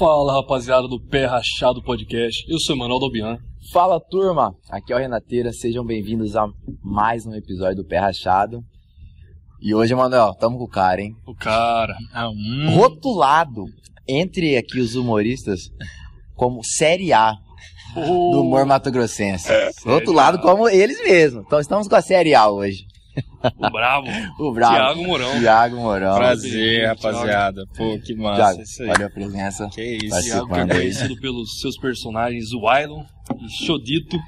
Fala rapaziada do Pé Rachado Podcast, eu sou o Emanuel Dobian. Fala turma, aqui é o Renateira, sejam bem-vindos a mais um episódio do Pé Rachado. E hoje, Emanuel, tamo com o cara, hein? O cara. Ah, hum. Rotulado entre aqui os humoristas como Série A oh. do humor mato-grossense. É, Rotulado como eles mesmos. Então estamos com a Série A hoje. O Bravo. o Bravo. Tiago Mourão. Tiago Mourão. Prazer, rapaziada. Pô, que massa Thiago, isso aí. Valeu a presença. Que isso. Tiago, que é conhecido pelos seus personagens, o Ailon e Chodito,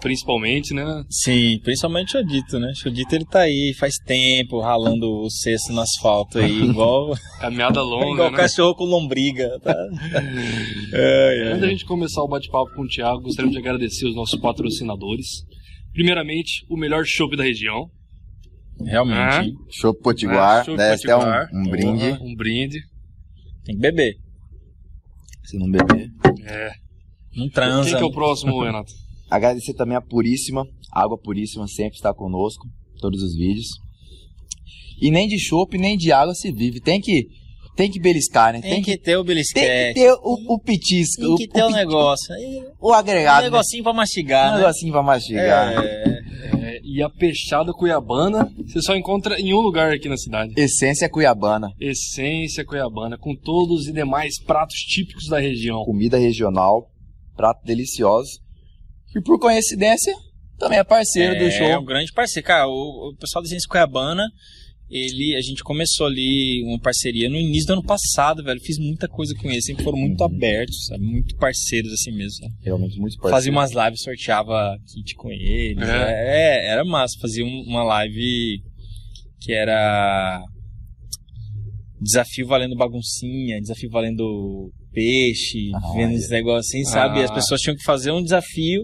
principalmente, né? Sim, principalmente o Chodito, né? Chodito ele tá aí faz tempo, ralando o cesto no asfalto aí, igual... Caminhada longa, Igual né? cachorro com lombriga, tá? é, é. Antes da gente começar o bate-papo com o Thiago, gostaria de agradecer os nossos patrocinadores. Primeiramente, o melhor shopping da região. Realmente. Ah, show Potiguar. Ah, deve ter um, um brinde. Um brinde. Tem que beber. Se não beber. É. Não transa. Quem que é o próximo, Renato? Agradecer também a Puríssima. A água Puríssima sempre está conosco. Todos os vídeos. E nem de chopp, nem de água se vive. Tem que tem que beliscar, né? Tem, tem que, que, ter o belisquete. Tem que ter o, o petisco. Tem que ter o, o negócio. O agregado. Um negocinho né? pra mastigar, Um né? negocinho pra mastigar. É, é, e a peixada cuiabana, você só encontra em um lugar aqui na cidade. Essência cuiabana. Essência cuiabana, com todos os demais pratos típicos da região. Comida regional, prato delicioso. E por coincidência, também é parceiro é, do show. É um grande parceiro. Cara, o, o pessoal da Essência Cuiabana ele a gente começou ali uma parceria no início do ano passado, velho. Fiz muita coisa com eles, sempre foram muito abertos, sabe? Muito parceiros assim mesmo. Sabe? Realmente muito parceiros. Fazia umas lives, sorteava kit com eles. É, é era massa. Fazia uma live que era desafio valendo baguncinha, desafio valendo peixe, ah, vendo é. esse negócio assim, sabe? Ah. As pessoas tinham que fazer um desafio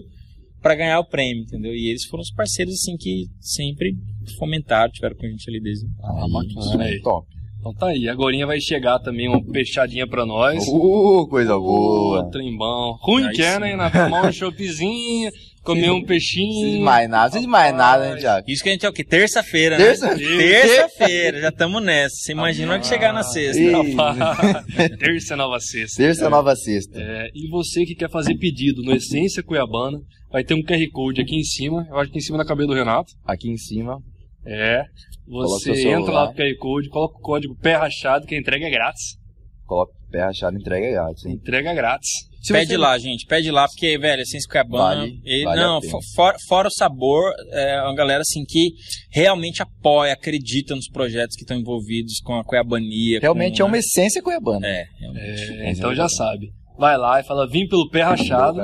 para ganhar o prêmio, entendeu? E eles foram os parceiros assim que sempre fomentaram, tiveram com a gente ali desde. Ah, bacana, aí. top. Então tá aí, agora vai chegar também uma peixadinha pra nós. Uh, coisa boa. Uh, trembão. Ruim que é, né? Na tomar um choppzinho, comer um peixinho. Sem mais nada, sem mais nada, né, Thiago? Isso que a gente é o quê? Terça-feira, né? Terça-feira. Terça-feira, já estamos nessa. Você imagina ah, que chegar na sexta. Terça nova sexta. Terça nova sexta. É, e você que quer fazer pedido no Essência Cuiabana, vai ter um QR Code aqui em cima, eu acho que em cima da cabeça do Renato. Aqui em cima. É. Você entra lá no QR Code, coloca o código pé rachado, que a entrega é grátis. Coloca pé rachado, entrega é grátis. Hein? Entrega grátis. Se pede você... lá, gente, pede lá, porque, velho, Essência Cuiabana. Vale, e, vale não, for, fora o sabor, é uma galera assim que realmente apoia, acredita nos projetos que estão envolvidos com a Cuiabania. Realmente com, é uma essência cuiabana. É, é então já sabe. Vai lá e fala, vim pelo pé rachado.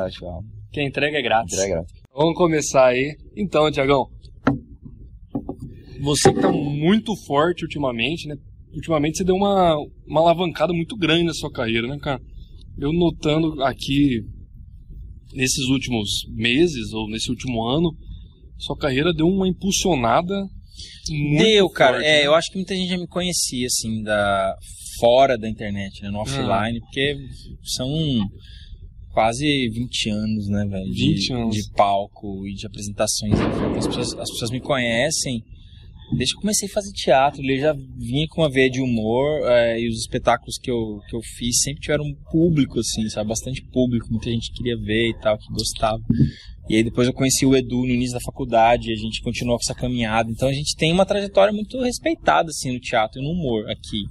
Que a entrega é grátis. Entrega é grátis. Vamos começar aí. Então, Tiagão, você que tá muito forte ultimamente, né? Ultimamente você deu uma, uma alavancada muito grande na sua carreira, né, cara? Eu notando aqui nesses últimos meses ou nesse último ano, sua carreira deu uma impulsionada. deu, forte, cara. Né? É, eu acho que muita gente já me conhecia assim da fora da internet, né, no offline, ah. porque são quase 20 anos, né, velho? 20 anos. De palco e de apresentações. As pessoas, as pessoas me conhecem desde que comecei a fazer teatro, ele já vinha com uma veia de humor é, e os espetáculos que eu, que eu fiz sempre tiveram um público, assim, sabe? Bastante público, muita gente queria ver e tal, que gostava. E aí depois eu conheci o Edu no início da faculdade a gente continuou com essa caminhada. Então a gente tem uma trajetória muito respeitada, assim, no teatro e no humor aqui.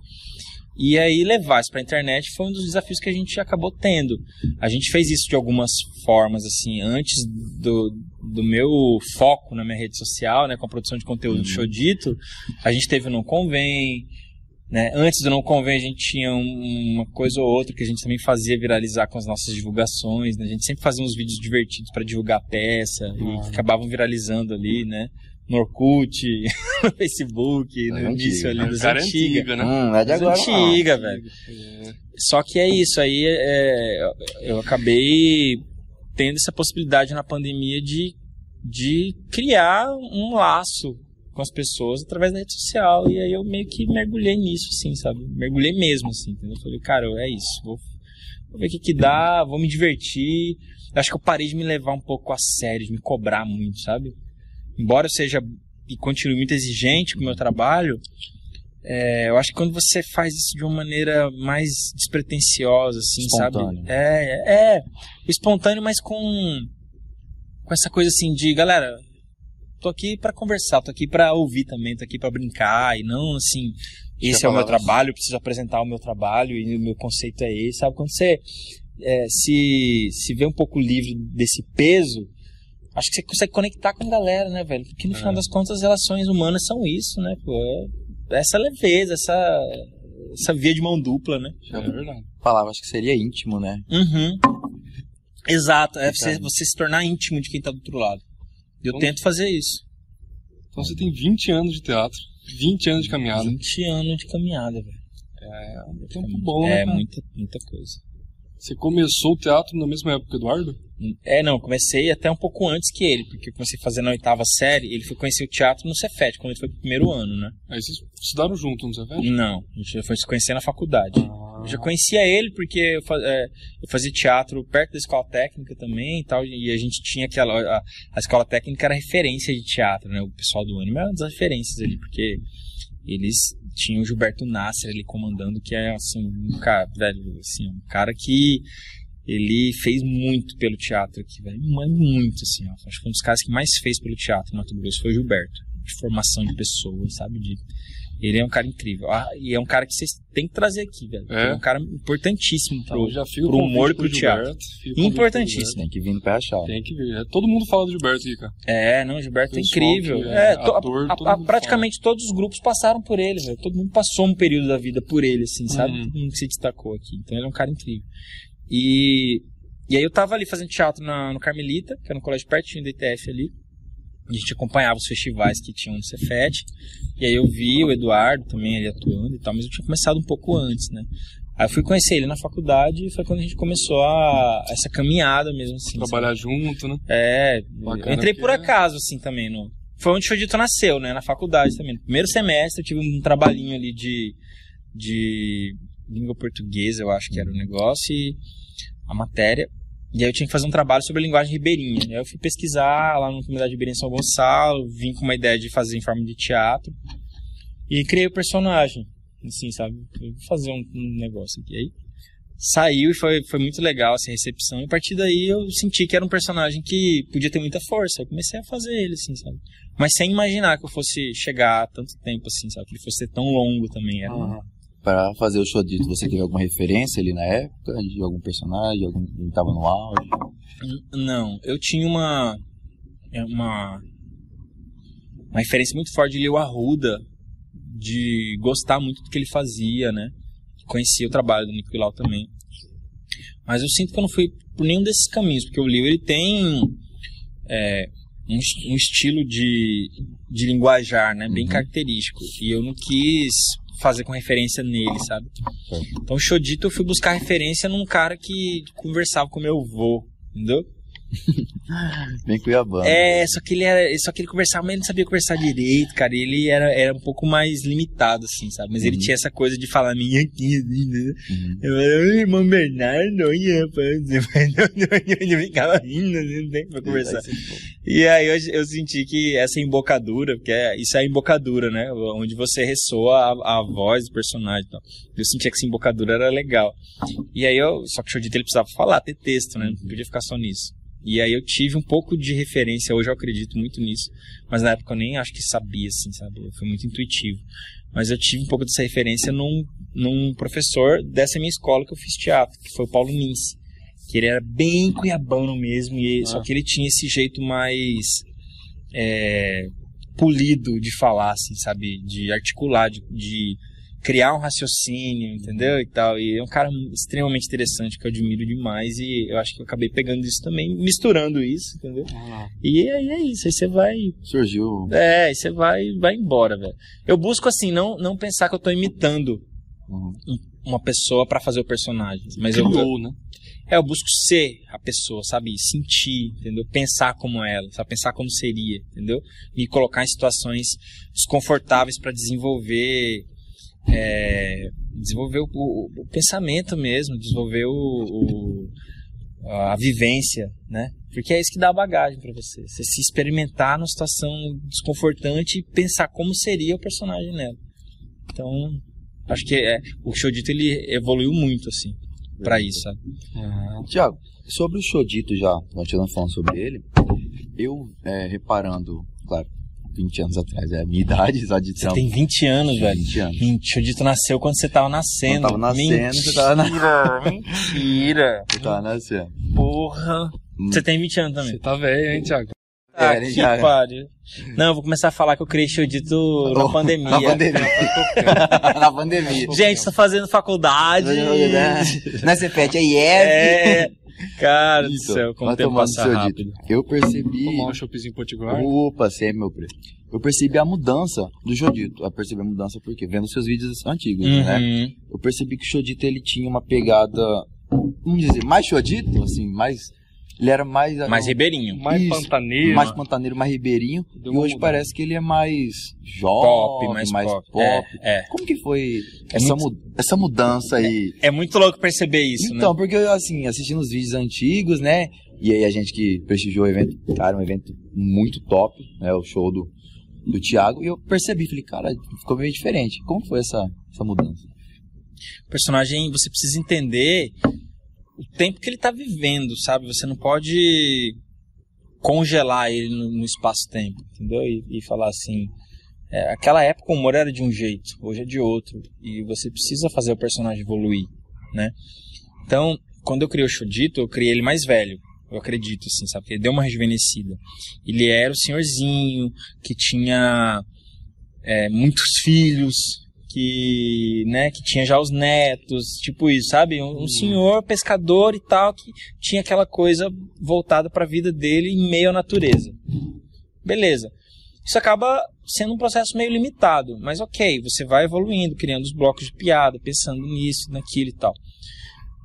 E aí levar isso para a internet foi um dos desafios que a gente acabou tendo. A gente fez isso de algumas formas, assim, antes do, do meu foco na minha rede social, né, com a produção de conteúdo uhum. do Show Dito, a gente teve o Não Convém, né? Antes do Não Convém a gente tinha um, uma coisa ou outra que a gente também fazia viralizar com as nossas divulgações, né? A gente sempre fazia uns vídeos divertidos para divulgar a peça uhum. e acabavam viralizando ali, né? No Orkut, no Facebook, no é início ali dos antigos. Antiga, né? Hum, é de agora. Antiga, não. velho. É. Só que é isso, aí é, eu acabei tendo essa possibilidade na pandemia de, de criar um laço com as pessoas através da rede social. E aí eu meio que mergulhei nisso, assim, sabe? Mergulhei mesmo, assim, entendeu? Eu falei, cara, é isso, vou, vou ver o que, que dá, vou me divertir. acho que eu parei de me levar um pouco a sério, de me cobrar muito, sabe? Embora eu seja e continue muito exigente com o meu trabalho, É, eu acho que quando você faz isso de uma maneira mais despretensiosa, assim, Espontâneo. sabe? É, é, é, espontâneo, mas com, com essa coisa assim de, galera, tô aqui pra conversar, tô aqui pra ouvir também, tô aqui pra brincar, e não assim, esse é o meu trabalho, eu preciso apresentar o meu trabalho, e o meu conceito é esse, sabe? Quando você é, se, se vê um pouco livre desse peso, acho que você consegue conectar com a galera, né, velho? Porque no final É. das contas as relações humanas são isso, né, pô? É essa leveza, essa, essa via de mão dupla, né? É verdade. Falava, acho que seria íntimo, né? Uhum. Exato, é você, você se tornar íntimo de quem tá do outro lado. Eu Como- tento fazer isso. Então você tem 20 anos de teatro, 20 anos de caminhada. 20 anos de caminhada, velho. É um tempo bom, né? É, muita, muita coisa. Você começou o teatro na mesma época que o Eduardo? É, não, comecei até um pouco antes que ele, porque eu comecei a fazer na oitava série, ele foi conhecer o teatro no Cefet, quando ele foi pro primeiro ano, né? Aí vocês estudaram junto, não sei Não, a gente foi se conhecer na faculdade. Ah, Eu já conhecia ele porque eu, é, eu fazia teatro perto da escola técnica também e tal, e a gente tinha aquela. A, a escola técnica era referência de teatro, né? O pessoal do ano era uma das referências ali, porque eles tinham o Gilberto Nasser ali comandando, que é assim, um cara, velho, assim, um cara que ele fez muito pelo teatro aqui, velho. Muito, assim, ó. Acho que um dos caras que mais fez pelo teatro no Mato Grosso foi o Gilberto. De formação de pessoas, sabe? De, ele é um cara incrível. Ah, e é um cara que vocês têm que trazer aqui, velho. É? É um cara importantíssimo Então, pro, já fica o pro humor e pro pro teatro. Gilberto, o Importantíssimo. Tem que vir no pé achar. Tem que ver. É, todo mundo fala do Gilberto aqui, cara. É, não, o Gilberto é incrível. É, é to- ator, a- todo a- praticamente todos os grupos passaram por ele, velho. Todo mundo passou um período da vida por ele, assim, sabe? Uhum. Todo mundo que se destacou aqui. Então ele é um cara incrível. E, e aí eu tava ali fazendo teatro na- no Carmelita, que era um colégio pertinho do ITF ali. A gente acompanhava os festivais que tinham no Cefet. E aí eu vi o Eduardo também ali atuando e tal, mas eu tinha começado um pouco antes, né? Aí eu fui conhecer ele na faculdade e foi quando a gente começou a, essa caminhada mesmo, assim. sabe? Trabalhar junto, né? É, Bacana, eu entrei por porque- acaso, assim, também. No... Foi onde o Chodito nasceu, né? Na faculdade também. No primeiro semestre eu tive um trabalhinho ali de, de língua portuguesa, eu acho que era o negócio, e a matéria. E aí eu tinha que fazer um trabalho sobre a linguagem ribeirinha. E aí eu fui pesquisar lá na comunidade ribeirinha em São Gonçalo, vim com uma ideia de fazer em forma de teatro. E criei o personagem, assim, sabe? Vou fazer um, um negócio aqui. Aí saiu e foi, foi muito legal essa recepção. E a partir daí eu senti que era um personagem que podia ter muita força. Eu comecei a fazer ele, assim, sabe? Mas sem imaginar que eu fosse chegar tanto tempo, assim, sabe? Que ele fosse ser tão longo também. Era um- Pra fazer o show dito, você teve alguma referência ali na época? De algum personagem? Algum que tava no auge? Não, eu tinha uma. é, Uma. Uma referência muito forte de Leo Arruda, de gostar muito do que ele fazia, né? Conhecia o trabalho do Nico Lau também. Mas eu sinto que eu não fui por nenhum desses caminhos, porque o Leo ele tem é, um, um estilo de, de linguajar, né? Bem Uhum. característico. E eu não quis fazer com referência nele, sabe? Então, o Chodito eu fui buscar referência num cara que conversava com meu avô, entendeu? Bem Cuiabano. É, só que ele era, só que ele conversava, mas ele não sabia conversar direito, cara. Ele era, era um pouco mais limitado, assim, sabe? Mas ele Uhum. tinha essa coisa de falar minha aqui, assim, né? Uhum. Eu "Oi, irmão Bernardo, rapaz. Ele ficava rindo, não tem pra conversar. E aí eu, eu senti que essa embocadura, porque é- isso é a embocadura, né? Onde você ressoa a, a voz do personagem e tal. Eu sentia que essa embocadura era legal. E aí eu, só que o Chodito ele precisava falar, ter texto, né? Não podia ficar só nisso. E aí eu tive um pouco de referência, hoje eu acredito muito nisso, mas na época eu nem acho que sabia, assim, sabe? Foi muito intuitivo. Mas eu tive um pouco dessa referência num, num professor dessa minha escola que eu fiz teatro, que foi o Paulo Nins. Que ele era bem cuiabano mesmo, e, só Ah. que ele tinha esse jeito mais é, polido de falar, assim, sabe? De articular, de, de criar um raciocínio, entendeu? E tal. E é um cara extremamente interessante que eu admiro demais e eu acho que eu acabei pegando isso também, misturando isso, entendeu? Ah, E aí é isso, aí você vai. Surgiu. É, aí você vai, vai embora, velho. Eu busco assim, não, não pensar que eu tô imitando Uhum. uma pessoa pra fazer o personagem. Mas eu, criou, né? é, eu busco ser a pessoa, sabe? Sentir, entendeu? Pensar como ela, sabe? Pensar como seria, entendeu? Me colocar em situações desconfortáveis pra desenvolver. É, desenvolver o, o- o pensamento mesmo, desenvolver o, o- a vivência, né? Porque é isso que dá bagagem pra você. Você se experimentar numa situação desconfortante e pensar como seria o personagem nela. Então, acho que é, o Shodito ele evoluiu muito, assim, pra isso, sabe? Tiago, sobre o Shodito já, nós estamos falando sobre ele, eu é, reparando, claro, 20 anos atrás, é a minha idade, só de Você tem 20 anos, velho. 20 anos. Hum, Shodito nasceu quando você tava nascendo. Quando tava nascendo, você tava na- Mentira, mentira. Eu tava nascendo. Porra. Você tem 20 anos também. Você tá velho, hein, Thiago? Ah, É, que já- pariu. Não, eu vou começar a falar que eu criei Shodito na Oh, pandemia. Na pandemia. na pandemia. Gente, tô fazendo faculdade. Na Cefet, é IEV. É. Cara do Isso, céu, como o tempo passa seu rápido. dito. Eu percebi. Tomar um choppzinho potiguar. Opa, sempre, meu preto. Eu percebi a mudança do Jodito. Eu percebi a mudança porque vendo seus vídeos antigos, né? Uhum. Eu percebi que o Jodito ele tinha uma pegada, vamos dizer, mais Jodito, assim, mais ele era mais Mais ribeirinho. Mais Isso, pantaneiro. mais pantaneiro, mais ribeirinho. Deu e hoje mudada. parece que ele é mais jovem, Pop, mais, mais pop. pop. É, é. Como que foi É essa, muito- mu- essa mudança aí? É muito louco perceber isso, então, né? porque eu, assim, assistindo os vídeos antigos, né? E aí a gente que prestigiou o evento, cara, um evento muito top, né? O show do, do Thiago. E eu percebi, falei, cara, ficou meio diferente. Como foi essa, essa mudança? O personagem, você precisa entender o tempo que ele tá vivendo, sabe? Você não pode congelar ele no, no espaço-tempo, entendeu? E, e falar assim, é, aquela época o humor era de um jeito, hoje é de outro, e você precisa fazer o personagem evoluir, né? Então, quando eu criei o Shodito, eu criei ele mais velho, eu acredito, assim, sabe? Ele deu uma rejuvenescida. Ele era o senhorzinho que tinha é, muitos filhos, que, né, que tinha já os netos, tipo isso, sabe? Um, um senhor pescador e tal que tinha aquela coisa voltada para a vida dele em meio à natureza. Beleza. Isso acaba sendo um processo meio limitado, mas ok, você vai evoluindo, criando os blocos de piada, pensando nisso, naquilo e tal.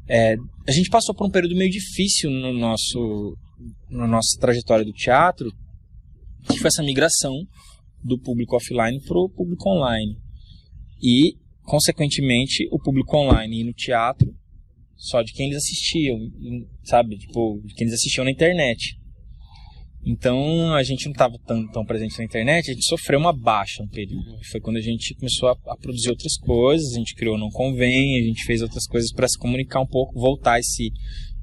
É, a gente passou por um período meio difícil no nosso, na nossa trajetória do teatro, que foi essa migração do público offline para o público online. E, consequentemente, o público online e no teatro só de quem eles assistiam, sabe? Tipo, de quem eles assistiam na internet. Então, a gente não estava tão, tão presente na internet, a gente sofreu uma baixa um período. Foi quando a gente começou a, a produzir outras coisas, a gente criou Não Convém, a gente fez outras coisas para se comunicar um pouco, voltar esse,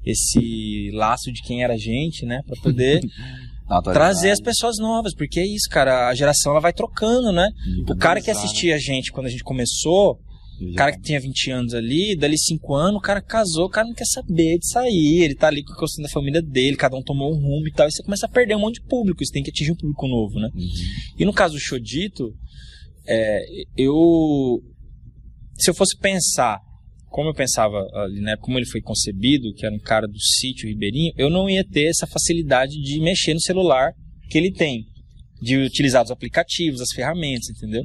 esse laço de quem era a gente, né? Para poder. trazer as pessoas novas, porque é isso, cara, a geração ela vai trocando, né? O cara que assistia a gente quando a gente começou, o cara que tinha 20 anos ali, dali 5 anos, o cara casou, o cara não quer saber de sair, ele tá ali com a questão da família dele, cada um tomou um rumo e tal, e você começa a perder um monte de público, você tem que atingir um público novo, né? Uhum. E no caso do Shodito, é, eu. Se eu fosse pensar, como eu pensava ali, né, como ele foi concebido, que era um cara do sítio ribeirinho, eu não ia ter essa facilidade de mexer no celular que ele tem, de utilizar os aplicativos, as ferramentas, entendeu?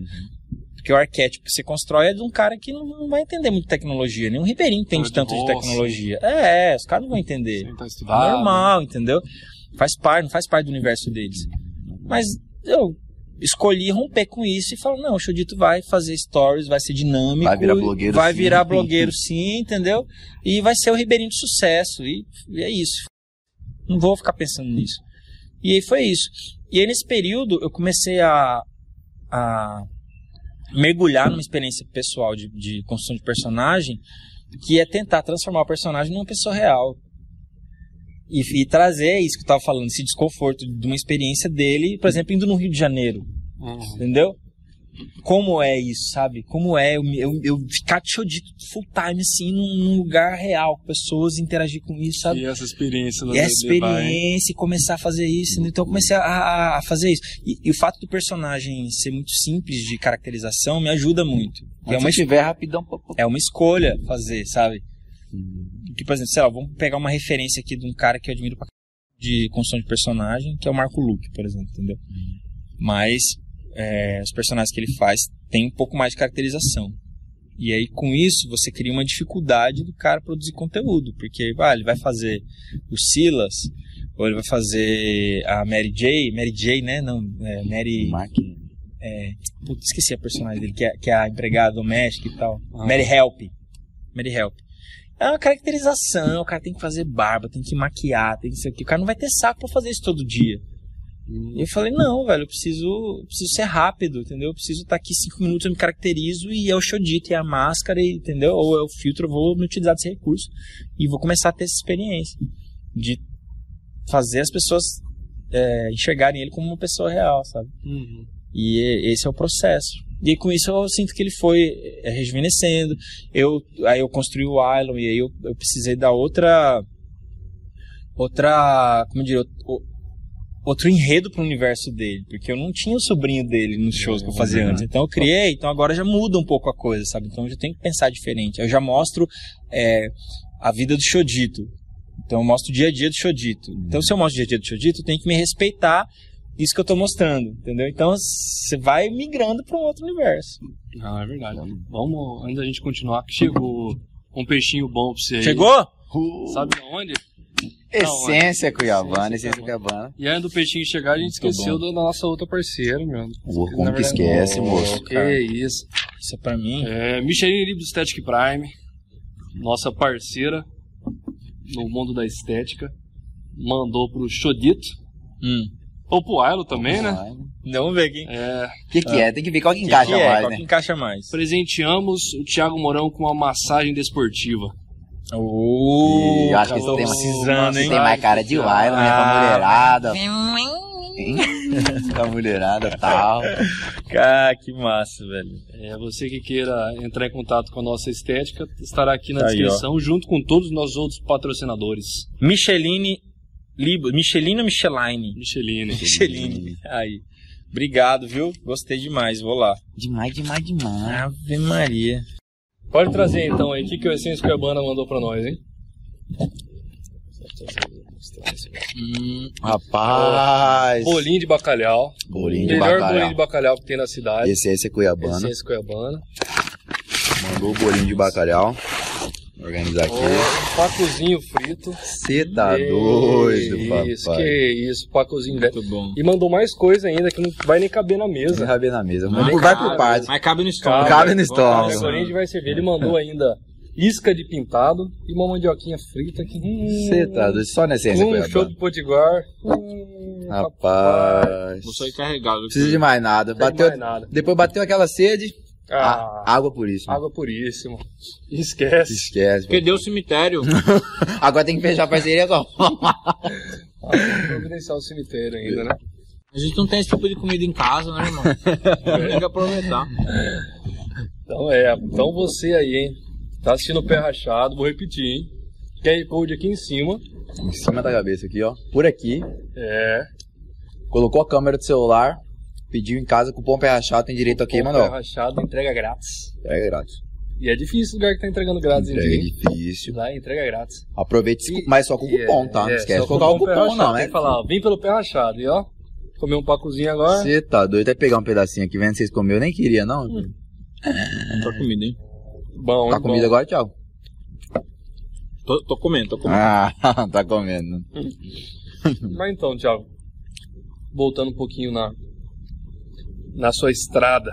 Porque o arquétipo que você constrói é de um cara que não, vai entender muito tecnologia. Nenhum ribeirinho entende tanto de de roça. tecnologia. É, os caras não vão entender. Tá É estudado. normal, entendeu? Faz parte, não faz parte do universo deles. Mas eu escolhi romper com isso e falar, não, o Chodito vai fazer stories, vai ser dinâmico. Vai virar blogueiro, Vai sim. virar blogueiro sim, entendeu? E vai ser o Ribeirinho de sucesso. E, e é isso. Não vou ficar pensando nisso. E aí foi isso. E aí nesse período eu comecei a, a mergulhar numa experiência pessoal de, de construção de personagem que é tentar transformar o personagem numa pessoa real. E, e trazer isso que eu tava falando, esse desconforto de uma experiência dele, por exemplo, indo no Rio de Janeiro, Uhum. entendeu? Como é isso, sabe? Como é eu, eu, eu ficar de chodito full time, assim, num, num lugar real, com pessoas, interagir com isso, sabe? E essa experiência da E essa experiência e começar a fazer isso. Então eu comecei a, a- a fazer isso. E, e o fato do personagem ser muito simples de caracterização me ajuda muito. E é uma, você tiver rapidão. é uma escolha fazer, sabe? Que, por exemplo, sei lá, vamos pegar uma referência aqui de um cara que eu admiro pra de construção de personagem, que é o Marco Luque, por exemplo, entendeu? Mas é, os personagens que ele faz têm um pouco mais de caracterização. E aí, com isso, você cria uma dificuldade do cara produzir conteúdo, porque ah, ele vai fazer o Silas, ou ele vai fazer a Mary J, Mary J, né? Não, é, Mary. Máquina. Putz, esqueci a personagem dele, que é, que é a empregada doméstica e tal. Ah. Mary Help. Mary Help. É uma caracterização, o cara tem que fazer barba, tem que maquiar, tem que ser o que. O cara não vai ter saco pra fazer isso todo dia. E eu falei, não, velho, eu preciso, eu preciso ser rápido, entendeu? Eu preciso estar aqui cinco minutos, eu me caracterizo e é o Shodito, é a máscara, entendeu? Ou é o filtro, eu vou me utilizar desse recurso. E vou começar a ter essa experiência de fazer as pessoas é, enxergarem ele como uma pessoa real, sabe? Uhum. E- esse é o processo. E com isso eu sinto que ele foi é, rejuvenescendo. Eu, aí eu construí o Ilon e aí eu, eu precisei dar outra. Outra. Como eu diria? o- Outro enredo pro universo dele. Porque eu não tinha o sobrinho dele nos shows que eu fazia antes. Então eu criei, então agora já muda um pouco a coisa, sabe? Então eu já tenho que pensar diferente. Eu já mostro é, a vida do Shodito. Então eu mostro o dia a dia do Shodito. Então se eu mostro o dia a dia do Shodito, tem que me respeitar isso que eu tô mostrando, entendeu? Então você vai migrando para um outro universo. Ah, é verdade. Vamos, antes da gente continuar, que chegou um peixinho bom pra você aí. Chegou? Uh, Sabe aonde? essência Cuiabana, Essência essência Cuiabana. E antes do peixinho chegar, a gente Muito esqueceu da nossa outra parceira, meu. Na como que esquece, oh, moço? Que isso. Isso é pra mim. É, Michelin Libre Static Prime, nossa parceira no mundo da estética, mandou pro Chodito, Hum. Ou pro Ailo também, né? Vamos ver aqui. É, O que, que é? Tem que ver qual que Que encaixa que é? mais, Qual né? que encaixa mais? presenteamos o Thiago Mourão com uma massagem desportiva. Oh, E eu acho que esse tem, precisando, esse hein? tem mais cara de Wylan, né? Pra Ah. mulherada. Hein? pra mulherada e tal. Ah, que massa, velho. É, você que queira entrar em contato com a nossa estética, estará aqui na Tá aí, descrição, junto com todos os nossos outros patrocinadores. Micheline Libo, Michelina ou Micheline? Micheline. Micheline. Aí. Obrigado, viu? Gostei demais, vou lá. Demais, demais, demais. Ave Maria. Pode trazer então aí, o que, que o Essência Cuiabana mandou pra nós, hein? Hum, Rapaz. Bolinho de bacalhau. Bolinho de Melhor bolinho de bacalhau. bacalhau que tem na cidade. Essência Cuiabana. Essência Cuiabana. Mandou o bolinho de bacalhau. Organizar aqui. Um pacozinho frito. Você tá Ei, doido, Isso, papai. que isso, pacozinho velho. muito bom. E mandou mais coisa ainda que não vai nem caber na mesa. caber na mesa. Mas Vai cabe, por partes. Mas cabe no estômago. Cabe no estômago. Agora a gente vai servir. Ele mandou ainda isca de pintado e uma mandioquinha frita aqui. Você tá doido. Só na essência Um show de potiguar. Hum, Rapaz. Vou sair carregado. Não precisa de mais nada. Não Bateu, mais nada. Depois bateu aquela sede. Ah, a- água isso. água puríssima. Esquece. Esquece. Porque deu o cemitério. Agora tem que fechar a parceria só. Providenciar o cemitério ainda, né? A gente não tem esse tipo de comida em casa, né, irmão? tem que aproveitar. Então é, então você aí, hein? Tá assistindo o pé rachado, vou repetir, hein? QR Code aqui em cima. em cima da cabeça aqui, ó. Por aqui. É. Colocou a câmera do celular. Pediu em casa, cupom pé rachado, tem direito aqui, Com mano. Pé ó. rachado, entrega grátis. É grátis. E é difícil o lugar que tá entregando grátis em Entrega dia. hein? difícil. Lá entrega grátis. Aproveite, E- mas só com o cupom, tá? Não é, esquece de colocar o cupom, rachado. não, Tem né? que falar, ó, vem pelo pé rachado. E ó, comer um pacozinho agora. Você tá doido. Até pegar um pedacinho aqui, vendo vocês comeram. Eu nem queria, não. Tô comida, hein? Bom, Tá hein, comida bom. agora, Thiago? Tô, tô comendo, tô comendo. Ah, tá comendo. Mas então, Thiago, voltando um pouquinho na, na sua estrada,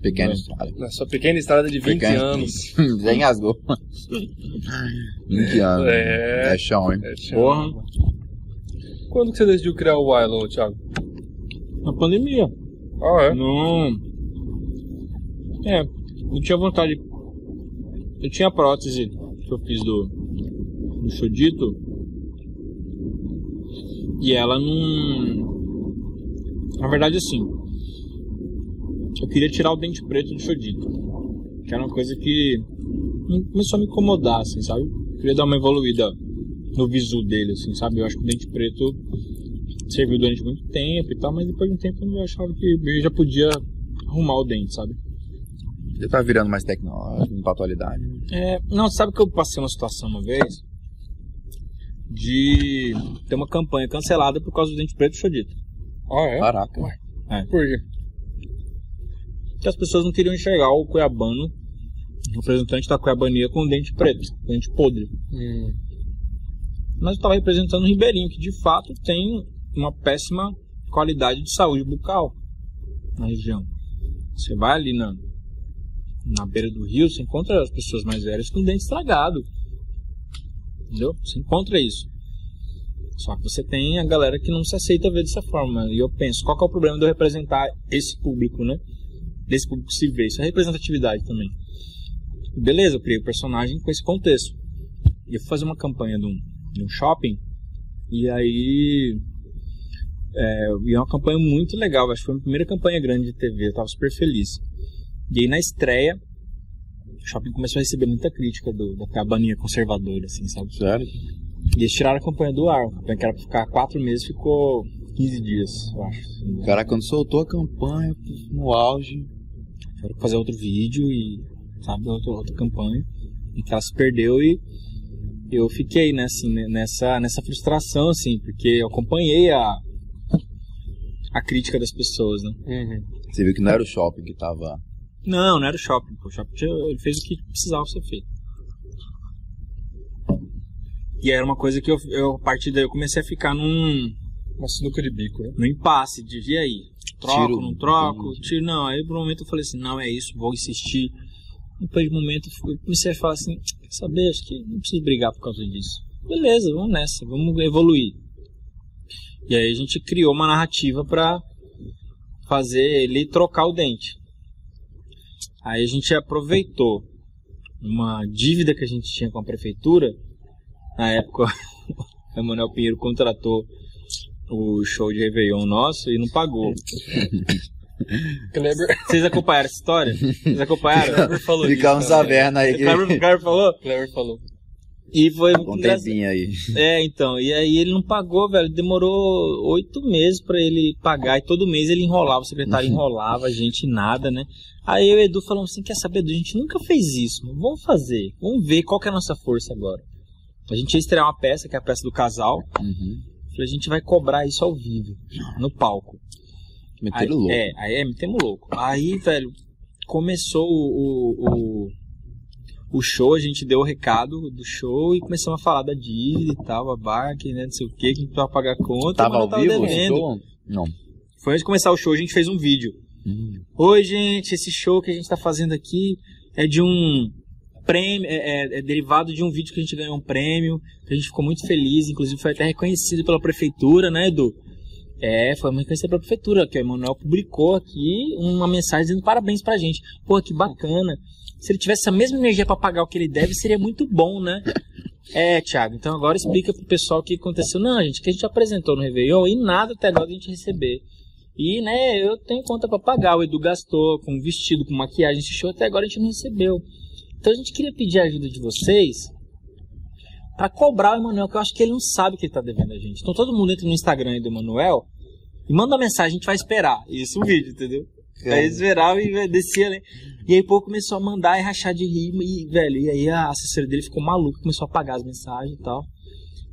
Pequeno. na sua pequena estrada de 20 Pequeno. anos. Já engasgou. 20 anos. É. É chão, hein? É, Porra. Quando que você decidiu criar o Wylon, Thiago? Na pandemia. Ah, é? Não. É, não tinha vontade. Eu tinha a prótese que eu fiz do, do Chodito. E ela não. Na verdade, assim. Eu queria tirar o dente preto do Chodito. Que era uma coisa que me- começou a me incomodar, assim, sabe? Eu queria dar uma evoluída no visu dele, assim, sabe? Eu acho que o dente preto serviu durante muito tempo e tal, mas depois de um tempo eu achava que eu já podia arrumar o dente, sabe? Ele tá virando mais tecnológico, pra atualidade. É, não, sabe que eu passei uma situação uma vez de ter uma campanha cancelada por causa do dente preto chodito. Ah, é? Caraca. Por quê? Que as pessoas não queriam enxergar o cuiabano, o representante da cuiabania com dente preto, dente podre. Hum, Mas eu estava representando o Ribeirinho, que de fato tem uma péssima qualidade de saúde bucal na região. Você vai ali na, na beira do rio, você encontra as pessoas mais velhas com dente estragado. Entendeu? Você encontra isso. Só que você tem a galera que não se aceita ver dessa forma. E eu penso, qual é o problema de eu representar esse público, né? Desse público se ver. Isso é representatividade também. Beleza, eu criei o personagem com esse contexto. E eu fui fazer uma campanha de um, de um shopping. E aí. É, e é uma campanha muito legal. Acho que foi a minha primeira campanha grande de TV. Eu tava super feliz. E aí na estreia, o shopping começou a receber muita crítica do, da cabaninha conservadora, assim, sabe? Sério? E eles tiraram a campanha do ar. A campanha que era pra ficar quatro meses ficou 15 dias, eu acho. Cara, quando soltou a campanha no auge. Que fazer outro vídeo e, sabe, outra, outra campanha. E que ela se perdeu e eu fiquei, né, assim, né, nessa, nessa frustração, assim, porque eu acompanhei a, a crítica das pessoas, né? Você viu que não era o shopping que tava. Não, não era o shopping. pô. O shopping ele fez o que precisava ser feito. E aí era uma coisa que eu, eu a partir daí eu comecei a ficar num, Uma sinuca de bico, né? no impasse de e aí? Troco, Tiro, não troco? entendi. Tiro, não. Aí por um momento eu falei assim, não, é isso, vou insistir. Depois de um momento eu comecei a falar assim, quer saber, acho que não preciso brigar por causa disso. Beleza, vamos nessa, vamos evoluir. E aí a gente criou uma narrativa pra fazer ele trocar o dente. Aí a gente aproveitou uma dívida que a gente tinha com a prefeitura. Na época, o Emanuel Pinheiro contratou o show de Réveillon nosso e não pagou. Kleber, Vocês acompanharam essa história? Vocês acompanharam? Kleber falou Ficamos sabendo aí O que. Kleber, o Kleber falou? Kleber falou. E foi um tempinho aí. É, então, e aí ele não pagou, velho. Demorou oito meses pra ele pagar. E todo mês ele enrolava, o secretário enrolava, a gente nada, né? Aí eu e o Edu falamos assim: quer saber, Edu? A gente nunca fez isso, vamos fazer. Vamos ver qual que é a nossa força agora. A gente ia estrear uma peça, que é a peça do casal. Uhum. Falei, a gente vai cobrar isso ao vivo, no palco. Meteram louco. É, aí é, metemos louco. Aí, velho, começou o, o, o show, a gente deu o recado do show e começamos a falar da dívida e tal, babaca, né, não sei o que, que a gente precisava pagar a conta. Tava ao não vivo? devendo. show? Não. Foi antes de começar o show, a gente fez um vídeo. Hum. Oi, gente, esse show que a gente tá fazendo aqui é de um prêmio, é, é- é derivado de um vídeo que a gente ganhou um prêmio, que a gente ficou muito feliz, inclusive foi até reconhecido pela prefeitura, né, Edu? É, foi reconhecido pela prefeitura, que o Emanuel publicou aqui uma mensagem dizendo parabéns pra gente. Pô, que bacana. Se ele tivesse essa mesma energia pra pagar o que ele deve, seria muito bom, né? É, Thiago, então agora explica pro pessoal o que aconteceu. Não, gente, que a gente apresentou no Réveillon e nada até agora a gente receber. E, né, eu tenho conta pra pagar. O Edu gastou com vestido, com maquiagem, esse show até agora a gente não recebeu. Então a gente queria pedir a ajuda de vocês pra cobrar o Emanuel, que eu acho que ele não sabe que ele tá devendo a gente. Então todo mundo entra no Instagram aí do Emanuel e manda uma mensagem, a gente vai esperar. Isso, um vídeo, entendeu? Aí eles esperavam e descia, né? E aí o povo começou a mandar e rachar de rir, e, velho, e aí a assessora dele ficou maluca, começou a apagar as mensagens e tal.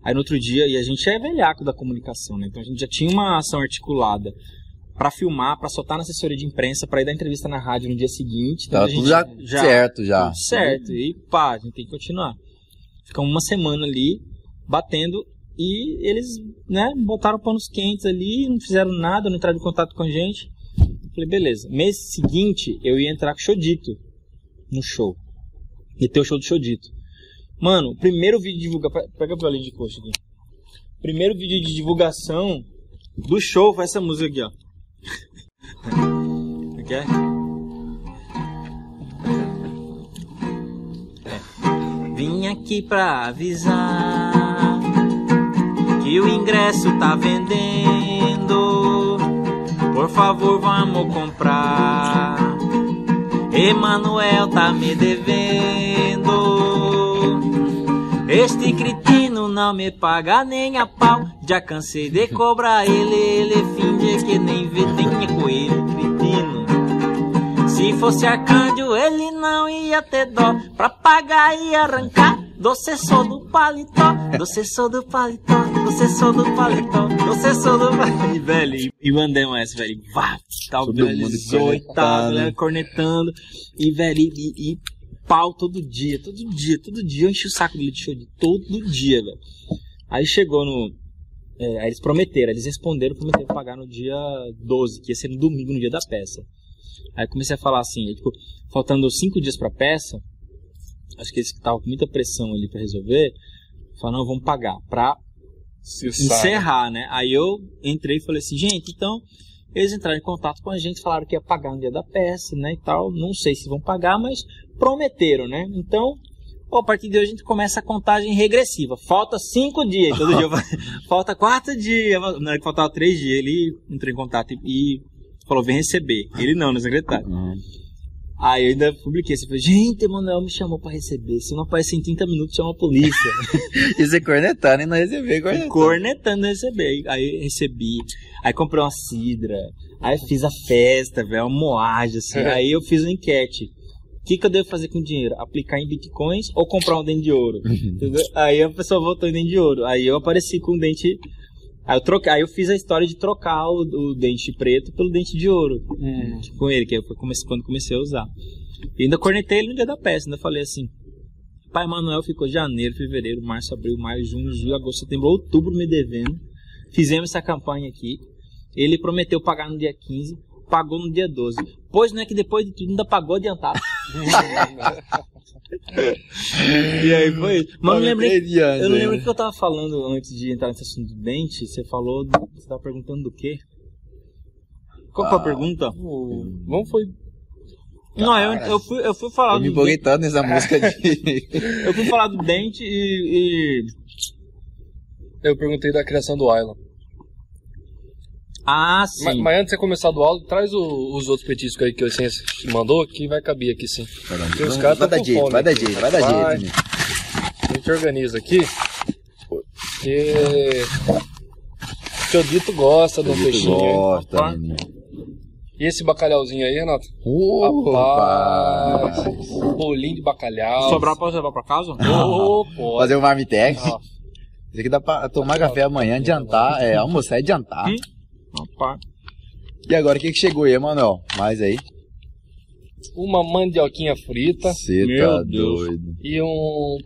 Aí no outro dia, e a gente é velhaco da comunicação, né? Então a gente já tinha uma ação articulada pra filmar, pra soltar na assessoria de imprensa, pra ir dar entrevista na rádio no dia seguinte. Então, a tudo gente já, certo já. tudo certo. E pá, a gente tem que continuar. Ficamos uma semana ali, batendo, e eles, né, botaram panos quentes ali, não fizeram nada, não entraram em contato com a gente. Falei, beleza. Mês seguinte, eu ia entrar com o Chodito no show. Ia ter o show do Chodito. Mano, o primeiro vídeo de divulgação. Pega pra linha de coxa aqui. Primeiro vídeo de divulgação do show foi essa música aqui, ó. Quer? É. Vim aqui pra avisar que o ingresso tá vendendo. Por favor, vamos comprar. Emanuel tá me devendo. Este cretino não me paga nem a pau. Já cansei de cobrar ele, ele finge que nem vê, tenha com ele, cretino. Se fosse arcanjo, ele não ia ter dó pra pagar e arrancar. Doce sou do paletó, doce sou do paletó, doce sou do paletó, doce sou do paletó. E, velho, e, mandamos essa, velho. e Vá, tal, Todo velho, mundo zoe, tal, cornetando. E, velho, e- e pau todo dia, todo dia, todo dia. Eu enchi o saco dele de show de todo dia, velho. Aí chegou no. é, aí eles prometeram, eles responderam, prometeram pagar no dia 12, que ia ser no domingo, no dia da peça. Aí comecei a falar assim, aí, tipo, faltando cinco dias pra peça, acho que eles estavam com muita pressão ali pra resolver, falaram, não, vamos pagar, pra encerrar, né? Aí eu entrei e falei assim, gente, então eles entraram em contato com a gente, falaram que ia pagar no dia da peça, né, e tal. Não sei se vão pagar, mas prometeram, né? Então, a partir de hoje a gente começa a contagem regressiva. Falta cinco dias, todo dia. Falta quarto dia. Na hora que faltava três dias, ele entrou em contato e, e falou, vem receber. Ele não, no secretário. Aí eu ainda publiquei assim, falei, gente, Emanuel me chamou pra receber. Se não aparecer em 30 minutos, chama a polícia. E você cornetando e não receber, cornetando. cornetando receber. Aí recebi, aí comprei uma cidra, aí fiz a festa, velho, uma moagem, assim. Aí eu fiz uma enquete. O que, que eu devo fazer com o dinheiro? Aplicar em bitcoins ou comprar um dente de ouro? Entendeu? Aí a pessoa voltou em dente de ouro. Aí eu apareci com um dente. Aí eu, troquei, aí eu fiz a história de trocar o, o dente preto pelo dente de ouro Hum. com ele, que foi comece- quando comecei a usar. E ainda cornetei ele no dia da peça, ainda falei assim. Pai Manuel ficou janeiro, fevereiro, março, abril, maio, junho, julho, agosto, setembro, outubro me devendo. Fizemos essa campanha aqui. Ele prometeu pagar no dia 15, pagou no dia 12. Pois não é que depois de tudo ainda pagou adiantado. e aí foi. Mas eu lembrei. Eu não lembro o que eu tava falando antes de entrar nesse assunto do dente. Você falou. Você tava perguntando do quê? Qual foi a Ah. pergunta? O- Vamos foi. Não, eu, eu, fui, eu fui falar Eu me do empolguei tanto nessa música de. Eu fui falar do dente e. e- Eu perguntei da criação do Island. Ah, Mas, sim. mas antes de você começar do áudio, traz o- os outros petiscos aí que o Ciência mandou, que vai caber aqui sim. Tem os caras vai tá dar com jeito, fome vai dar jeito, vai dar Vai. jeito. A gente organiza aqui. Porque. O seu Dito gosta de um Dito peixinho. gosta. E esse bacalhauzinho aí, Renato? Opa! Rapaz. Bolinho de bacalhau. Sobrar pode levar pra casa? Ô, pode. Fazer um marmitex. Ó, Isso aqui dá pra tomar café amanhã, adiantar, é, almoçar e adiantar. Hum. Rapaz. E agora o que, que chegou aí, Emanuel? Mais aí? uma mandioquinha frita Você Meu tá Deus. doido. e um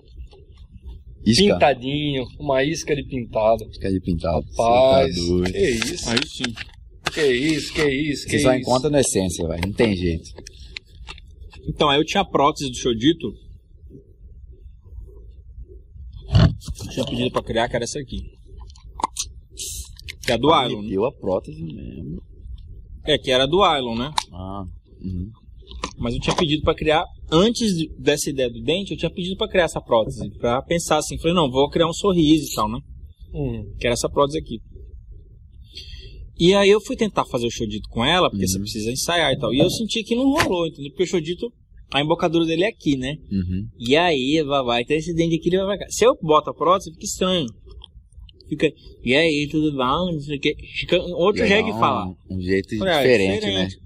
Isca? pintadinho, uma isca de pintado. Isca de pintado. Cê Rapaz, tá doido. que isso, Aí sim. que isso, que isso, que Você só isso. encontra no essência, velho. Não tem jeito. Então, aí eu tinha a prótese do Chodito. Tinha pedido pra criar, que era essa aqui. Que é a do Ilon. né? Meteu a prótese mesmo. É, que era do Ilon, né? Ah, uhum. Mas eu tinha pedido pra criar, antes de- dessa ideia do dente, eu tinha pedido pra criar essa prótese. Pra pensar assim, falei, não, vou criar um sorriso e tal, né? Hum, Que era essa prótese aqui. E aí eu fui tentar fazer o Chodito com ela, porque Uhum. você precisa ensaiar e tal. E eu senti que não rolou, entendeu? Porque o Chodito, a embocadura dele é aqui, né? Uhum. E aí, vai, vai ter esse dente aqui, ele vai pra cá. Se eu boto a prótese, fica estranho. Fica, e aí, tudo bom? Não sei o quê. Fica um outro jeito de falar. Um jeito Falei, ah, é diferente, né? diferente.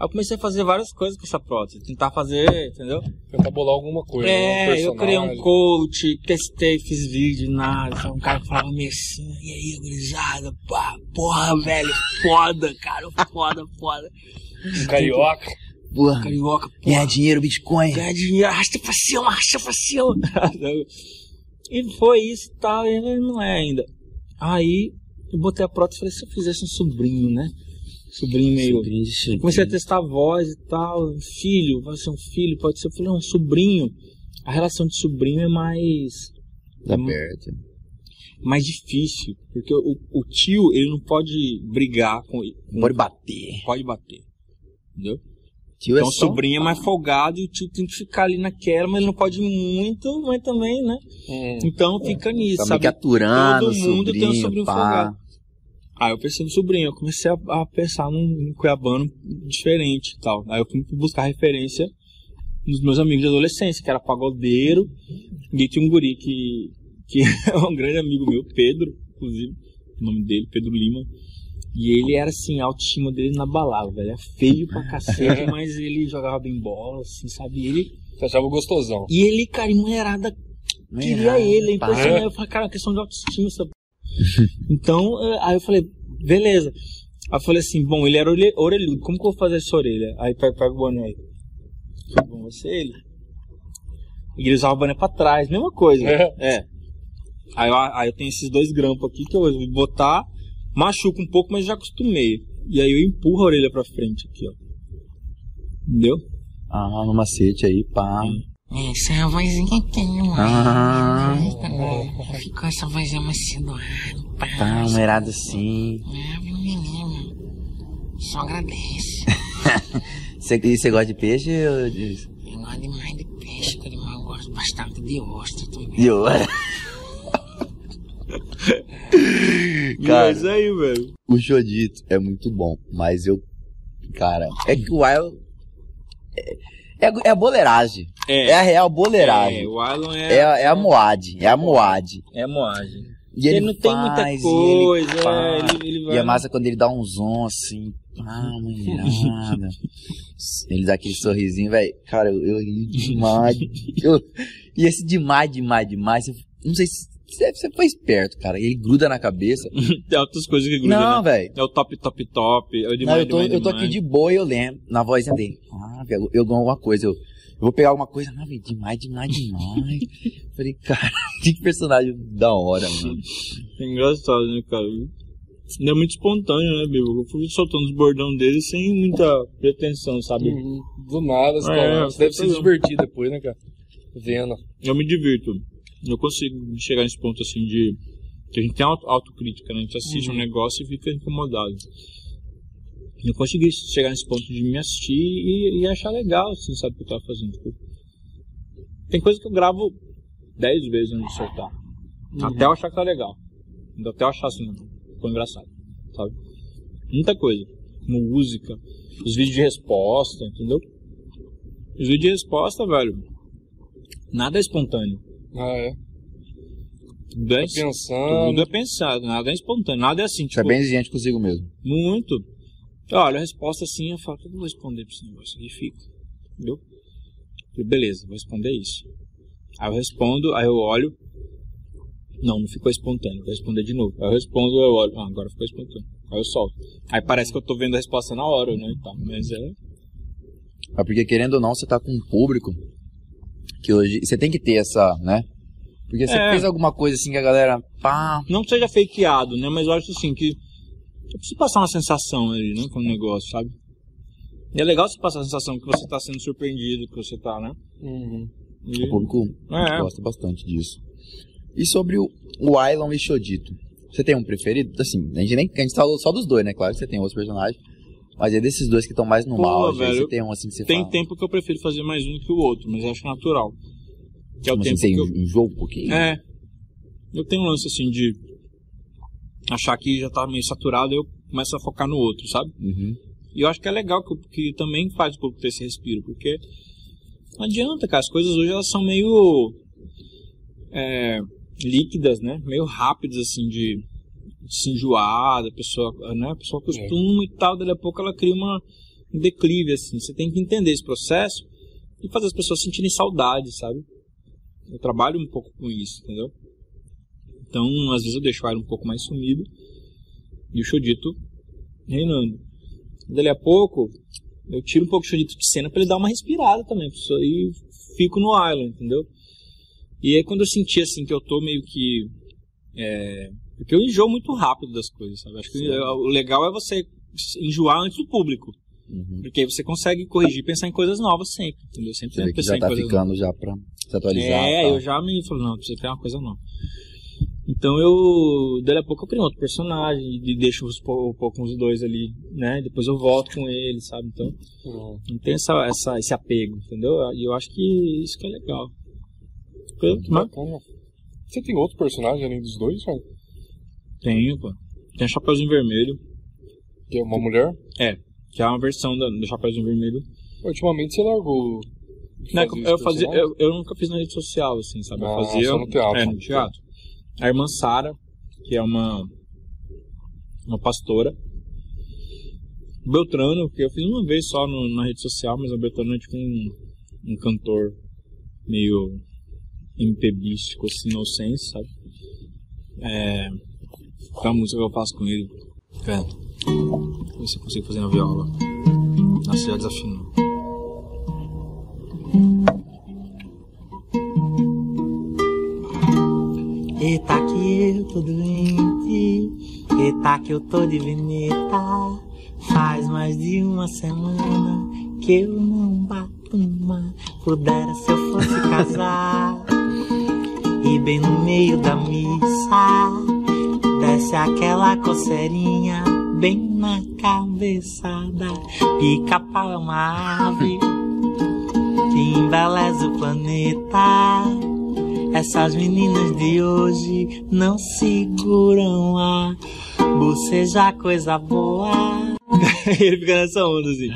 Aí eu comecei a fazer várias coisas com essa prótese. Tentar fazer, entendeu? tentar bolar alguma coisa. É, um eu criei um coach, testei, fiz vídeo, nada. Então, um cara que falava meio assim, e aí, gurizada, pá, porra, velho, foda, cara, foda, foda. Um carioca. Porra, Carioca, porra, ganhar dinheiro, Bitcoin. ganhar dinheiro, arrasta pra cima, arrasta pra cima. e foi isso e tal, e não é ainda. Aí, eu botei a prótese e falei, se eu fizesse um sobrinho, né? Sobrinho meio... Comecei a testar a voz e tal. Filho, vai ser um filho, pode ser. Eu falei, não, um sobrinho. A relação de sobrinho é mais. Tá perto. mais difícil. Porque o, o tio, ele não pode brigar com. com Pode bater. pode bater. Entendeu? Tio é Então o só... sobrinho é mais folgado e o tio tem que ficar ali naquela, mas ele não pode muito, mas também, né? Hum, Então fica nisso, Tá sabe? que aturando, Todo mundo tem um sobrinho, sobrinho pá. folgado. Aí eu pensei no sobrinho, eu comecei a, a pensar num, num cuiabano diferente e tal. Aí eu fui buscar referência nos meus amigos de adolescência, que era pagodeiro, e tinha um guri que, que é um grande amigo meu, Pedro, inclusive, o nome dele, Pedro Lima. E ele era assim, a autoestima dele na balada, velho. Era feio pra cacete, mas ele jogava bem bola, assim, sabe? E ele, Você achava gostosão. e ele, cara, mulherada queria ele, é impressionante. Eu falei, cara, é questão de autoestima, sabe? então, eh, aí eu falei, beleza. Aí eu falei assim, bom, ele era orelhudo, como que eu vou fazer essa orelha? Aí pega, o boné aí. Falei, Bom, vai ser ele. E ele usava o boné pra trás, mesma coisa. É. É. Aí, eu- aí eu tenho esses dois grampos aqui que eu vou botar, machuca um pouco, mas já acostumei. E aí eu empurro a orelha pra frente aqui, ó. Entendeu? Ah, no macete aí, pá. Essa é a vozinha que tem, mano. Ah. Ficou essa vozinha mais cedo. Tá, uma errada assim. É, meu menino. Só agradece. Você, e você gosta de peixe ou de, Eu gosto demais de peixe, que eu gosto bastante de ostra também. de ouro? Cara, Mas aí, velho. o Chodito é muito bom, mas eu. Cara, é que o Wild. É, é, é a boleiragem. É, a real boleiragem. É, o Alan É, é, a- é a Moad. É a Moad. é moagem. E Ele, ele, não tem muita faz, e coisa, ele é, faz. ele, ele vai... E é massa quando ele dá um zoom assim. Ah, mulherada. ele dá aquele sorrisinho, velho. Cara, eu, eu ri demais. Eu- e esse demais, demais, demais. eu não sei se você, você foi esperto, cara. Ele gruda na cabeça. Tem outras coisas que grudam, não, né? velho. É o top, top, top. É o Não, demais, eu tô, demais, eu tô demais. aqui de boa e eu lembro. Na vozinha dele. Ah, velho, eu ganho alguma coisa. Eu, eu vou pegar alguma coisa. Não, velho, demais, demais, demais. Falei, cara, que personagem da hora, mano. É engraçado, né, cara? Ele é muito espontâneo, né, Bibo? Eu fui soltando os bordão dele sem muita pretensão, sabe? Uhum. Do nada, você, É, fala, você deve se divertir depois, né, cara? Vendo. Eu me divirto. Eu consigo chegar nesse ponto, assim, de... Que a gente tem auto- autocrítica, né? A gente assiste Uhum. um negócio e fica incomodado. Eu consegui chegar nesse ponto de me assistir e, e achar legal, assim, sabe, o que eu tava fazendo. Tipo, tem coisa que eu gravo 10 vezes antes de soltar. Até eu achar que tá legal. Até eu achar assim, ficou engraçado, sabe? Muita coisa. Música, os vídeos de resposta, entendeu? Os vídeos de resposta, velho, nada é espontâneo. Ah, é. Tudo é, Tá pensando. tudo é pensado, nada é espontâneo, nada é assim, Você é tipo, bem exigente consigo mesmo. muito. Olha, a resposta assim, eu falo, eu vou responder pra esse negócio aqui? Fica, entendeu? Eu, beleza, vou responder isso. Aí eu respondo, aí eu olho, não, não ficou espontâneo, vou responder de novo. Aí eu respondo, eu olho, ah, agora ficou espontâneo. Aí eu solto. Aí parece que eu tô vendo a resposta na hora, né, e tal, mas é... É porque, querendo ou não, você tá com um público que hoje. Você tem que ter essa, né? Porque você É. fez alguma coisa assim que a galera. Pá. Não que seja fakeado, né, mas eu acho assim que eu preciso passar uma sensação ali, né, com o negócio, sabe? E é legal você passar a sensação que você tá sendo surpreendido, que você tá, né? Uhum. E- O público É. gosta bastante disso. E sobre o, o Ailon e Shodito? Você tem um preferido? Assim, a gente, nem, a gente falou só dos dois, né? Claro que você tem outros personagens. Mas é desses dois que estão mais no Pô, mal. Você velho, tem um assim que você Tem fala. tempo que eu prefiro fazer mais um que o outro, mas acho natural. Que é o tempo assim, que eu... enjoa um pouquinho? É. Eu tenho um lance assim de achar que já tá meio saturado, eu começo a focar no outro, sabe? Uhum. E eu acho que é legal que, que também faz o público ter esse respiro, porque não adianta, cara, as coisas hoje elas são meio é, líquidas, né? Meio rápidas assim de se enjoar, da pessoa, né? A pessoa acostuma e tal, daí a pouco ela cria uma um declive assim. Você tem que entender esse processo e fazer as pessoas sentirem saudade, sabe? Eu trabalho um pouco com isso, entendeu? Então, às vezes eu deixo o ar um pouco mais sumido e o Chodito reinando. Dali a pouco, eu tiro um pouco o Chodito de cena pra ele dar uma respirada também, e fico no Island, entendeu? E aí quando eu senti assim que eu tô meio que. É, porque eu enjoo muito rápido das coisas, sabe? Acho que o legal é você enjoar antes do público. Uhum. Porque aí você consegue corrigir e pensar em coisas novas sempre, entendeu? Sempre Você pensar já em tá coisas ficando já pra se atualizar. é, tal. eu já me falo, não, precisa criar uma coisa nova. Então eu, dali a pouco eu crio outro personagem e deixo os, um pouco os dois ali, né? Depois eu volto com eles, sabe? Então Uhum. não tem essa, essa, esse apego, entendeu? E eu acho que isso que é legal. Eu, Que bacana. Você tem outro personagem além dos dois, Thiago? Tenho, pô. Tem a Chapeuzinho Vermelho, Que é uma mulher? que é uma versão da, do Chapeuzinho Vermelho. Ultimamente você largou. Não, fazer eu, fazia, eu, eu nunca fiz na rede social, assim, sabe? Eu Ah, fazia. só no teatro. É, no teatro. A irmã Sara, que é uma. Uma pastora. Beltrano, que eu fiz uma vez só no- na rede social, mas o Beltrano é tipo um, um cantor meio MPBístico, assim, inocente, sabe? É. Qual música eu faço com ele? Vou ver se eu consigo fazer na viola. Nossa, já desafinou. Eita que eu tô doente, eita que eu tô de veneta. Faz mais de uma semana que eu não bato espuma. Pudera se eu fosse casar. E bem no meio da missa, desce aquela coceirinha bem na cabeçada. Pica-pau é uma ave que embeleza o planeta. Essas meninas de hoje não seguram a bocejar coisa boa. ele fica nessa onda, assim.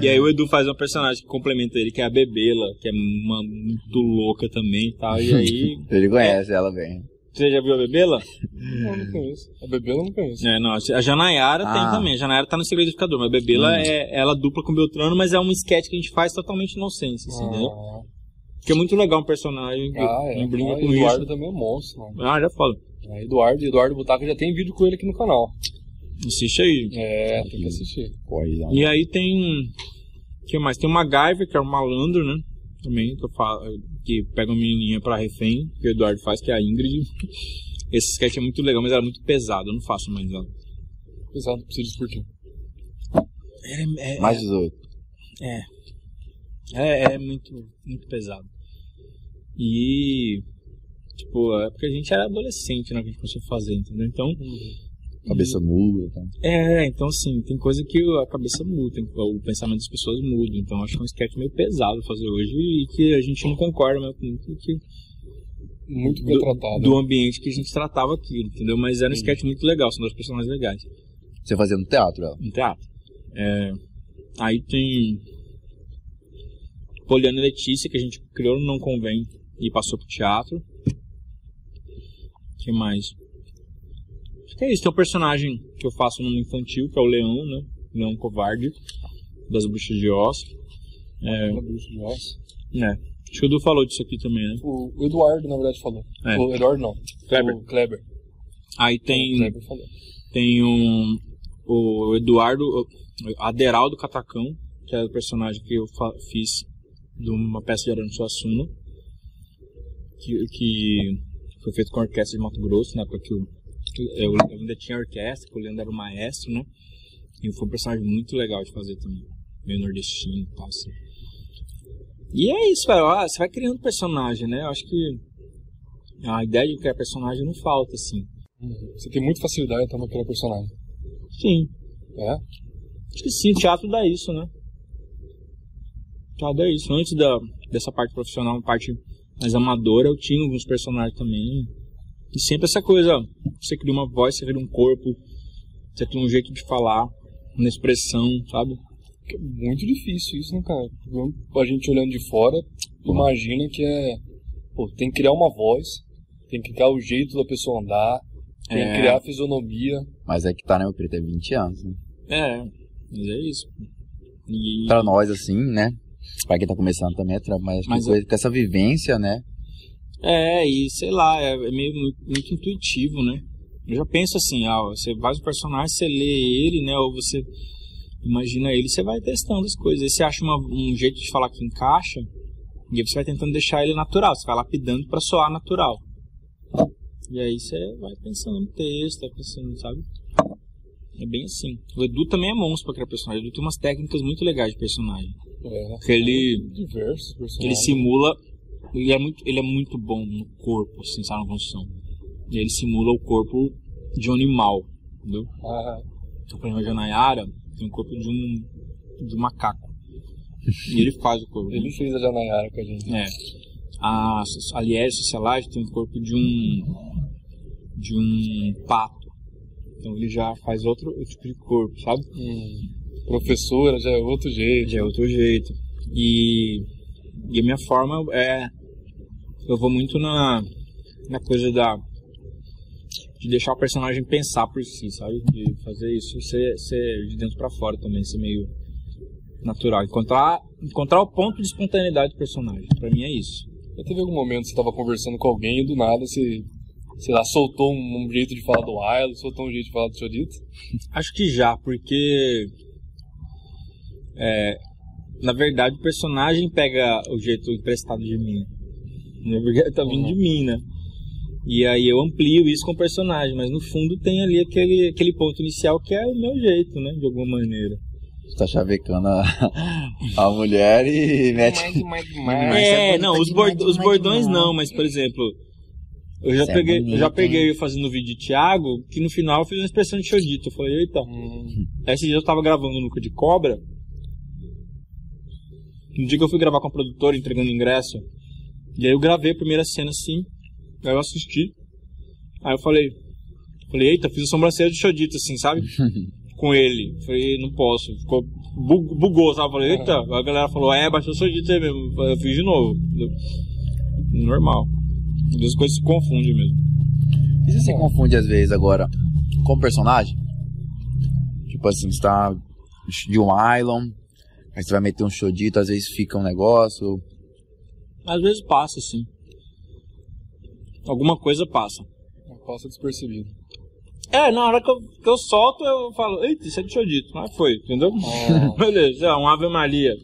E aí o Edu faz uma personagem que complementa ele, que é a Bebela, que é uma muito louca também e tal. E aí. Ele conhece ela bem. Você já viu a Bebela? Não, não conheço. A Bebê eu não conheço. É, não. A Janayara tem Ah. também. A Janayara tá no Segredo mas a Bebela Hum. é ela dupla com o Beltrano, mas é um sketch que a gente faz totalmente inocente, assim, entendeu? Ah, Que é muito legal um personagem que ah, é. brinca Ah, com Eduardo isso. também é monstro, mano. Ah, já falo. É, Eduardo, Eduardo Butaca já tem vídeo com ele aqui no canal. Assiste aí. É, tem que assistir. Coisa. E aí tem. O que mais? Tem o MacGyver, que é um malandro, né? Também, que, eu falo, que pega uma menininha pra refém, que o Eduardo faz, que é a Ingrid. Esse sketch é muito legal, mas era muito pesado, eu não faço mais ela. Pesado, preciso por quê? É, é, Mais 18. é, é muito, muito pesado. E. Tipo, é porque a gente era adolescente, né? Que a gente começou a fazer, entendeu? Então. Cabeça muda. Tá? É, então assim, tem coisa que a cabeça muda, tem- o pensamento das pessoas muda. Então acho que é um sketch meio pesado fazer hoje e que a gente não concorda mais com muito que, Muito bem do, tratado. do ambiente que a gente tratava aquilo, entendeu? Mas era um sketch muito legal, são dois personagens legais Você fazia no teatro, ela. no teatro. É, aí tem Poliana e Letícia, que a gente criou no Não Convém e passou pro teatro. que mais? É isso. Tem um personagem que eu faço no infantil, que é o Leão, né? Leão Covarde, das Bruxas de Oz. É, bruxa de Oz. né? Acho que o Edu falou disso aqui também, né? O, o Eduardo, na verdade, falou. É. O Eduardo não. Kleber. O Kleber. Aí O tem, Kleber falou. tem um, o Eduardo, o Aderaldo Catacão, que é o personagem que eu fiz de uma peça de Arano Suassuna, que, que foi feito com a orquestra de Mato Grosso, na época que eu, eu ainda tinha orquestra, que o Leandro era o maestro, né? E foi um personagem muito legal de fazer também, meio nordestino e tal, assim. E é isso, velho. Você vai criando personagem, né? Eu acho que a ideia de criar personagem não falta, assim. Você tem muita facilidade então, pra criar personagem. Sim, É? Acho que sim, teatro dá isso, né? Teatro dá isso. Antes da, dessa parte profissional, uma parte mais amadora, eu tinha alguns personagens também. E sempre essa coisa, você cria uma voz, você cria um corpo, você tem um jeito de falar, uma expressão, sabe? Que é muito difícil isso, né, cara? A gente olhando de fora, imagina que é. Pô, tem que criar uma voz, tem que criar o jeito da pessoa andar, tem É. que criar a fisionomia. Mas é que tá, né, meu preto? É 20 anos, né? É, mas é isso. E, Pra nós, assim, né? Pra quem tá começando também é trampo, mas Mas que com- com essa vivência, né? É, e sei lá, é, é meio muito, intuitivo, né? Eu já penso assim, ah, você faz o personagem, você lê ele, né? Ou você imagina ele, você vai testando as coisas. Aí você acha uma- um jeito de falar que encaixa, e aí você vai tentando deixar ele natural, você vai lapidando pra soar natural. E aí você vai pensando no texto, vai pensando, sabe? É bem assim. O Edu também é monstro pra criar personagem. O Edu tem umas técnicas muito legais de personagem. É, né? Ele- Diversos Ele simula. Ele é muito, ele é muito bom no corpo, assim, sabe, na construção. E ele simula o corpo de um animal, entendeu? Então, por exemplo, a Janayara tem o corpo de um, de um macaco. E ele faz o corpo. ele fez a Janayara com a gente. É. A, a Liege Socialite tem o corpo de um. de um pato. Então ele já faz outro tipo de corpo, sabe? Hum, professora já é outro jeito. Já é outro jeito. E, e a minha forma é. Eu vou muito na, na coisa da. de deixar o personagem pensar por si, sabe? De fazer isso ser, ser de dentro pra fora também, ser meio natural. Encontrar, encontrar o ponto de espontaneidade do personagem. Pra mim é isso. Já teve algum momento que você tava conversando com alguém e do nada você, sei lá, soltou um, um jeito de falar do Ailo, soltou um jeito de falar do Chodito? Acho que já, porque. É, na verdade, o personagem pega o jeito emprestado de mim. Né? Porque tá vindo de mim, né? E aí eu amplio isso com o personagem, mas no fundo tem ali aquele, aquele ponto inicial que é o meu jeito, né? De alguma maneira. Tá chavecando a, a mulher e mete. É, é não, os, bord- demais, os bordões demais. não, mas por exemplo, eu já Isso é peguei, eu já bonito, peguei eu fazendo o vídeo de Thiago, que no final eu fiz uma expressão de Chodito. Eu falei, eita. Hum. Esse dia eu tava gravando no Cu de Cobra. No dia que eu fui gravar com a produtora, entregando ingresso. E aí eu gravei a primeira cena assim. Aí eu assisti. Aí eu falei. Falei, eita, fiz a sobrancelha de Chodito, assim, sabe? com ele. Falei, não posso. Ficou, bu- bugou, sabe? Falei, eita. A galera falou, é, baixou o Chodito aí mesmo. Eu fiz de novo. Normal. Às vezes as coisas se confundem mesmo. E você se confunde às vezes agora com o personagem? Tipo assim, você tá de um Ilon, aí você vai meter um chodito, às vezes fica um negócio. Às vezes passa, sim. Alguma coisa passa. Passa despercebido. É, na hora que eu, que eu solto, eu falo, eita, isso é de Chodito. Mas foi, entendeu? Ah. Beleza, é um Ave Maria.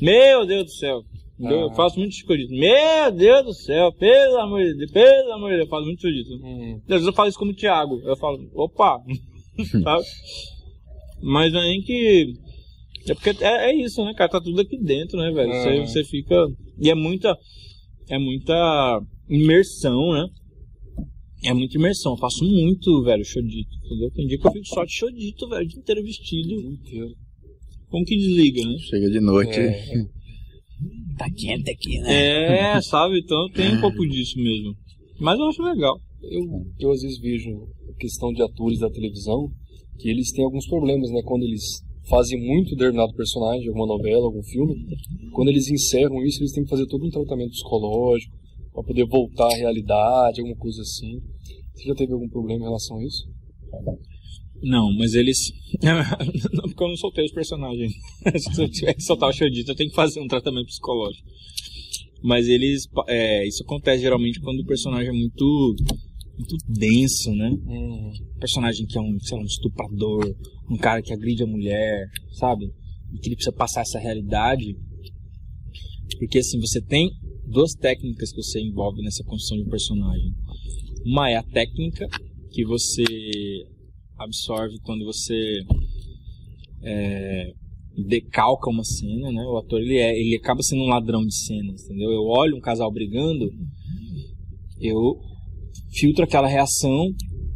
Meu Deus do céu. Entendeu? Eu Ah. faço muito Chodito. Meu Deus do céu, pelo amor de Deus, pelo amor de Deus, eu faço muito Chodito. Hum. Às vezes eu falo isso como Thiago. Eu falo, opa, sabe? Mas não é nem que. É porque é, é isso, né, cara? Tá tudo aqui dentro, né, velho? Você, É. você fica. E é muita. É muita imersão, né? É muita imersão. Eu faço muito, velho, chodito, entendeu? Tem dia que eu fico só de chodito, velho, o dia inteiro vestido. Inteiro. Como que desliga, né? Chega de noite. É. Tá quente aqui, né? É, sabe? Então tem um pouco disso mesmo. Mas eu acho legal. Eu, eu às vezes vejo a questão de atores da televisão que eles têm alguns problemas, né? Quando eles fazem muito determinado personagem, alguma novela, algum filme, quando eles encerram isso, eles têm que fazer todo um tratamento psicológico para poder voltar à realidade, alguma coisa assim. Você já teve algum problema em relação a isso? Não, mas eles. não, porque eu não soltei os personagens. Se eu tiver que soltar o Chodito, eu tenho que fazer um tratamento psicológico. Mas eles. é, isso acontece geralmente quando o personagem é muito. Muito denso, né? Hum. Um personagem que é um, sei lá, um estuprador, um cara que agride a mulher, sabe? E que ele precisa passar essa realidade. Porque assim, você tem duas técnicas que você envolve nessa construção de um personagem. Uma é a técnica que você absorve quando você é, decalca uma cena, né? O ator ele, é, ele acaba sendo um ladrão de cenas, entendeu? Eu olho um casal brigando, eu filtro aquela reação,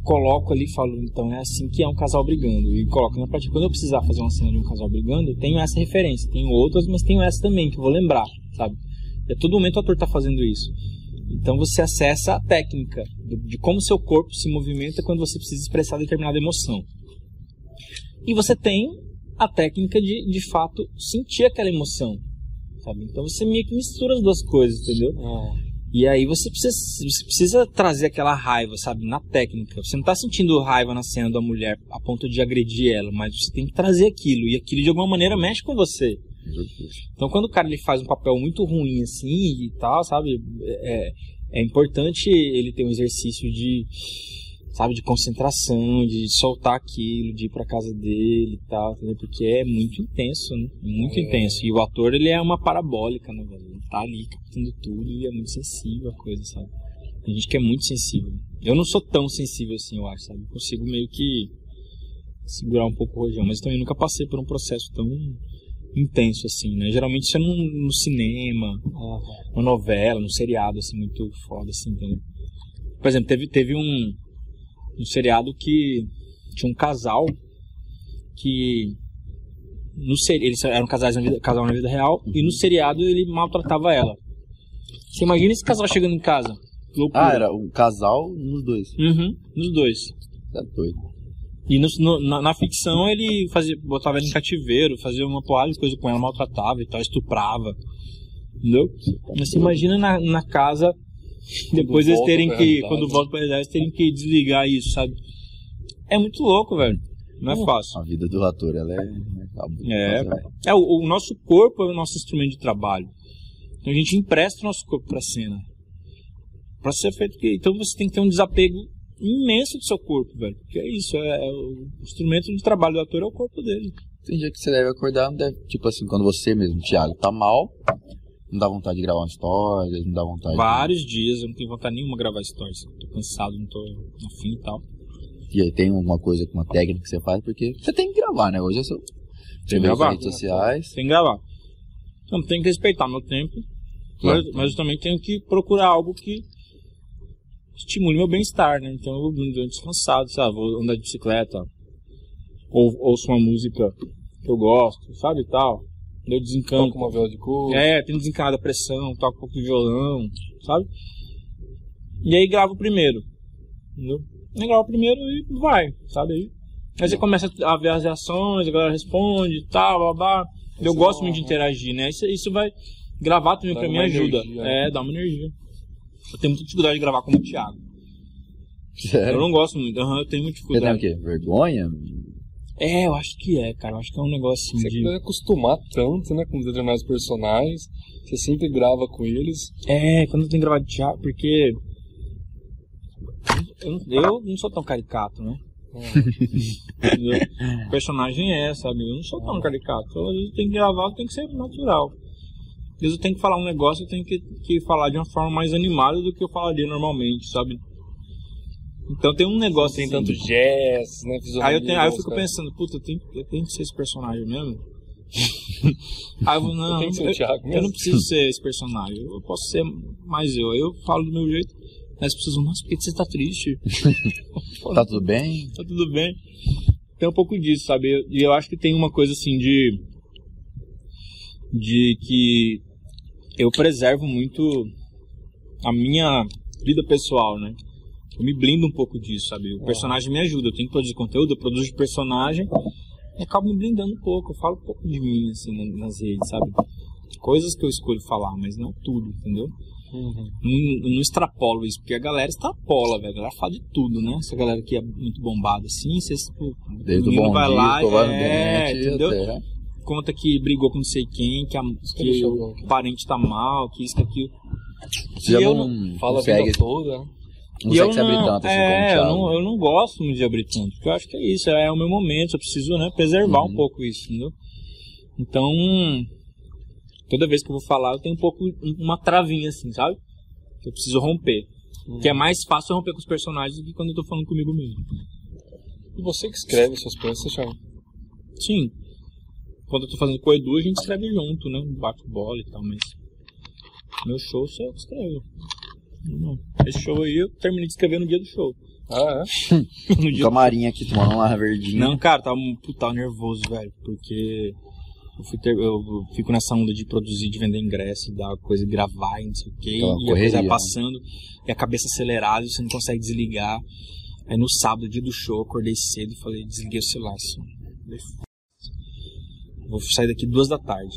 coloco ali e falo, então é assim que é um casal brigando. E coloco na prática. Quando eu precisar fazer uma cena de um casal brigando, eu tenho essa referência. Tenho outras, mas tenho essa também, que eu vou lembrar, sabe? E a todo momento o ator está fazendo isso. Então você acessa a técnica de como seu corpo se movimenta quando você precisa expressar determinada emoção. E você tem a técnica de, de fato, sentir aquela emoção, sabe? Então você meio que mistura as duas coisas, entendeu? Ah, E aí você precisa, você precisa trazer aquela raiva, sabe, na técnica. Você não tá sentindo raiva na cena da mulher a ponto de agredir ela, mas você tem que trazer aquilo. E aquilo de alguma maneira mexe com você. Então quando o cara ele faz um papel muito ruim assim e tal, sabe, é, é importante ele ter um exercício de, sabe, de concentração, de soltar aquilo, de ir pra casa dele e tal, entendeu? porque é muito intenso, né? Muito É. intenso. E o ator ele é uma parabólica, né, velho? Ele tá ali captando tudo e é muito sensível a coisa, sabe? Tem gente que é muito sensível. Eu não sou tão sensível assim, eu acho, sabe? Eu consigo meio que segurar um pouco o rojão, mas também nunca passei por um processo tão intenso assim, né? Geralmente isso é no, no cinema, uma novela, num seriado assim muito foda assim, entendeu? Por exemplo, teve teve um um seriado que tinha um casal que no ser, eles eram casais na vida, casal na vida real e no seriado ele maltratava ela. Você imagina esse casal chegando em casa? Loucura. Ah, era um casal nos dois. Uhum, nos dois. Tá doido. E no- no- na, na ficção ele fazia, botava ela em cativeiro, fazia uma porrada de coisa com ela, maltratava e tal, estuprava. Entendeu? Mas você imagina na, na casa, depois eles terem que, quando voltam pra realidade, eles terem que desligar isso, sabe? É muito louco, velho. Não é fácil. A vida do ator, ela é. é, É, né? É, o, o nosso corpo é o nosso instrumento de trabalho. Então a gente empresta o nosso corpo pra cena. Pra ser feito que. Então você tem que ter um desapego imenso do seu corpo, velho. Porque é isso, é, é o instrumento de trabalho do ator é o corpo dele. Tem dia que você deve acordar, deve, tipo assim, quando você mesmo, Thiago, tá mal, não dá vontade de gravar uma história, não dá vontade. de- Vários dias, eu não tenho vontade nenhuma de gravar stories. Tô cansado, não tô afim e tal. E aí tem alguma coisa, uma técnica que você faz, porque você tem que gravar, né? Hoje é seu. Tem gravar. redes sociais. Tem que gravar. Então tem que respeitar meu tempo, mas, mas eu também tenho que procurar algo que estimule meu bem-estar, né? Então eu vou dormir descansado, sabe? Vou andar de bicicleta, ou ouço uma música que eu gosto, sabe, e tal. Eu desencanto. Toca uma vela de couro. É, tem desencanado a pressão, toco um pouco de violão, sabe? E aí gravo primeiro. Entendeu? Aí gravo primeiro e vai, sabe? Aí, aí você começa a ver as reações, a galera responde e tal, blá, blá. Eu Isso gosto muito de interagir, né? Isso, isso vai gravar também Dá pra mim ajuda. energia, né? É, dá uma energia. Eu tenho muita dificuldade de gravar como o Thiago. Eu Sério? não gosto muito, aham, eu tenho muita Você tem o dificuldade. quê? Vergonha? É, eu acho que é, cara. Eu acho que é um negócio assim Você de. deve acostumar tanto, né, com determinados personagens. Você sempre grava com eles. É, quando eu tenho gravado de teatro, porque. Eu, não- eu não sou tão caricato, né? Entendeu? o personagem é, sabe? Eu não sou tão caricato. Então, às vezes tem que gravar, tem que ser natural. Às vezes eu tenho que falar um negócio, eu tenho que, que falar de uma forma mais animada do que eu falaria normalmente, sabe? Então tem um negócio Tem assim, tanto gestos, né? Aí eu, tenho, aí eu fico pensando, puta, eu tenho, eu tenho que ser esse personagem mesmo? aí eu não, Eu eu, eu não preciso ser esse personagem, eu posso ser mais eu. Aí eu falo do meu jeito, aí as pessoas, nossa, por que você tá triste? Tá tudo bem? tá tudo bem. Tem um pouco disso, sabe? E eu acho que tem uma coisa assim de. de que eu preservo muito a minha vida pessoal, né? Eu me blindo um pouco disso, sabe? O personagem me ajuda, eu tenho que produzir conteúdo, eu produzo de personagem e acabo me blindando um pouco. Eu falo um pouco de mim, assim, na- nas redes, sabe? Coisas que eu escolho falar, mas não tudo, entendeu? Uhum. não, não extrapolo isso, porque a galera extrapola, velho. A galera fala de tudo, né? Essa galera que é muito bombada assim, vocês, tipo, Desde o bom vai dia, lá é, entendeu? até... Conta que brigou com não sei quem, que, a- que o parente tá mal, que isso, que aquilo. Você já eu não, Fala a vida toda, né? Não E eu se abrir não- tanto assim é, eu não, eu não gosto muito de abrir tanto, porque eu acho que é isso, é o meu momento, eu preciso, né, preservar Uhum. um pouco isso, entendeu? Então, toda vez que eu vou falar, eu tenho um pouco uma travinha assim, sabe? Que eu preciso romper. Que é mais fácil romper com os personagens do que quando eu tô falando comigo mesmo. E você que escreve suas peças, Thiago? Sim. Quando eu tô fazendo com o Edu, a gente escreve junto, né? Bate bola e tal, mas. Meu show só eu escrevo. Não. Esse show aí eu terminei de escrever no dia do show. Ah, é? No dia Camarim aqui tomando uma verdinha. Não, cara, tava um puta nervoso, velho, porque eu, fui ter- eu fico nessa onda de produzir, de vender ingresso, dar coisa, gravar e não sei o quê, Aquela e a coisa correria, vai né? passando, e a cabeça acelerada, e você não consegue desligar. Aí no sábado, dia do show, acordei cedo e falei, desliguei o celular, assim. Falei, "F- Vou sair daqui duas da tarde.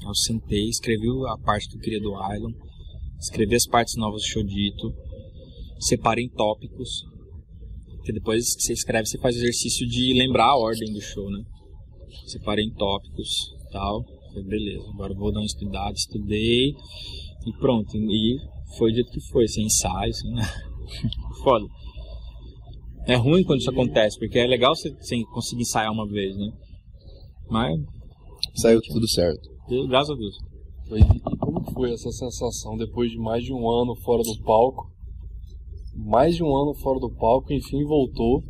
Aí eu sentei, escrevi a parte que eu queria do Island, escrevi as partes novas do Shodito, separei em tópicos, porque depois que você escreve, você faz o exercício de lembrar a ordem do show, né? Separei em tópicos tal. Falei, beleza, agora vou dar uma estudada, estudei e pronto. E foi do jeito que foi, sem ensaio, sem nada. Foda. É ruim quando isso acontece, porque é legal você, você conseguir ensaiar uma vez, né? Mas, Saiu tudo certo. graças a Deus. E como que foi essa sensação depois de mais de um ano fora do palco? Mais de um ano fora do palco, enfim, voltou.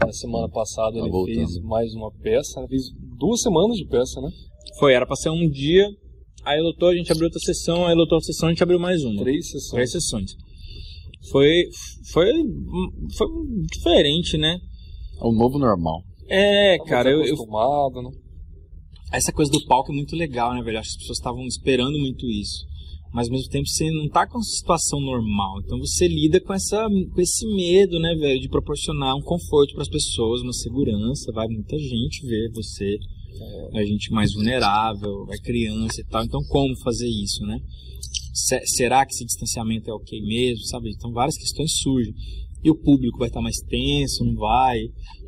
Na semana passada Tá ele voltando. fez mais uma peça, fez duas semanas de peça, né? Foi, era pra ser um dia, aí lotou, a gente abriu outra sessão, aí lotou outra sessão, a gente abriu mais uma. Três sessões. Três sessões. Foi, foi, foi diferente, né? É o novo normal. É, Tava cara, eu, eu- acostumado, né? Essa coisa do palco é muito legal, né, velho? Acho que as pessoas estavam esperando muito isso. Mas ao mesmo tempo você não tá com uma situação normal. Então você lida com, essa, com esse medo, né, velho? De proporcionar um conforto para as pessoas, uma segurança. Vai muita gente ver você. A gente mais vulnerável, vai criança e tal. Então como fazer isso, né? Se- será que esse distanciamento é ok mesmo, sabe? Então várias questões surgem. E o público vai estar mais tenso, não vai?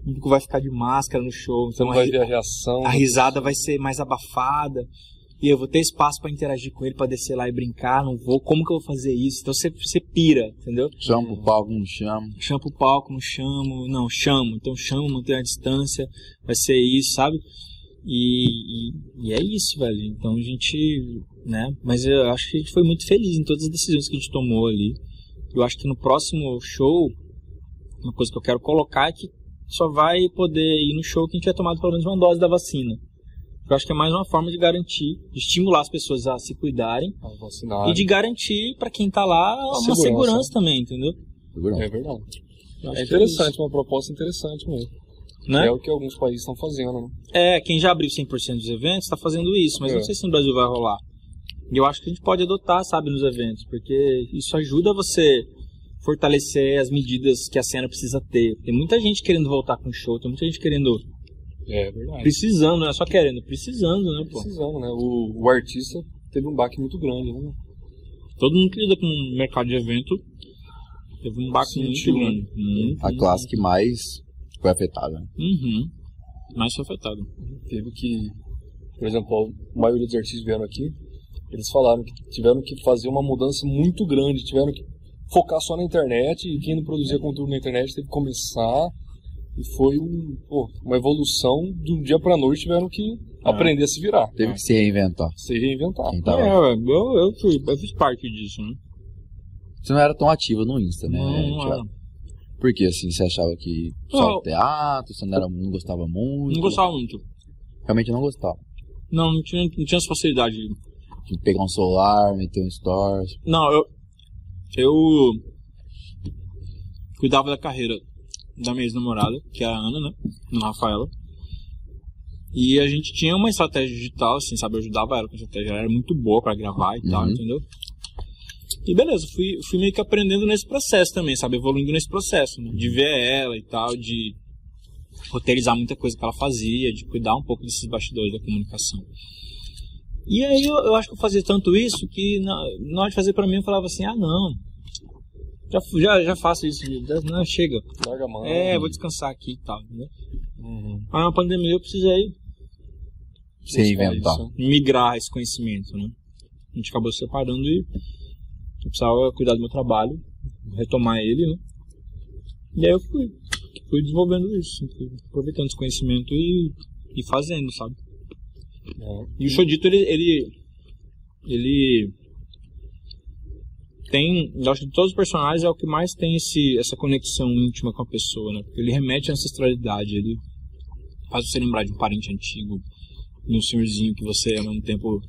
O público vai ficar de máscara no show. Você Então não a vai ri- ver a reação. a risada vai ser mais abafada e eu vou ter espaço pra interagir com ele, pra descer lá e brincar, não vou, como que eu vou fazer isso? Então você, você pira, entendeu? Chama o palco, não chama. Chama pro palco, não chamo, não, chamo, então chamo, manter a distância, vai ser isso, sabe? E, e, e é isso, velho. Então a gente, né? Mas eu acho que a gente foi muito feliz em todas as decisões que a gente tomou ali. Eu acho que no próximo show, uma coisa que eu quero colocar é que só vai poder ir no show quem tiver tomado pelo menos uma dose da vacina. Eu acho que é mais uma forma de garantir, de estimular as pessoas a se cuidarem a e de garantir para quem tá lá uma Segurança. segurança também, entendeu? Segurança. É verdade. É que interessante, uma proposta interessante mesmo. né? É o que alguns países estão fazendo, né? É, quem já abriu 100% dos eventos está fazendo isso, mas É. não sei se no Brasil vai rolar. E eu acho que a gente pode adotar, sabe, nos eventos, porque isso ajuda você fortalecer as medidas que a cena precisa ter. Tem muita gente querendo voltar com show, tem muita gente querendo, É verdade. precisando, não é só querendo, precisando, né, pô. Precisando, né? O, o artista teve um baque muito grande, né? Todo mundo que lida com o mercado de evento teve um baque Sentiu, muito grande. Muito, A classe que mais foi afetada. né? Uhum. Mais foi afetado. Teve que, por exemplo, a maioria dos artistas vieram aqui, eles falaram que tiveram que fazer uma mudança muito grande, tiveram que focar só na internet e quem não produzia conteúdo na internet teve que começar e foi um, pô, uma evolução de um dia pra noite tiveram que aprender a se virar, Teve que se reinventar. se reinventar. Tava... É, eu, eu, fui, eu fiz parte disso, né? Você não era tão ativo no Insta, né? Não, não era. Por que assim? Você achava que só Não. teatro, você não, era, não gostava muito? Não gostava muito. Realmente não gostava. Não, não tinha, não tinha essa facilidade. Pegar um celular, meter um stories. Não, eu. Eu. Cuidava da carreira da minha ex-namorada, que é a Ana, né? A Rafaela. E a gente tinha uma estratégia digital, assim, sabe? Eu ajudava ela com a estratégia. Ela era muito boa pra gravar e tal, Uhum. entendeu? E beleza, fui, fui meio que aprendendo nesse processo também, sabe? Evoluindo nesse processo, né? De ver ela e tal, de roteirizar muita coisa que ela fazia, de cuidar um pouco desses bastidores da comunicação. E aí eu, eu acho que eu fazia tanto isso que na, na hora de fazer pra mim eu falava assim, ah não, já, já, já faço isso, não, chega. Larga a mão. É, vou descansar aqui e tal, né? Uhum. Aí na pandemia eu precisei Se reinventar. Isso. migrar esse conhecimento, né? A gente acabou se separando e eu precisava cuidar do meu trabalho, retomar ele, né? E aí eu fui, fui desenvolvendo isso, fui aproveitando esse conhecimento e, e fazendo, sabe? É. E o Shodito, ele, ele, ele tem, eu acho que de todos os personagens é o que mais tem esse, essa conexão íntima com a pessoa, né? Porque ele remete à ancestralidade, ele faz você lembrar de um parente antigo, de um senhorzinho que você ao mesmo tempo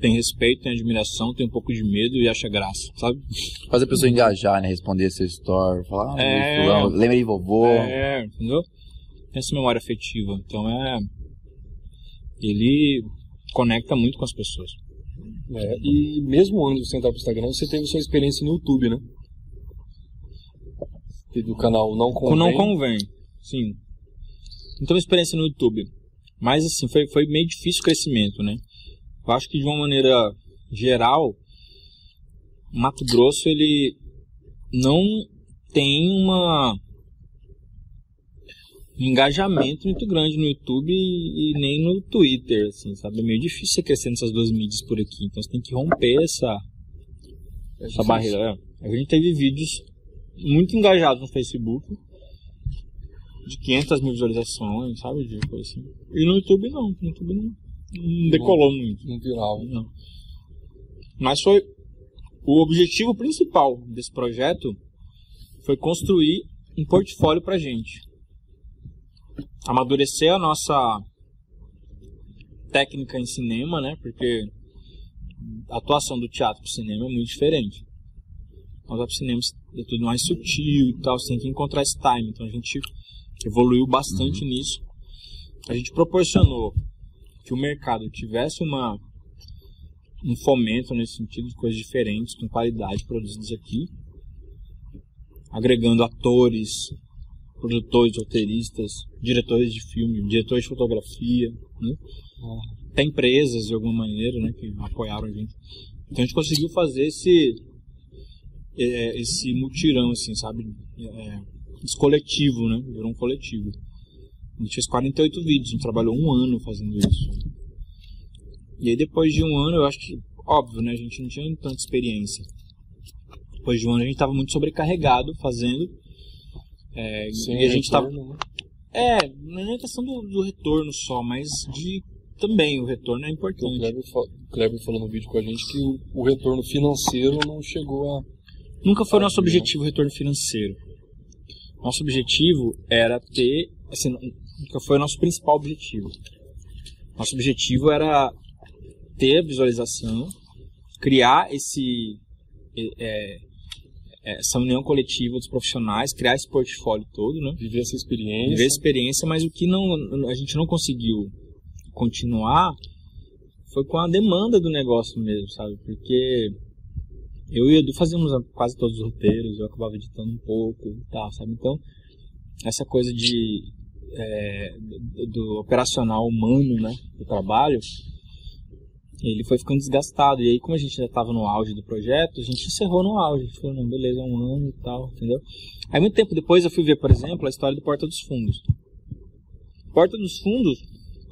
tem respeito, tem admiração, tem um pouco de medo e acha graça, sabe? Fazer a pessoa engajar, né? Responder seu story, falar, ah, É. fulano, lembra de vovô. É, entendeu? Tem essa memória afetiva. Então é. Ele conecta muito com as pessoas. É, e mesmo antes de você entrar pro Instagram, você teve sua experiência no YouTube, né? Teve o canal Não Convém. não convém, sim. Teve experiência no YouTube. Mas assim, foi, foi meio difícil o crescimento, né? Eu acho que de uma maneira geral, Mato Grosso ele não tem uma um engajamento muito grande no YouTube e, e nem no Twitter, assim, sabe? É meio difícil você crescer nessas duas mídias por aqui. Então você tem que romper essa, É essa barreira. É. A gente teve vídeos muito engajados no Facebook, de 500 mil visualizações, sabe? De coisa assim. E no YouTube não, no YouTube não, não decolou muito. Não virava. Não. Mas foi o objetivo principal desse projeto foi construir um portfólio pra gente. Amadurecer a nossa técnica em cinema, né? Porque a atuação do teatro pro cinema é muito diferente. Mas pro cinema é tudo mais sutil e tal, você tem que encontrar esse time. Então a gente evoluiu bastante nisso. A gente proporcionou que o mercado tivesse uma um fomento nesse sentido de coisas diferentes, com qualidade produzidas aqui, agregando atores, produtores, roteiristas, diretores de filme, diretores de fotografia, né? até empresas de alguma maneira, né, que apoiaram a gente. Então a gente conseguiu fazer esse é, esse mutirão, assim, sabe, é, esse coletivo, né, virou um coletivo. A gente fez 48 vídeos, a gente trabalhou um ano fazendo isso. E aí depois de um ano, eu acho que, óbvio, né, a gente não tinha tanta experiência. Depois de um ano a gente estava muito sobrecarregado fazendo. É, Sem e a gente retorno, né? é, não é questão do, do retorno só, mas de também o retorno é Porque o importante. Kleber, fa- o Kleber falou no vídeo com a gente que o, o retorno financeiro não chegou a. Nunca foi nosso Né? objetivo o retorno financeiro. Nosso objetivo era ter, assim, nunca foi o nosso principal objetivo. Nosso objetivo era ter a visualização, criar esse é, essa união coletiva dos profissionais, criar esse portfólio todo, né? Viver essa experiência. Viver a experiência, mas o que não, a gente não conseguiu continuar foi com a demanda do negócio mesmo, sabe? Porque eu e o Edu fazíamos quase todos os roteiros, eu acabava editando um pouco e tal, sabe? Então, essa coisa de é, do, do operacional humano, né, do trabalho, ele foi ficando desgastado. E aí, como a gente já estava no auge do projeto, a gente encerrou no auge. A gente falou, não, beleza, é um ano e tal, entendeu? Aí, muito tempo depois, eu fui ver, por exemplo, a história do Porta dos Fundos. Porta dos Fundos,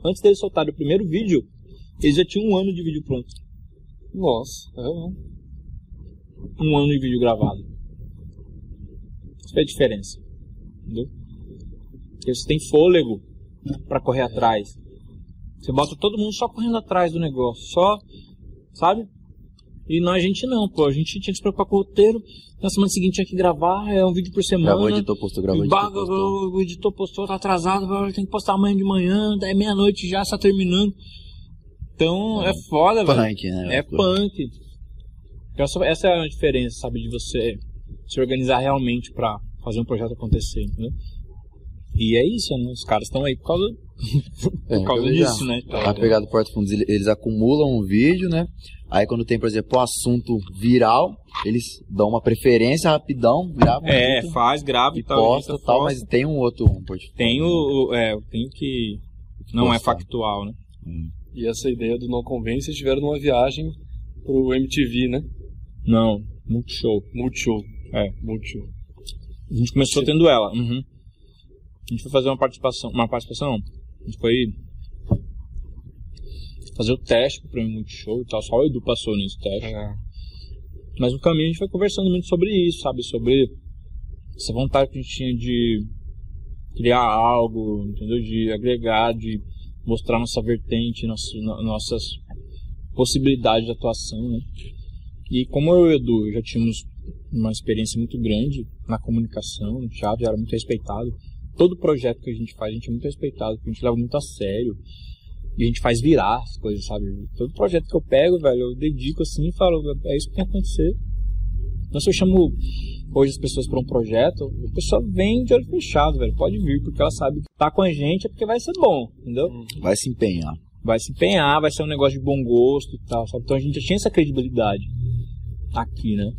antes deles soltarem o primeiro vídeo, eles já tinham um ano de vídeo pronto. Nossa, é, Um ano de vídeo gravado. Isso faz diferença. Entendeu? Porque você tem fôlego para correr atrás. Você bota todo mundo só correndo atrás do negócio, só, sabe? E nós, a gente não, pô. A gente tinha que se preocupar com o roteiro. Na semana seguinte tinha que gravar, é um vídeo por semana. Gravou, editou, postou, gravou, E baga, postou. o editor postou, tá atrasado, tem que postar amanhã de manhã, daí meia-noite já está terminando. Então é foda, velho. Punk, né? É punk. Então, essa, essa é a diferença, sabe, de você se organizar realmente pra fazer um projeto acontecer, entendeu? E é isso, né? Os caras estão aí por causa, É, por causa disso, né? Então, A pegada do Porta Fundos, ele- eles acumulam um vídeo, né? Aí quando tem, por exemplo, um assunto viral, eles dão uma preferência rapidão, gravam um é, faz, grava e e tal. posta tal, posta. mas tem um outro um portfólio. Tem o, o- é, tem o que não é factual, né? E essa ideia do No Convence, vocês tiveram numa viagem pro MTV, né? Não, muito show. Multishow. É. Multishow. A gente começou tendo ela. Uhum. A gente foi fazer uma participação. Uma participação não. A gente foi fazer o teste pro Prêmio Multishow e tal. Só o Edu passou nesse teste. É. Mas no caminho a gente foi conversando muito sobre isso, sabe? Sobre essa vontade que a gente tinha de criar algo, entendeu? De agregar, de mostrar nossa vertente, nosso, no- nossas possibilidades de atuação, né? E como eu e o Edu já tínhamos uma experiência muito grande na comunicação, no teatro, já era muito respeitado. Todo projeto que a gente faz, a gente é muito respeitado, porque a gente leva muito a sério. E a gente faz virar as coisas, sabe? Todo projeto que eu pego, velho, eu dedico assim e falo, é isso que tem que acontecer. Então, se eu chamo hoje as pessoas para um projeto, a pessoa vem de olho fechado, velho. Pode vir, porque ela sabe que tá com a gente é porque vai ser bom, entendeu? Vai se empenhar. vai se empenhar, vai ser um negócio de bom gosto e tal, sabe? Então a gente já tinha essa credibilidade aqui, né?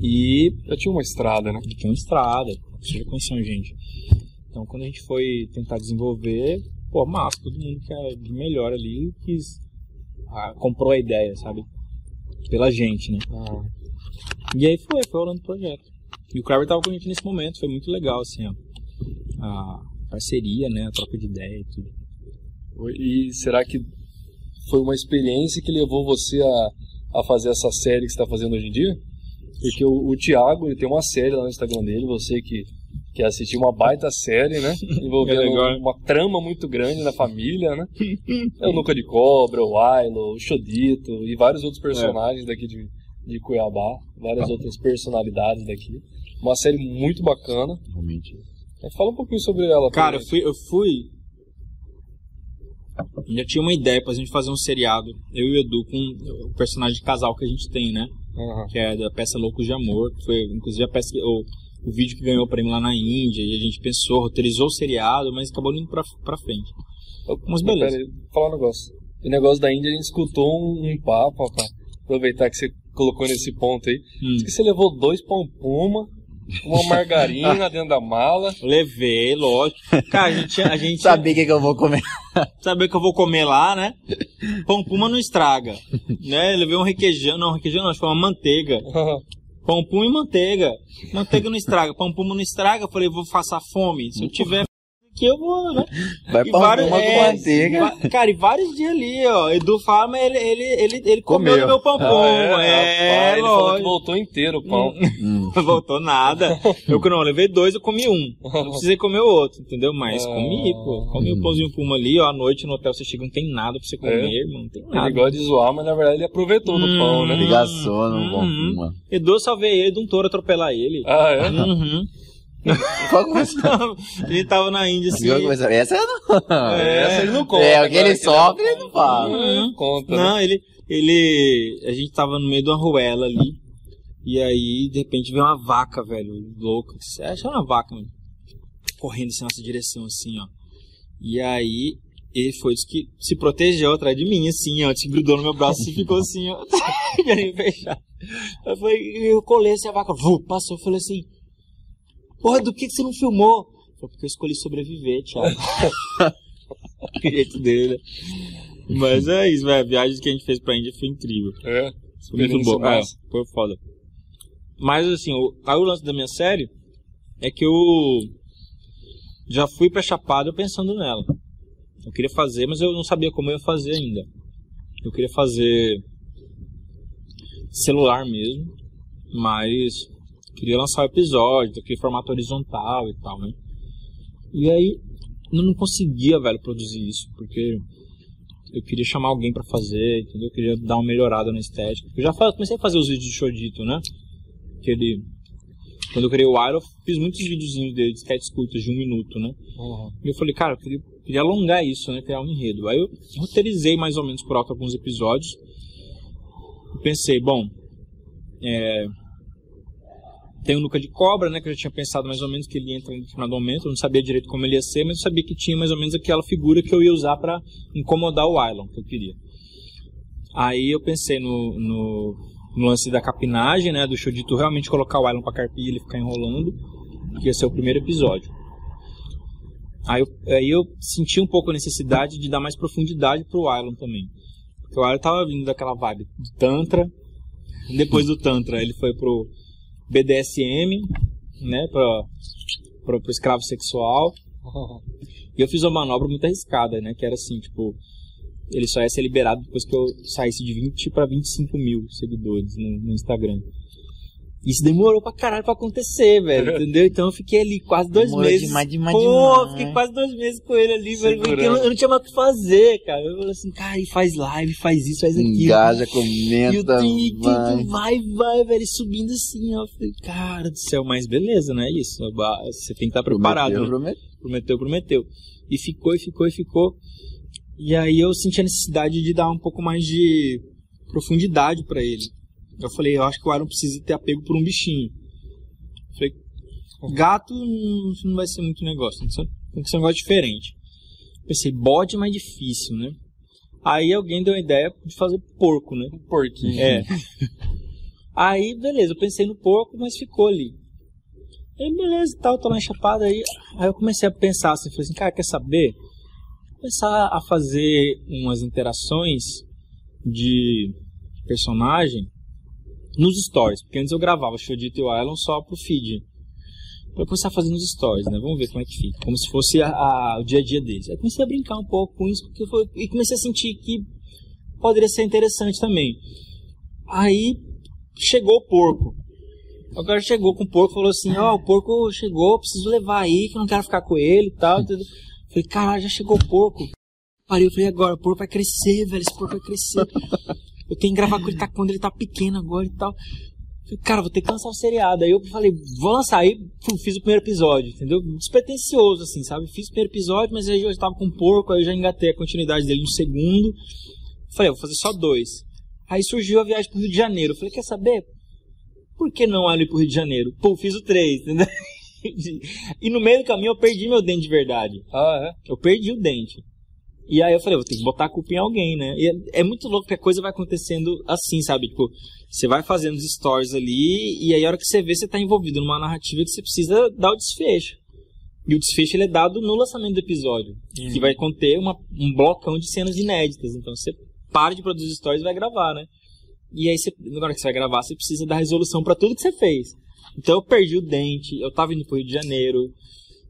E Já tinha uma estrada, né? tinha uma estrada, vocês já conheciam a gente. Então quando a gente foi tentar desenvolver, pô, massa, todo mundo que é de melhor ali quis, ah, comprou a ideia, sabe? Pela gente, né? Ah, E aí foi, foi rolando o projeto. E o Kraber tava com a gente nesse momento, foi muito legal, assim, ó. A parceria, né? A troca de ideia e tudo. E será que foi uma experiência que levou você a, a fazer essa série que você está fazendo hoje em dia? Porque o, o Thiago, ele tem uma série lá no Instagram dele, você que, que assistiu uma baita série, né? Envolvendo É uma trama muito grande na família, né? É o Nuca de Cobra, o Ailo, o Chodito e vários outros personagens daqui de, de Cuiabá, várias outras personalidades daqui. Uma série muito bacana. Realmente. É, Fala um pouquinho sobre ela. Cara, eu fui, eu fui. Já tinha uma ideia pra gente fazer um seriado, eu e o Edu, com o personagem de casal que a gente tem, né? Aham. Que é da peça Loucos de Amor, que foi inclusive a peça, que- o, vídeo que ganhou o prêmio lá na Índia, e a gente pensou, roteirizou o seriado, mas acabou indo pra, pra frente. Mas beleza. Pera falar um negócio. O negócio da Índia, a gente escutou um, um papo, rapaz. Aproveitar que você colocou nesse ponto aí. Hum. Diz que você levou dois pão puma, uma margarina dentro da mala. Levei, lógico. Cara, a gente, a gente Sabia o que, que eu vou comer. saber que eu vou comer lá, né? Pão puma não estraga. Né? Levei um requeijão, não, requeijão não, acho que foi uma manteiga. Pão puma e manteiga. Manteiga não estraga, pão puma não estraga. Eu falei, vou passar fome. Se eu tiver aqui, eu vou, né? Vai E pra vários- uma é, manteiga. Cara, e vários dias ali, ó. Edu fala, mas ele, ele, ele, ele comeu, Comeu. do meu pão puma. é, rapaz, ele falou que voltou inteiro o pão. Hum. Não voltou nada. Eu que não, eu levei dois, eu comi um. Não precisei comer o outro, entendeu? Mas Ah. comi, pô. Comi o pãozinho puma ali, ó. À noite no hotel você chega, não tem nada pra você comer, É. irmão. Não tem Ele nada. gosta de zoar, mas na verdade ele aproveitou do Hum. pão, né? Ligação, não Uhum. bom. Edu, eu salvei ele de um touro atropelar ele. Ah, é? Uhum. Qual que foi essa? a gente tava na Índia assim. Essa? Essa não. É, Essa ele não conta. É, o que ele sofre, ele não fala. Uhum. Conta, né? Não, ele, ele. A gente tava no meio de uma ruela ali. E aí, de repente, veio uma vaca, velho, louca. Você acha uma vaca, mano? Correndo assim, nossa direção, assim, ó. E aí, ele foi disse que se protegeu atrás de mim, assim, ó. Se grudou no meu braço e ficou assim, ó. Querendo fechar. Eu falei, eu colei assim a vaca, vu, passou. Eu falei assim, porra, do que, que você não filmou? Falei, porque eu escolhi sobreviver, Thiago. que jeito dele? Mas é isso, velho. A viagem que a gente fez pra Índia foi incrível. É. Foi muito. É, massa. foi foda. Mas assim, o, aí o lance da minha série é que eu já fui pra Chapada pensando nela. Eu queria fazer, mas eu não sabia como eu ia fazer ainda. Eu queria fazer celular mesmo, mas queria lançar o episódio, aquele formato horizontal e tal, né? E aí eu não conseguia, velho, produzir isso, porque eu queria chamar alguém pra fazer, entendeu? Eu queria dar uma melhorada na estética. Eu já comecei a fazer os vídeos de Shodito, né? Que ele... Quando eu criei o Iron, eu fiz muitos videozinhos dele, de sketches curtos, de um minuto, né? Uhum. E eu falei, cara, eu queria, queria alongar isso, né? Criar um enredo. Aí eu roteirizei mais ou menos por alto alguns episódios. E pensei, bom, é... Tem o Nuca de Cobra, né? Que eu já tinha pensado mais ou menos que ele ia entrar em determinado momento. Eu não sabia direito como ele ia ser, mas eu sabia que tinha mais ou menos aquela figura que eu ia usar pra incomodar o Ilon, que eu queria. Aí eu pensei no, no, no lance da capinagem, né? Do tu realmente colocar o Ilon pra carpir e ele ficar enrolando. Que ia ser o primeiro episódio. Aí eu, aí eu senti um pouco a necessidade de dar mais profundidade pro Ilon também. Porque o Ilon tava vindo daquela vibe de Tantra. Depois do Tantra, ele foi pro BDSM, né? Pra, pro, pro escravo sexual. E eu fiz uma manobra muito arriscada, né? Que era assim, tipo, ele só ia ser liberado depois que eu saísse de 20 para 25 mil seguidores no, no Instagram. Isso demorou pra caralho pra acontecer, velho, entendeu? Então eu fiquei ali quase dois Demorou meses. demais, demais, Pô, demais. fiquei quase dois meses com ele ali, velho, porque eu, não- eu não tinha mais o que fazer, cara. Eu falei assim, cara, e faz live, faz isso, faz aquilo. Engaja, E o comenta, vai. vai, vai, velho, e subindo assim, ó. Eu Falei, cara do céu, mas beleza, né? Isso. Você tem que estar preparado. Prometeu, né? prometeu. Prometeu, prometeu. E ficou, e ficou, e ficou. E aí eu senti a necessidade de dar um pouco mais de profundidade pra ele. Eu falei, eu acho que o Aaron precisa ter apego por um bichinho. Eu falei, gato não vai ser muito negócio, tem que ser, um negócio diferente. Pensei, bode é mais difícil, né? Aí alguém deu a ideia de fazer porco, né? Um porquinho. É. Aí, beleza, eu pensei no porco, mas ficou ali. Aí, beleza e tal, tô lá enchapada aí. Aí eu comecei a pensar assim, falei assim, cara, quer saber? Vou Começar a fazer umas interações de personagem nos stories, porque antes eu gravava Shodito e o Island só pro feed. Eu começar a fazer nos stories, né? Vamos ver como é que fica. Como se fosse a- a- o dia a dia deles. Aí comecei a brincar um pouco com isso, porque foi, e comecei a sentir que poderia ser interessante também. Aí chegou o porco. O cara chegou com o porco falou assim: Ó, o porco chegou, preciso levar aí, que eu não quero ficar com ele e tal. tudo. Falei, caralho, já chegou o porco. Parei, eu falei, agora, o porco vai crescer, velho, esse porco vai crescer. Eu tenho que gravar com ele tá, quando ele tá pequeno agora e tal. Falei, cara, vou ter que lançar o seriado. Aí eu falei, vou lançar. Aí fiz o primeiro episódio, entendeu? Despretensioso, assim, sabe? Fiz o primeiro episódio, mas aí eu já tava com o porco, aí eu já engatei a continuidade dele no segundo. Falei, eu vou fazer só dois. Aí surgiu a viagem pro Rio de Janeiro. Eu falei, quer saber? Por que não ali pro Rio de Janeiro? Pô, fiz o três, entendeu? e no meio do caminho eu perdi meu dente de verdade. Ah, é? Eu perdi o dente. E aí eu falei, vou ter que botar a culpa em alguém, né? E é, é muito louco que a coisa vai acontecendo assim, sabe? Tipo, você vai fazendo os stories ali, e aí a hora que você vê, você tá envolvido numa narrativa que você precisa dar o desfecho. E o desfecho ele é dado no lançamento do episódio, que vai conter uma, um blocão de cenas inéditas. Então você para de produzir stories e vai gravar, né? E aí, você, na hora que você vai gravar, você precisa dar resolução pra tudo que você fez. Então eu perdi o dente, eu tava indo pro Rio de Janeiro,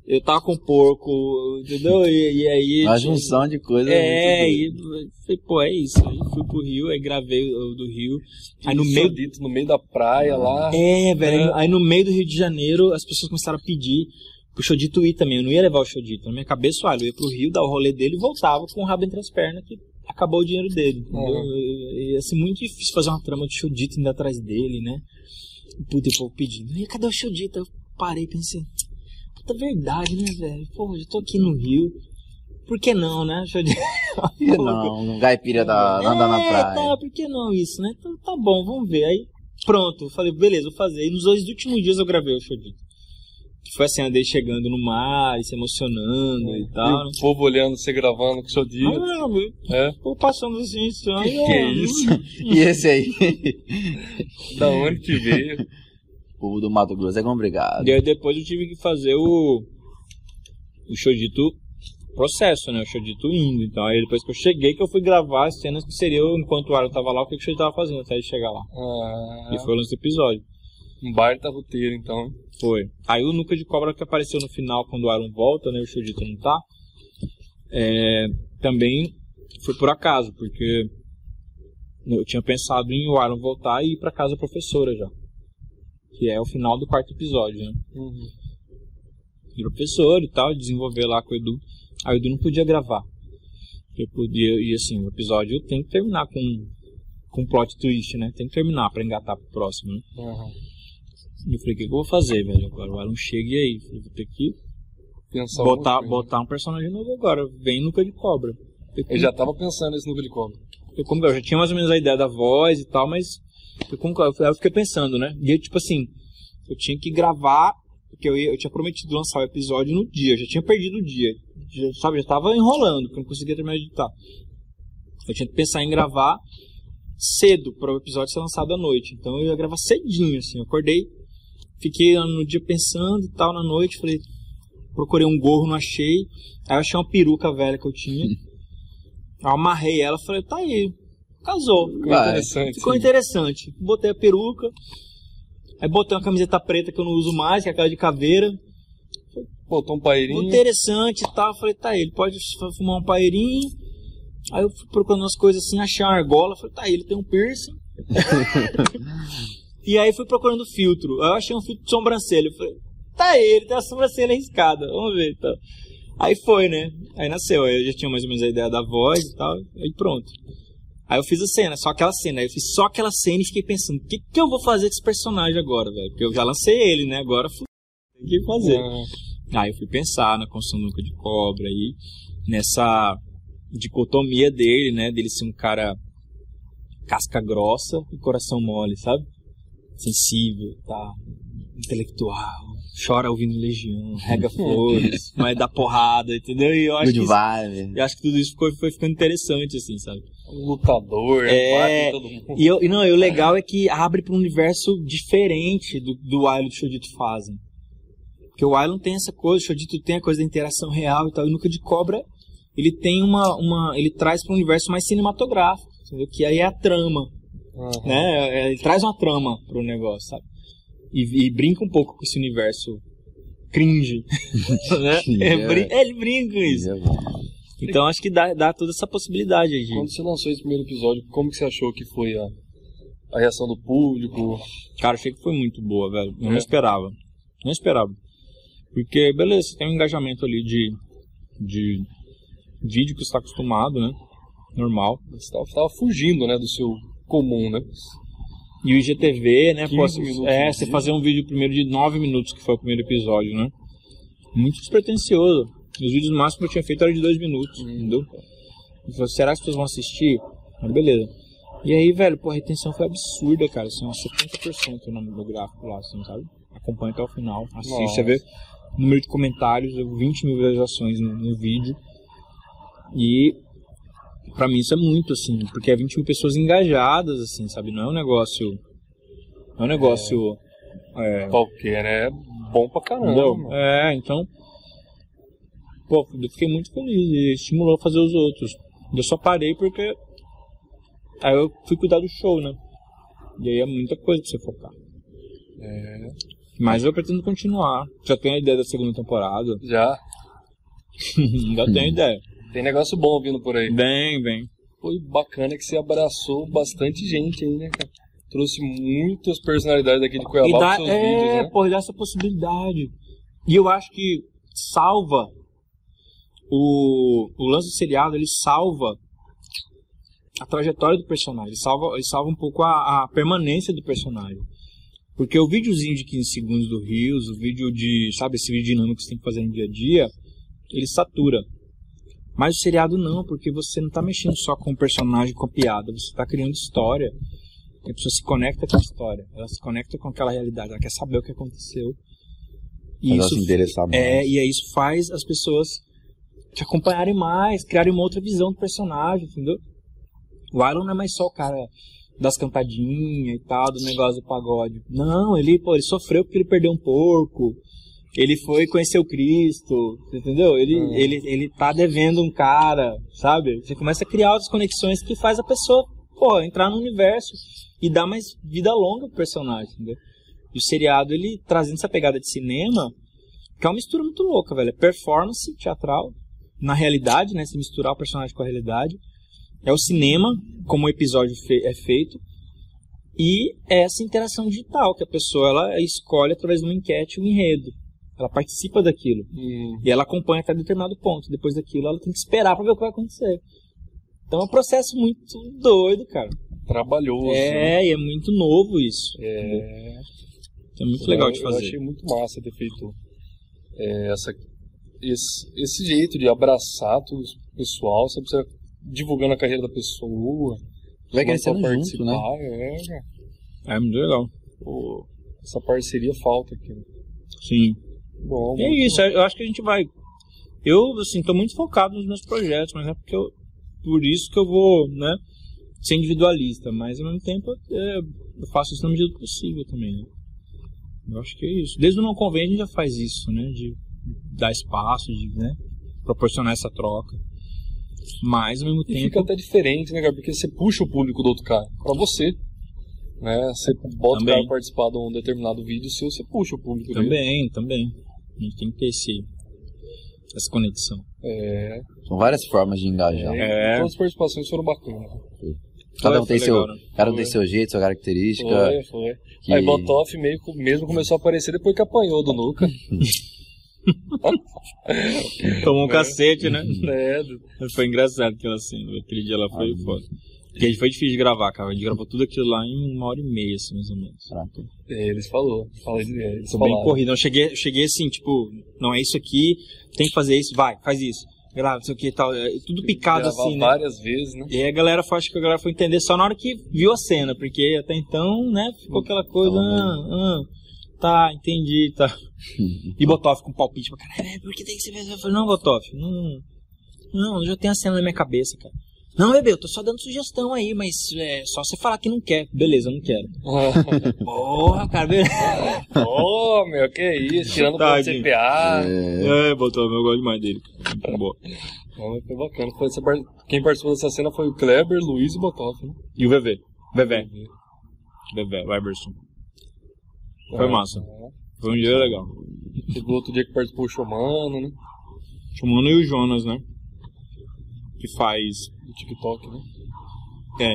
eu tava com porco, entendeu? E, e aí. Uma junção de coisas. é, muito e falei, pô, é isso. Aí fui pro Rio, aí gravei o do Rio. Aí no meio. Dito, no meio da praia lá. É, velho. É. Aí no meio do Rio de Janeiro, as pessoas começaram a pedir pro Shodito ir também. Eu não ia levar o Shodito. Na minha cabeça, olha, eu ia pro Rio, dar o rolê dele e voltava com o rabo entre as pernas, que acabou o dinheiro dele. Entendeu? Uhum. E, Ia ser muito difícil fazer uma trama de Shodito indo atrás dele, né? Puta, e o povo pedindo. E cadê o Shodito? Eu parei e pensei. Puta verdade, né, velho? Pô, eu tô aqui no Rio. Por que não, né? Deixa eu dizer. Por que não? Um gaipira da, andar na É, praia. tá, por que não isso, né? Então tá bom, vamos ver. Aí, pronto, eu falei, beleza, vou fazer. E nos dois últimos dias eu gravei o Chodito. Que foi a cena dele chegando no mar, e se emocionando e E tal. né? o povo olhando você gravando com o dia. Ah, meu, É. tô passando assim, isso aí. Que ó, isso? E esse aí? Da onde que veio? O povo do Mato Grosso é complicado. E aí depois eu tive que fazer o. O Chodito processo, né? O Chodito indo. Então aí depois que eu cheguei que eu fui gravar as cenas que seria eu, enquanto o Aaron tava lá, o que o Chodito tava fazendo até ele chegar lá. Ah, E foi o lance do episódio. um baita roteiro, então. Foi. Aí o Nuca de Cobra que apareceu no final quando o Aaron volta, né? O Chodito não tá. É, também foi por acaso, porque eu tinha pensado em o Aaron voltar e ir pra casa da professora já. Que é o final do quarto episódio, né? Uhum. Professor e tal, desenvolver lá com o Edu. Aí o Edu não podia gravar. Eu podia, e assim, o episódio tem que terminar com, com plot twist, né? Tem que terminar pra engatar pro próximo, né? Uhum. E eu falei, o que, que eu vou fazer, velho? Agora o Aaron chega e aí? Eu falei, vou ter que Pensar botar, botar um personagem novo agora. Vem Nuca de Cobra. Eu, Eu já tava pensando nesse núcleo de cobra. eu, como eu já tinha mais ou menos a ideia da voz e tal, mas eu, como eu, eu fiquei pensando, né? E tipo assim, eu tinha que gravar, porque eu, ia- eu tinha prometido lançar o episódio no dia, eu já tinha perdido o dia. Já, sabe, já tava enrolando, porque eu não conseguia terminar de editar. Eu tinha que pensar em gravar cedo para o episódio ser lançado à noite. Então eu ia gravar cedinho, assim. Eu acordei, fiquei no dia pensando e tal, na noite, falei, procurei um gorro, não achei. Aí eu achei uma peruca velha que eu tinha. Eu amarrei ela, falei, tá aí, casou. Ficou interessante. Ficou interessante. Botei a peruca, aí botei uma camiseta preta que eu não uso mais, que é aquela de caveira. Botou um paeirinho. Interessante e tal. Falei, tá ele pode fumar um paeirinho. Aí eu fui procurando umas coisas assim, achei uma argola. Falei, tá ele tem um piercing. e aí fui procurando filtro. Aí eu achei um filtro de sobrancelha. Falei, tá ele tem a sobrancelha riscada. Vamos ver então. Aí foi, né? Aí nasceu. Aí eu já tinha mais ou menos a ideia da voz e tal. Aí pronto. Aí eu fiz a cena, só aquela cena. Aí eu fiz só aquela cena e fiquei pensando, o que, que eu vou fazer com esse personagem agora, velho? Porque eu já lancei ele, né? Agora fui. Tem que fazer. Ah, Aí eu fui pensar na construção Nuca de Cobra aí, nessa dicotomia dele, né? Dele ser um cara casca grossa e coração mole, sabe? Sensível, tá? Intelectual, chora ouvindo Legião, rega flores, mas dá porrada, entendeu? E eu acho que, isso- eu acho que tudo isso ficou, foi ficando interessante, assim, sabe? Um lutador, É, todo mundo. E, eu, não, e o legal é que abre para um universo diferente do, do Wild e o Shodito fazem. Porque o Wild tem essa coisa, o Shodito tem a coisa da interação real e tal, e o Nuca de Cobra, ele tem uma, uma ele traz para um universo mais cinematográfico, entendeu? que aí é a trama, Aham. né? É, Ele traz uma trama pro negócio, sabe? E, e brinca um pouco com esse universo cringe, né? É, é. é, ele brinca com isso. Então acho que dá, dá toda essa possibilidade aí de... Quando você lançou esse primeiro episódio, como que você achou que foi a, a reação do público? Cara, achei que foi muito boa, velho. Eu É. não esperava. Não esperava. Porque, beleza, você tem um engajamento ali de, de vídeo que você está acostumado, né? Normal. Você tava, tava fugindo, né, do seu comum, né? E o IGTV, né? 15 Pô, é, você fazer um vídeo primeiro de 9 minutos, que foi o primeiro episódio, né? Muito despretensioso. Os vídeos máximos que eu tinha feito eram de 2 minutos, Hum. entendeu? Eu falei, será que as pessoas vão assistir? Mas beleza. E aí, velho, pô, a retenção foi absurda, cara. Assim, uns 70% no, no gráfico lá, assim, sabe? Acompanha até o final. Assiste, Nossa. você vê o número de comentários, deu 20 mil visualizações no, no vídeo. E pra mim isso é muito, assim, porque é 20 mil pessoas engajadas, assim, sabe? Não é um negócio. Não é um negócio. É, Qualquer, né? É bom pra caramba. É, então. Pô, eu fiquei muito feliz e estimulou a fazer os outros. Eu só parei porque. Aí eu fui cuidar do show, né? E aí é muita coisa pra você focar. É, Mas eu pretendo continuar. Já tenho a ideia da segunda temporada. já. Já tenho a ideia. Tem negócio bom vindo por aí. Bem, bem. Foi bacana que você abraçou bastante gente aí, né, cara? Trouxe muitas personalidades daqui de E Cuiabá dá, pros seus é, vídeos, né? pô, dá essa possibilidade. E eu acho que salva o, o lance do seriado, ele salva a trajetória do personagem, ele salva, ele salva um pouco a, a permanência do personagem. Porque o videozinho de 15 segundos do Rios, o vídeo de, sabe, esse vídeo dinâmico que você tem que fazer no dia a dia, ele satura. Mas o seriado não, porque você não está mexendo só com o personagem, com a piada, você está criando história. E a pessoa se conecta com a história, ela se conecta com aquela realidade, ela quer saber o que aconteceu. E ela isso se interessar mais. é, e isso faz as pessoas te acompanharem mais, criarem uma outra visão do personagem, entendeu? O Iron não é mais só o cara das cantadinhas e tal, do negócio do pagode. Não, ele, pô, ele sofreu porque ele perdeu um porco. Ele foi conhecer o Cristo, entendeu? Ele, Uhum. ele, ele tá devendo um cara, sabe? Você começa a criar outras conexões que faz a pessoa, pô, entrar no universo e dar mais vida longa pro personagem, entendeu? E o seriado, ele trazendo essa pegada de cinema, que é uma mistura muito louca, velho. É performance teatral, na realidade, né? Se misturar o personagem com a realidade. É o cinema, como o episódio fe- é feito. E é essa interação digital, que a pessoa ela escolhe através de uma enquete o enredo. Ela participa daquilo. Hum, E ela acompanha até determinado ponto. Depois daquilo, ela tem que esperar pra ver o que vai acontecer. Então é um processo muito doido, cara. trabalhoso. né? É, e é muito novo isso. É. Então é muito legal de Eu fazer. achei muito massa ter feito é, essa, esse, esse jeito de abraçar tudo o pessoal? Você divulgando a carreira da pessoa. Vai crescendo junto, né? É. É muito legal. Pô, essa parceria falta aqui. né? Sim. Bom, é isso, eu acho que a gente vai. Eu, assim, tô muito focado nos meus projetos, mas é porque eu. Por isso que eu vou, né? Ser individualista, mas ao mesmo tempo é, eu faço isso na medida do possível também, né? Eu acho que é isso. Desde o não convém a gente já faz isso, né? De dar espaço, de, né? Proporcionar essa troca. Mas ao mesmo E tempo. fica até diferente, né, cara? Porque você puxa o público do outro cara pra você. Né? Você bota o Também. cara participar de um determinado vídeo seu, você puxa o público dele. Também, também. A gente tem que ter esse, essa conexão. É, São várias formas de engajar. é. Todas as participações foram bacanas. Cada um tem seu, né? cada um Foi. tem seu jeito, sua característica. Foi, foi. que- Aí Botoff meio, mesmo começou a aparecer depois que apanhou do Nuca. Tomou um cacete, né? é, Foi engraçado aquela cena. Aquele dia lá foi Ah, foda. Porque foi difícil de gravar, cara. A gente gravou tudo aquilo lá em uma hora e meia, assim, mais ou menos. Caraca. é, eles falou. Eles Foi bem falaram. corrido. Eu cheguei, eu cheguei assim, tipo, não é isso aqui, tem que fazer isso, vai, faz isso. Grava, não sei o que e tal. É tudo picado assim, né? várias vezes, né? E aí a galera foi- acho que a galera foi entender só na hora que viu a cena, porque até então, né, ficou aquela coisa. Ah, ah, tá, entendi, tá. E Botoff com palpite pra caralho, "É, por que tem que ser Eu falei, não, Botoff, não. Não, eu já tenho a cena na minha cabeça, cara. Não, bebê, eu tô só dando sugestão aí, mas é só você falar que não quer. Beleza, eu não quero. Porra, cara, beleza. Ô, meu, que isso? Tirando o Tadinho. CPA. É, É, Botoff, eu gosto demais dele. Muito bom. Foi bacana. Foi essa par- Quem participou dessa cena foi o Kleber, Luiz e Botoff, né? E o VV? VV. VV, o. Foi É. massa. Foi um dia legal. Teve outro dia que participou o Xomano, né? Chamando e o Jonas, né? Que faz. Do TikTok, né? É.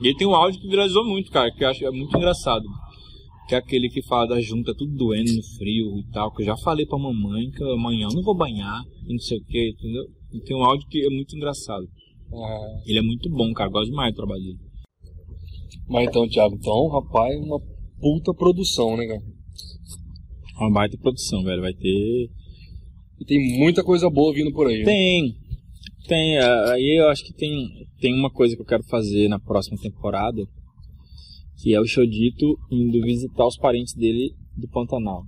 E ele tem um áudio que viralizou muito, cara, que eu acho é muito engraçado. Que é aquele que fala da junta tudo doendo no frio e tal. Que eu já falei pra mamãe que amanhã eu não vou banhar e não sei o que, entendeu? E tem um áudio que é muito engraçado. Ah, Ele é muito bom, cara. Gosto demais do trabalho dele. mas então, Thiago, então, rapaz, uma puta produção, né, cara? Uma baita produção, velho. Vai ter. E tem muita coisa boa vindo por aí. né? Tem. Tem. ah, Aí eu acho que tem, tem uma coisa que eu quero fazer na próxima temporada. Que é o Chodito indo visitar os parentes dele do Pantanal.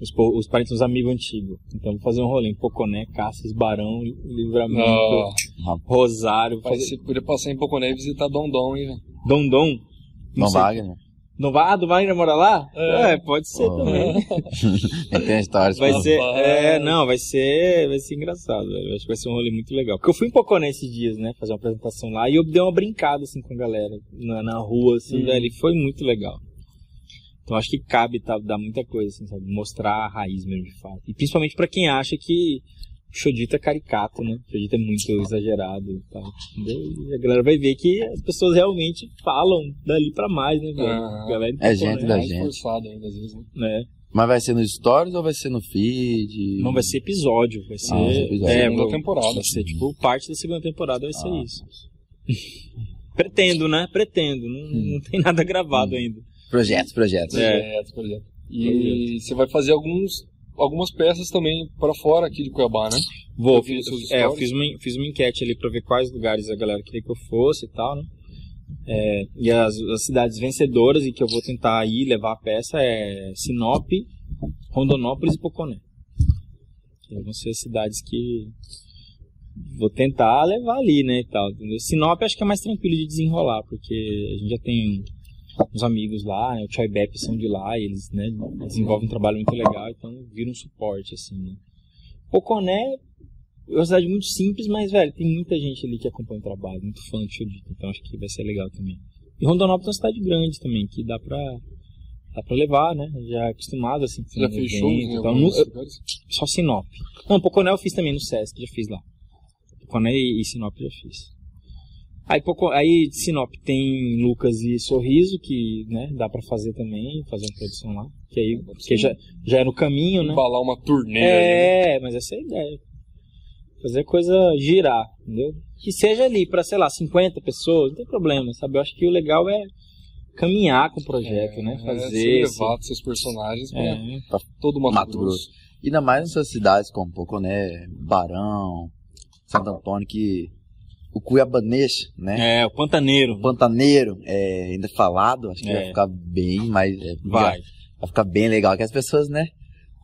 Os, os parentes dos amigos antigos. Então vou fazer um rolê em Poconé, Caças, Barão, Livramento, Rosário. Fazer... você podia passar em Poconé e visitar Dondon, hein, velho? Dondon. Sei. Wagner. Não vai, ah, do Wagner mora lá? É. É, pode ser Oh. também. Tem histórias Vai ser, é, não, vai ser, vai ser engraçado, velho. Acho que vai ser um rolê muito legal. Porque eu fui em Poconé esses dias, né, fazer uma apresentação lá e eu dei uma brincada assim com a galera na, na rua, assim, Hum. velho, e foi muito legal. Então acho que cabe tá, dar muita coisa, assim, sabe, mostrar a raiz mesmo de fato. E principalmente pra quem acha que o Chodito é caricato, né? O Chodito é muito exagerado e tal. entendeu? E a galera vai ver que as pessoas realmente falam dali pra mais, né, velho? Ah. A galera É gente da Mais gente. forçado ainda, às vezes, né? né? Mas vai ser nos stories ou vai ser no feed? Não vai ser episódio, vai ser. Ah, episódio. É, Segunda temporada. Vai ser tipo parte da segunda temporada, vai ser Ah. isso. Pretendo, né? Pretendo. Não, Hum. não tem nada gravado ainda. Projetos, projetos. É. Projeto, projeto. E você vai fazer alguns, algumas peças também para fora aqui de Cuiabá, né? Vou, Eu fiz, é, eu fiz uma, fiz uma enquete ali pra ver quais lugares a galera queria que eu fosse e tal, né? É, e as, as cidades vencedoras e que eu vou tentar ir levar a peça é Sinop, Rondonópolis e Poconé. Que vão ser as cidades que vou tentar levar ali, né, e tal. entendeu? Sinop acho que é mais tranquilo de desenrolar, porque a gente já tem uns amigos lá, né, o Choi Bep são de lá, e eles, né, desenvolvem um trabalho muito legal, então vira um suporte, assim, né. Poconé é uma cidade muito simples, mas, velho, tem muita gente ali que acompanha o trabalho, muito fã do Chodito, então acho que vai ser legal também. E Rondonópolis é uma cidade grande também, que dá pra, dá pra levar, né, já é acostumado, assim, já fez e em tal. alguns Nu- eu- só Sinop. Não, Poconé eu fiz também no Sesc, já fiz lá. Poconé e e Sinop eu já fiz. Aí, Poco... aí Sinop tem Lucas e Sorriso, que né, dá pra fazer também, fazer uma produção lá. Que aí que já, já é no caminho, né? Embalar uma turnê ali, né? É, mas essa é a ideia. Fazer a coisa girar, entendeu? Que seja ali pra, sei lá, 50 pessoas, não tem problema, sabe? Eu acho que o legal é caminhar com o projeto, né? É, Fazer. você esse- levar seus personagens pra É, todo o Mato, Mato Grosso. Grosso. Ainda mais nessas cidades como Poconé, Barão, Santo Antônio, que o cuiabanês, né? é, o Pantaneiro. O pantaneiro, é, ainda falado, acho que É. vai ficar bem mais... é, Vai. Vai ficar bem legal, que as pessoas, né?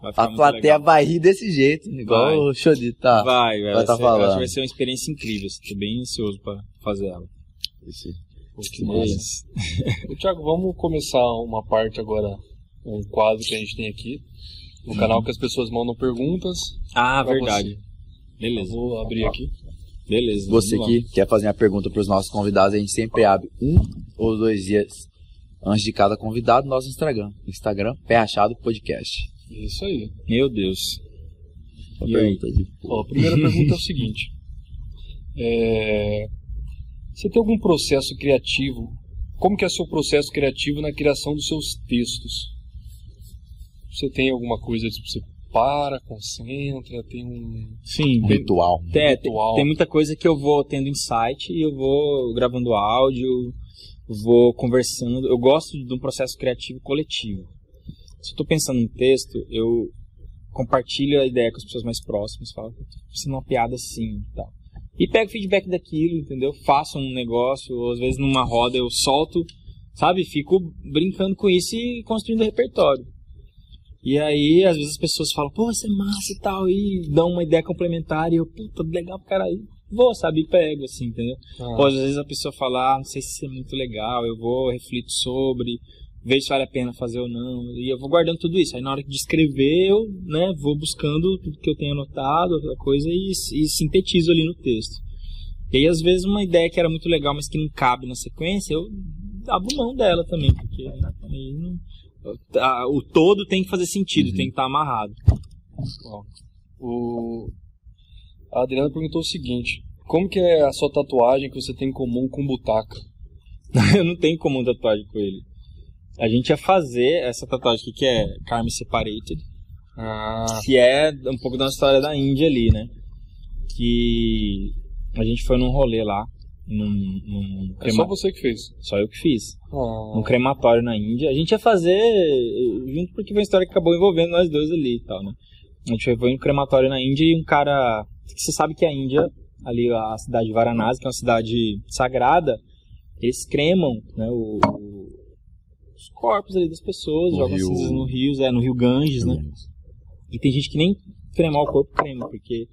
vai ficar A plateia legal. vai rir desse jeito, igual Vai. o Xodito tá. Vai, vai, vai tá ser- eu acho falando. que vai ser uma experiência incrível. Estou bem ansioso pra fazer ela. Esse- Pô. Ô, Thiago, vamos começar uma parte agora, um quadro que a gente tem aqui no canal que as pessoas mandam perguntas. Ah, verdade. Eu Beleza, vou abrir aqui. Beleza. Você que quer fazer uma pergunta para os nossos convidados, a gente sempre abre um ou dois dias antes de cada convidado no nosso Instagram. Instagram, Pé Rachado Podcast. Isso aí. Meu Deus. Aí? pergunta de- Ó, a primeira pergunta é o seguinte. É, Você tem algum processo criativo? Como que é o seu processo criativo na criação dos seus textos? Você tem alguma coisa, tipo, você para, concentra, tem um Sim, um tem, ritual. tem, tem- ritual. tem muita coisa que eu vou tendo insight e eu vou gravando áudio, vou conversando. Eu gosto de um processo criativo coletivo. Se eu tô pensando num texto, eu compartilho a ideia com as pessoas mais próximas, falo, "Eu tô precisando de uma piada assim e tal. E pego feedback daquilo, entendeu? Faço um negócio, ou às vezes numa roda eu solto, sabe? Fico brincando com isso e construindo repertório. E aí, às vezes as pessoas falam, pô, isso é massa e tal, e dão uma ideia complementar, e eu, puta, legal pra caralho. Vou, sabe? E pego, assim, entendeu? Ah, Ou às vezes a pessoa fala, ah, não sei se isso é muito legal, eu vou, reflito sobre, vejo se vale a pena fazer ou não, e eu vou guardando tudo isso. Aí na hora de escrever, eu, né, vou buscando tudo que eu tenho anotado, aquela coisa, e, e sintetizo ali no texto. E aí, às vezes, uma ideia que era muito legal, mas que não cabe na sequência, eu abro mão dela também, porque aí não, o todo tem que fazer sentido, Uhum. tem que estar amarrado. ó. O... A Adriana perguntou o seguinte. Como que é a sua tatuagem que você tem em comum com o Butaca? eu não tenho comum tatuagem com ele. A gente ia fazer essa tatuagem aqui, que é Carmen Separated, Ah, que é um pouco da história da Índia ali, né? Que a gente foi num rolê lá, num, num é crema- só você que fez. só eu que fiz, Ah, num crematório na Índia. A gente ia fazer eh, junto porque foi uma história que acabou envolvendo nós dois ali e tal, né? A gente foi num crematório na Índia e um cara, que você sabe que a Índia, ali a cidade de Varanasi, que é uma cidade sagrada, eles cremam, né, o- o- os corpos ali das pessoas, No jogam rio- cinzas no rio, é, no rio Ganges, né? E tem gente que nem cremar o corpo crema, porque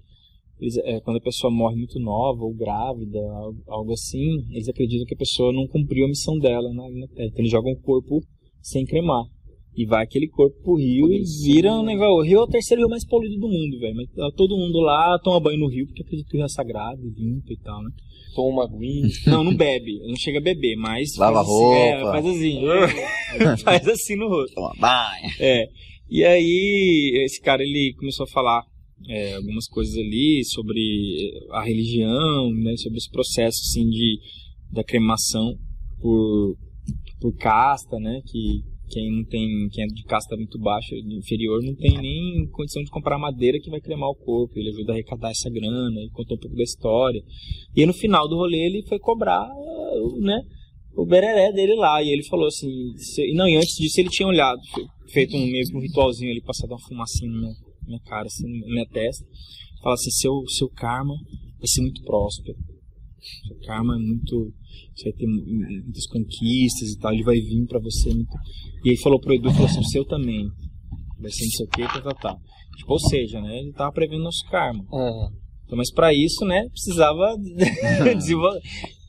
eles, é, quando a pessoa morre muito nova ou grávida, al- algo assim, eles acreditam que a pessoa não cumpriu a missão dela na, na Terra. Então eles jogam o corpo sem cremar. E vai aquele corpo pro rio e vira um negócio. O rio é o terceiro rio mais poluído do mundo, velho. Mas todo mundo lá toma banho no rio porque acredita que o rio é sagrado, limpo e tal, né? toma uma aguinha. Não, não bebe. Não chega a beber, mas. Lava faz assim, é, roupa. faz assim. faz assim no rosto. Toma banho. É. E aí, esse cara ele começou a falar é, algumas coisas ali sobre a religião, né, sobre esse processo assim de da cremação por por casta, né, que quem não tem, quem é de casta muito baixa, inferior, não tem nem condição de comprar madeira que vai cremar o corpo. Ele ajuda a arrecadar essa grana, e contou um pouco da história. E no final do rolê ele foi cobrar, né, o bereré dele lá. E ele falou assim, se- não, e antes disso ele tinha olhado, fe- feito um um ritualzinho ali, passado uma fumacinha na minha, cara, assim, na minha testa. Fala assim, seu, seu karma vai ser muito próspero. Seu karma é muito. Você vai ter mu- mu- muitas conquistas e tal, ele vai vir pra você muito. E aí falou pro Edu, falou assim, o seu também. Vai ser não sei o que, tá, tá, tá. Tipo, ou seja, né? Ele tava prevendo nosso karma. Aham. Então, mas para isso, né, precisava desenvolver.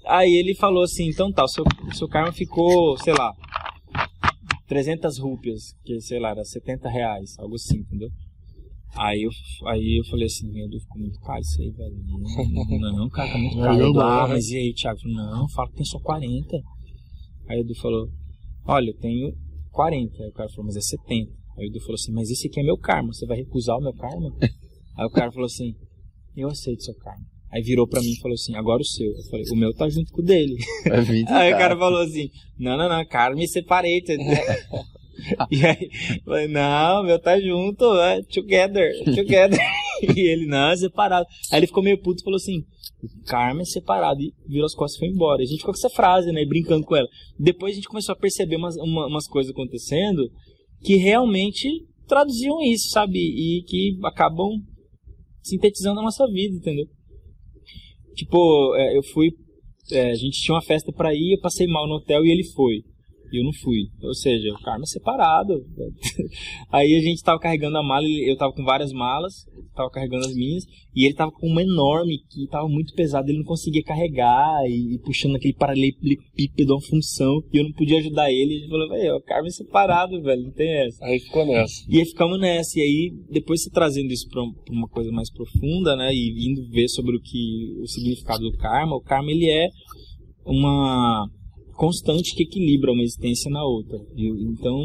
Aí ele falou assim, então tá, o seu, o seu karma ficou, sei lá, 300 rúpias, que sei lá, era 70 reais, algo assim, entendeu? Aí eu, aí eu falei assim, meu Deus, ficou muito caro isso aí, velho. Não, não, cara, tá muito caro. Não, ah, mas e aí, Thiago? Falei, não, fala que tem só 40. Aí o Edu falou, olha, eu tenho 40. Aí o cara falou, mas é 70. Aí o Edu falou assim, mas esse aqui é meu karma, você vai recusar o meu karma? Aí o cara falou assim, eu aceito seu karma. Aí virou pra mim e falou assim, agora o seu. Eu falei, o meu tá junto com o dele. É 20, Aí o cara falou assim, não, não, não, karma e separated. e aí, não, meu tá junto, é together, together. e ele, não, é separado. Aí ele ficou meio puto e falou assim, karma é separado. E virou as costas e foi embora. A gente ficou com essa frase, né, brincando com ela. Depois a gente começou a perceber umas, uma- umas coisas acontecendo que realmente traduziam isso, sabe? E que acabam sintetizando a nossa vida, entendeu? Tipo, é, eu fui. é, a gente tinha uma festa pra ir, eu passei mal no hotel e ele foi. E eu não fui. Ou seja, o karma é separado. Aí a gente tava carregando a mala, eu tava com várias malas, tava carregando as minhas, e ele tava com uma enorme que tava muito pesada, ele não conseguia carregar, e, e puxando aquele paralelepípedo, uma função, e eu não podia ajudar ele. E ele falou, velho, o karma é separado, velho, não tem essa. Aí ficou nessa. E aí ficamos nessa. E aí, depois se trazendo isso para uma coisa mais profunda, né? E indo ver sobre o que o significado do karma, o karma ele é uma constante que equilibra uma existência na outra. Então,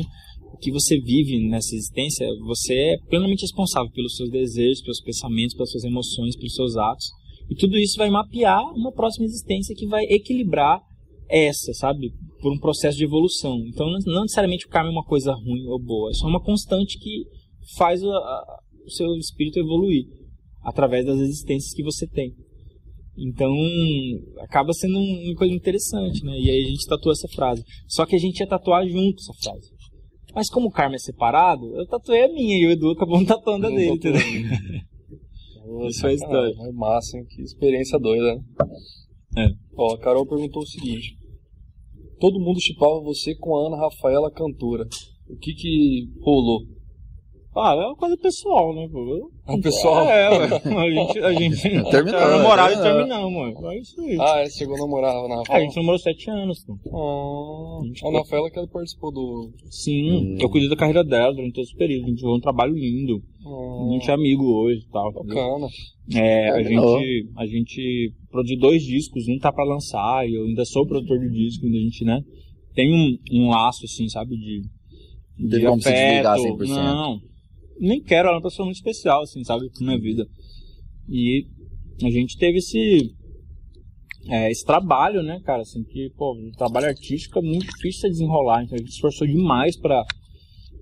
o que você vive nessa existência, você é plenamente responsável pelos seus desejos, pelos pensamentos, pelas suas emoções, pelos seus atos. E tudo isso vai mapear uma próxima existência que vai equilibrar essa, sabe? Por um processo de evolução. Então, não necessariamente o karma é uma coisa ruim ou boa, é só uma constante que faz a- a- o seu espírito evoluir através das existências que você tem. Então, acaba sendo um- uma coisa interessante, né? E aí a gente tatuou essa frase. Só que a gente ia tatuar junto essa frase. Mas como o karma é separado, eu tatuei a minha e o Edu acabou tatuando a dele, entendeu? Isso a história. É massa, hein? Que experiência doida, né? É. Ó, a Carol perguntou o seguinte. Todo mundo chipava você com a Ana Rafaela cantora. O que que rolou? Ah, é uma coisa pessoal, né? pô? Ah, pessoal? É, ué. a gente, a gente Terminou, era namorado e terminou. terminamos, mano. É isso aí. Ah, é, você chegou a namorar a Ana Ah, a Rafaela? gente namorou sete anos, pô. Ah, a Ana Rafaela que ela participou do... Sim, Hum. eu cuidei da carreira dela durante todo esse período. A gente fez um trabalho lindo. A gente é amigo hoje e tal. Bacana. É, a Terminou. gente, a gente produziu dois discos, um tá pra lançar, e eu ainda sou produtor do disco, ainda a gente, né? Tem um, um laço, assim, sabe, de. Se desligar 100%. Não, nem quero, ela é uma pessoa muito especial, assim, sabe, na minha vida. E a gente teve esse. é, esse trabalho, né, cara, assim, que, pô, o trabalho artístico é muito difícil de desenrolar, então a gente esforçou demais pra,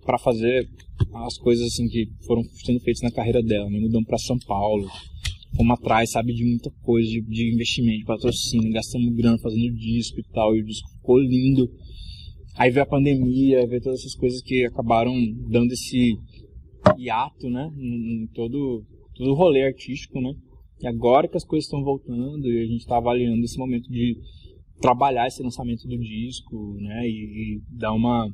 pra fazer as coisas, assim, que foram sendo feitas na carreira dela, né, mudamos pra São Paulo, fomos atrás, sabe, de muita coisa, de, de investimento, de patrocínio, gastamos grana fazendo disco e tal, e o disco ficou lindo. Aí veio a pandemia, veio todas essas coisas que acabaram dando esse hiato, né, em, em todo, todo o rolê artístico, né. E agora que as coisas estão voltando e a gente está avaliando esse momento de trabalhar esse lançamento do disco, né, e, e dar uma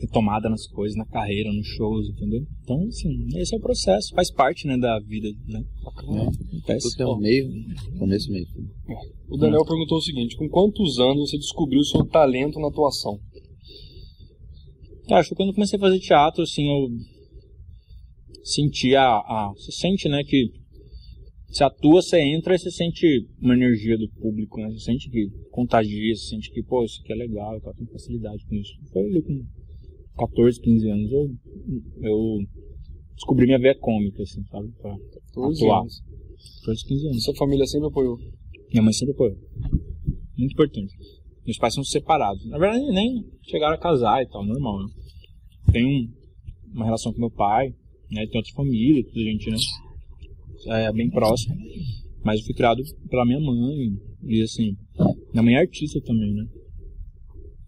retomada nas coisas, na carreira, nos shows, entendeu? Então, assim, esse é o processo, faz parte, né, da vida, né? Acontece. Tudo tem um meio, começo meio. O Daniel perguntou o seguinte, com quantos anos você descobriu o seu talento na atuação? Cara, acho que quando eu comecei a fazer teatro, assim, eu senti a, a... Você sente, né, que você atua, você entra e você sente uma energia do público, né? Você sente que contagia, você sente que, pô, isso aqui é legal, eu tenho facilidade com isso. Foi ali com 14, 15 anos, eu, eu descobri minha veia cômica, assim, sabe? Pra 14 atuar. anos. 14, 15 anos. Sua família sempre apoiou. Minha mãe sempre apoiou. Muito importante. Meus pais são separados. Na verdade, nem chegaram a casar e tal, normal, né? Tenho um- uma relação com meu pai, né? Tem outra família, tudo gente, né? É bem próximo. Mas eu fui criado pela minha mãe. E assim, minha mãe é artista também, né?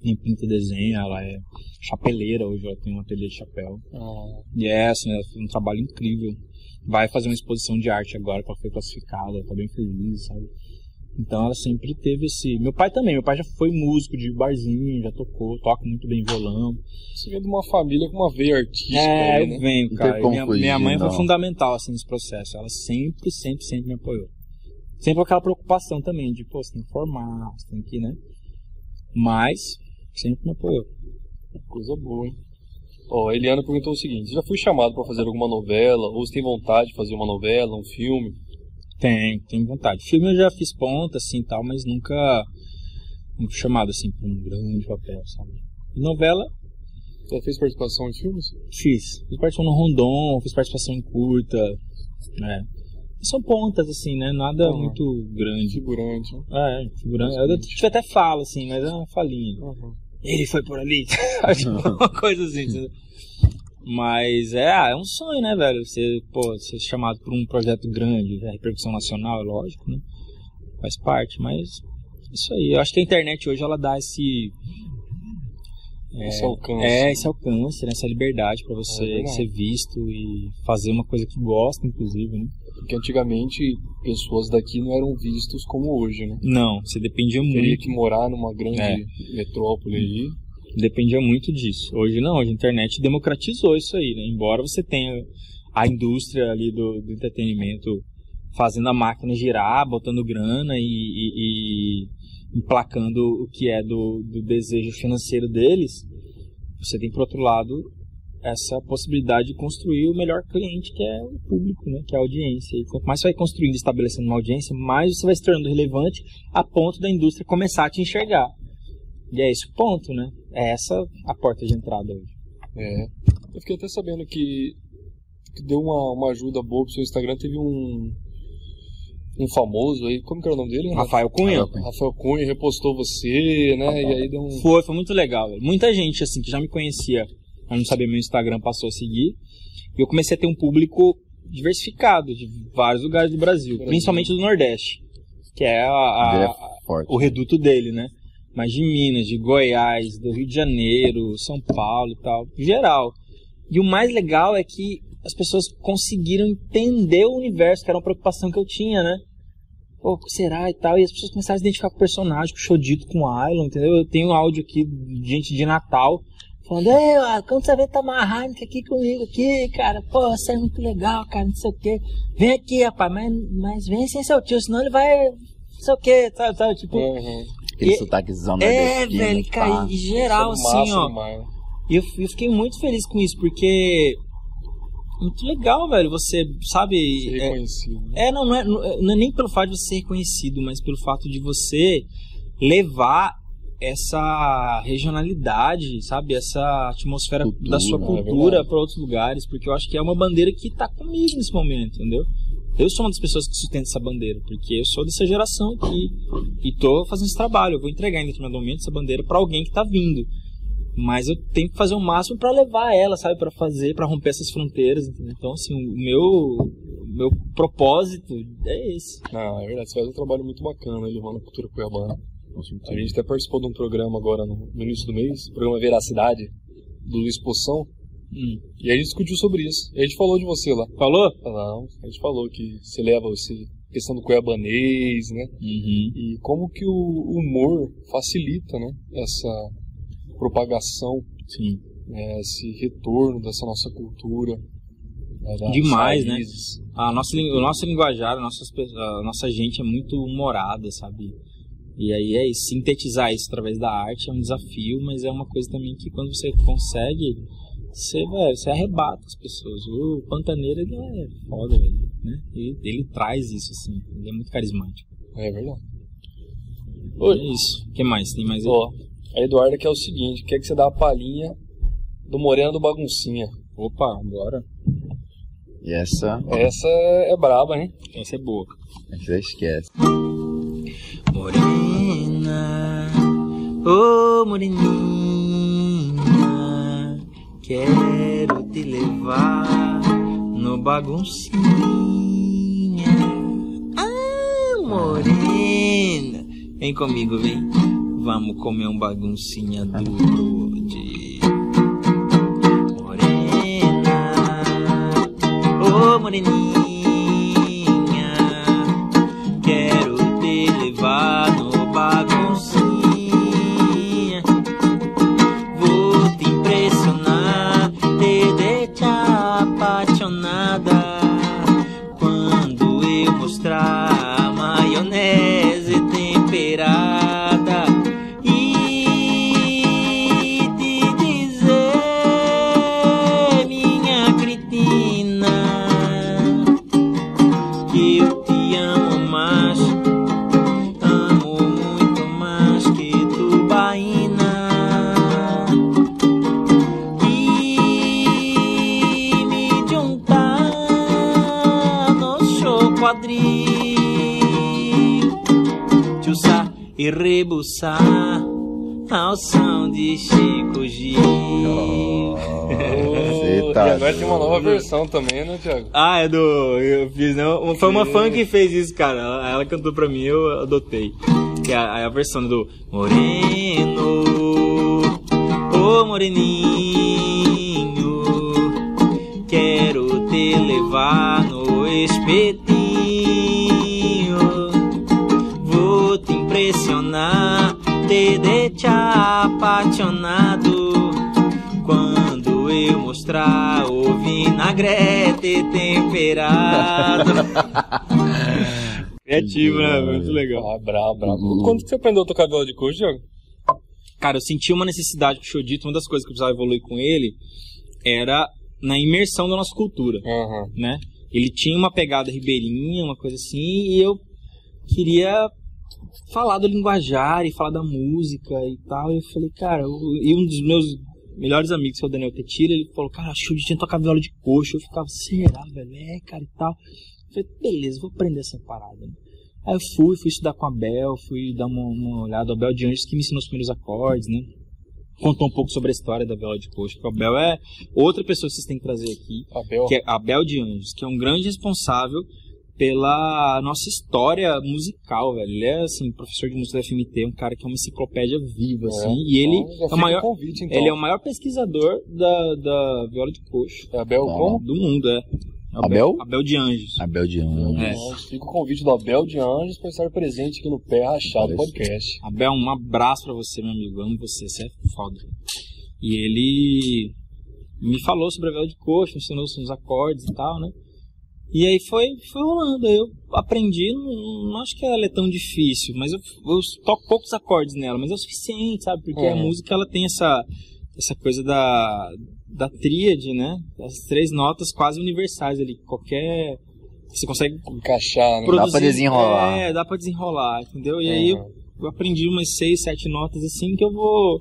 nem pinta desenha, ela é chapeleira hoje, ela tem um ateliê de chapéu. Ah, E é, assim, ela fez um trabalho incrível. Vai fazer uma exposição de arte agora, que ela foi classificada, tá bem feliz, sabe? Então ela sempre teve esse. Meu pai também, meu pai já foi músico de barzinho, já tocou, toca muito bem violão. você vem de uma família com uma veia artística É, aí, eu né? venho, tem cara. Minha, fugir, minha mãe foi não. fundamental, assim, nesse processo. Ela sempre, sempre, sempre me apoiou. Sempre com aquela preocupação também, de, pô, você tem que formar, você tem que, né? Mas, sempre me apoiou. Coisa boa, hein? Ó, a Eliana perguntou o seguinte: você já foi chamado pra fazer alguma novela? Ou você tem vontade de fazer uma novela, um filme? Tenho, tenho vontade. Filme eu já fiz ponta, assim, tal, mas nunca, fui chamado, assim, pra um grande papel, sabe? E novela, Já fez participação em filmes? fiz. Fiz participação no Rondon, fiz participação em curta, né? São pontas, assim, né? Nada Uhum. muito grande. Figurante. né? É, figurando. Eu tive até fala, assim, mas é uma falinha. Ele foi por ali. Tipo, uma coisa assim. Mas é, ah, é um sonho, né, velho? Você, pô, ser chamado por um projeto grande, a repercussão nacional, é lógico, né? Faz parte, mas isso aí. Eu acho que a internet hoje ela dá esse. Esse alcance. É, esse alcance, né? essa liberdade pra você É ser visto e fazer uma coisa que gosta, inclusive, né? Porque antigamente pessoas daqui não eram vistos como hoje, né? Não, você dependia Teria muito. que morar numa grande É. metrópole aí. Dependia muito disso. Hoje não, hoje a internet democratizou isso aí, né? Embora você tenha a indústria ali do, do entretenimento fazendo a máquina girar, botando grana e, e- e emplacando o que é do, do desejo financeiro deles, você tem por outro lado essa possibilidade de construir o melhor cliente que é o público, né? que é a audiência. E quanto mais você vai construindo e estabelecendo uma audiência, mais você vai se tornando relevante a ponto da indústria começar a te enxergar. E é esse o ponto, né? É essa a porta de entrada hoje. É. Eu fiquei até sabendo que, que deu uma, uma ajuda boa pro seu Instagram. Teve um. Um famoso aí, como que era o nome dele? Rafael Cunha. Rafael Cunha repostou você, né? E aí deu um. Foi, foi muito legal. velho. Muita gente, assim, que já me conhecia, mas não sabia meu Instagram, passou a seguir. E eu comecei a ter um público diversificado, de vários lugares do Brasil, Brasil. principalmente do Nordeste, que é a- Ele a- é o reduto dele, né? Mas de Minas, de Goiás, do Rio de Janeiro, São Paulo e tal, geral. E o mais legal é que as pessoas conseguiram entender o universo, que era uma preocupação que eu tinha, né? Pô, será e tal? E as pessoas começaram a se identificar com o personagem, com o Shodito, com o Ailon, entendeu? Eu tenho um áudio aqui de gente de Natal falando, ei, quando você vê tomar Heineken aqui comigo aqui, cara, pô, você é muito legal, cara, não sei o quê. Vem aqui, rapaz, mas, mas vem sem seu tio, senão ele vai, não sei o quê, sabe, sabe? Tipo, Uhum. Aquele E- sotaquezão é, nordestino, velho, cara, em geral, Isso é assim, ó. demais. E eu, eu fiquei muito feliz com isso, porque. Muito legal, velho, você, sabe. Ser é- reconhecido. né? é, não, não é, não é nem pelo fato de você ser reconhecido, mas pelo fato de você levar essa regionalidade, sabe? Essa atmosfera Cultura, da sua é cultura verdade. para outros lugares, porque eu acho que é uma bandeira que tá comigo nesse momento, entendeu? Eu sou uma das pessoas que sustenta essa bandeira, porque eu sou dessa geração aqui e tô fazendo esse trabalho. Eu vou entregar em determinado momento essa bandeira para alguém que tá vindo. Mas eu tenho que fazer o máximo para levar ela, sabe? Para fazer, para romper essas fronteiras, entendeu? Então, assim, o meu, meu propósito é esse. Não, é verdade. Você faz um trabalho muito bacana aí, levando a cultura cuiabana. A gente até participou de um programa agora no, no início do mês, o programa Veracidade, do Luiz Poção, Hum. e aí a gente discutiu sobre isso. E a gente falou de você lá. Falou? Não, a gente falou que você leva esse questão do cuiabanês, né? Uhum. E como que o humor facilita, né? Essa propagação, Sim. né? esse retorno dessa nossa cultura. né, Demais, né? A nossa, o nosso linguajar, a nossa, a nossa gente é muito humorada, sabe? E aí é isso, sintetizar isso através da arte é um desafio, mas é uma coisa também que quando você consegue, você, velho, você arrebata as pessoas. O Pantaneiro, ele é foda, velho, né? Ele, ele traz isso, assim, ele é muito carismático. É verdade. É isso. O que mais? Tem mais aí? Ó, a Eduarda quer o seguinte, quer que você dá a palhinha do Moreno do Baguncinha. Opa, agora. E essa, Essa é braba, hein? Essa é boa. essa esquece. Morena, ô moreninha, quero te levar no baguncinha. Ah, morena, vem comigo, vem. Vamos comer um baguncinha duro de morena. Ô moreninha, e rebuçar ao som de Chico Gil Você E tá agora tem uma nova versão também, né, Thiago? Ah, é do. Eu fiz, não. Foi uma fã que fez isso, cara. Ela, ela cantou pra mim, eu adotei. Que é a, é a versão do Moreno, ô Moreninho, quero te levar no espetinho. Te deixar apaixonado. Quando eu mostrar o vinagrete temperado. Criativo, né? Muito legal. Ah, brabo, brabo. Uhum. Quando você aprendeu a tocar viola de coxo, Thiago? Cara, eu senti uma necessidade com o Chodito, uma das coisas que eu precisava evoluir com ele era na imersão da nossa cultura, Aham. né? Ele tinha uma pegada ribeirinha, uma coisa assim, e eu queria falar do linguajar e falar da música e tal. E eu falei, cara, eu- e um dos meus melhores amigos, que é o Daniel Tetira, ele falou, cara, que o tinha que tocar viola de coxo. Eu ficava, será, velho? É, cara, e tal. Eu falei, beleza, vou aprender essa parada. né? Aí eu fui, fui estudar com a Bel, fui dar uma, uma olhada. A Bel de Anjos que me ensinou os primeiros acordes, né? Contou um pouco sobre a história da viola de coxo. porque A Bel é outra pessoa que vocês têm que trazer aqui Abel. que é Abel de Anjos, que é um grande responsável pela nossa história musical, velho. Ele é, assim, professor de música da FMT, um cara que é uma enciclopédia viva, assim, e ele Então, é o maior, convite, então. ele é o maior pesquisador da, da viola de coxo É Abel como? do mundo, é. Abel? Abel de Anjos. Abel de Anjos. É. Fica o convite do Abel de Anjos para estar presente aqui no Pé Rachado. Podcast. Abel, um abraço pra você, meu amigo. Amo você, você é foda. E ele me falou sobre a viola de coxo, ensinou uns acordes e tal, né? E aí foi, foi rolando. Aí eu aprendi, não, não acho que ela é tão difícil, mas eu, eu toco poucos acordes nela, mas é o suficiente, sabe? Porque a Uhum. música ela tem essa, essa coisa da, da tríade, né? As três notas quase universais ali. Qualquer. Você consegue Encaixar, né? produzir. pra desenrolar. É, dá pra desenrolar, entendeu? E aí eu, eu aprendi umas seis, sete notas assim que eu vou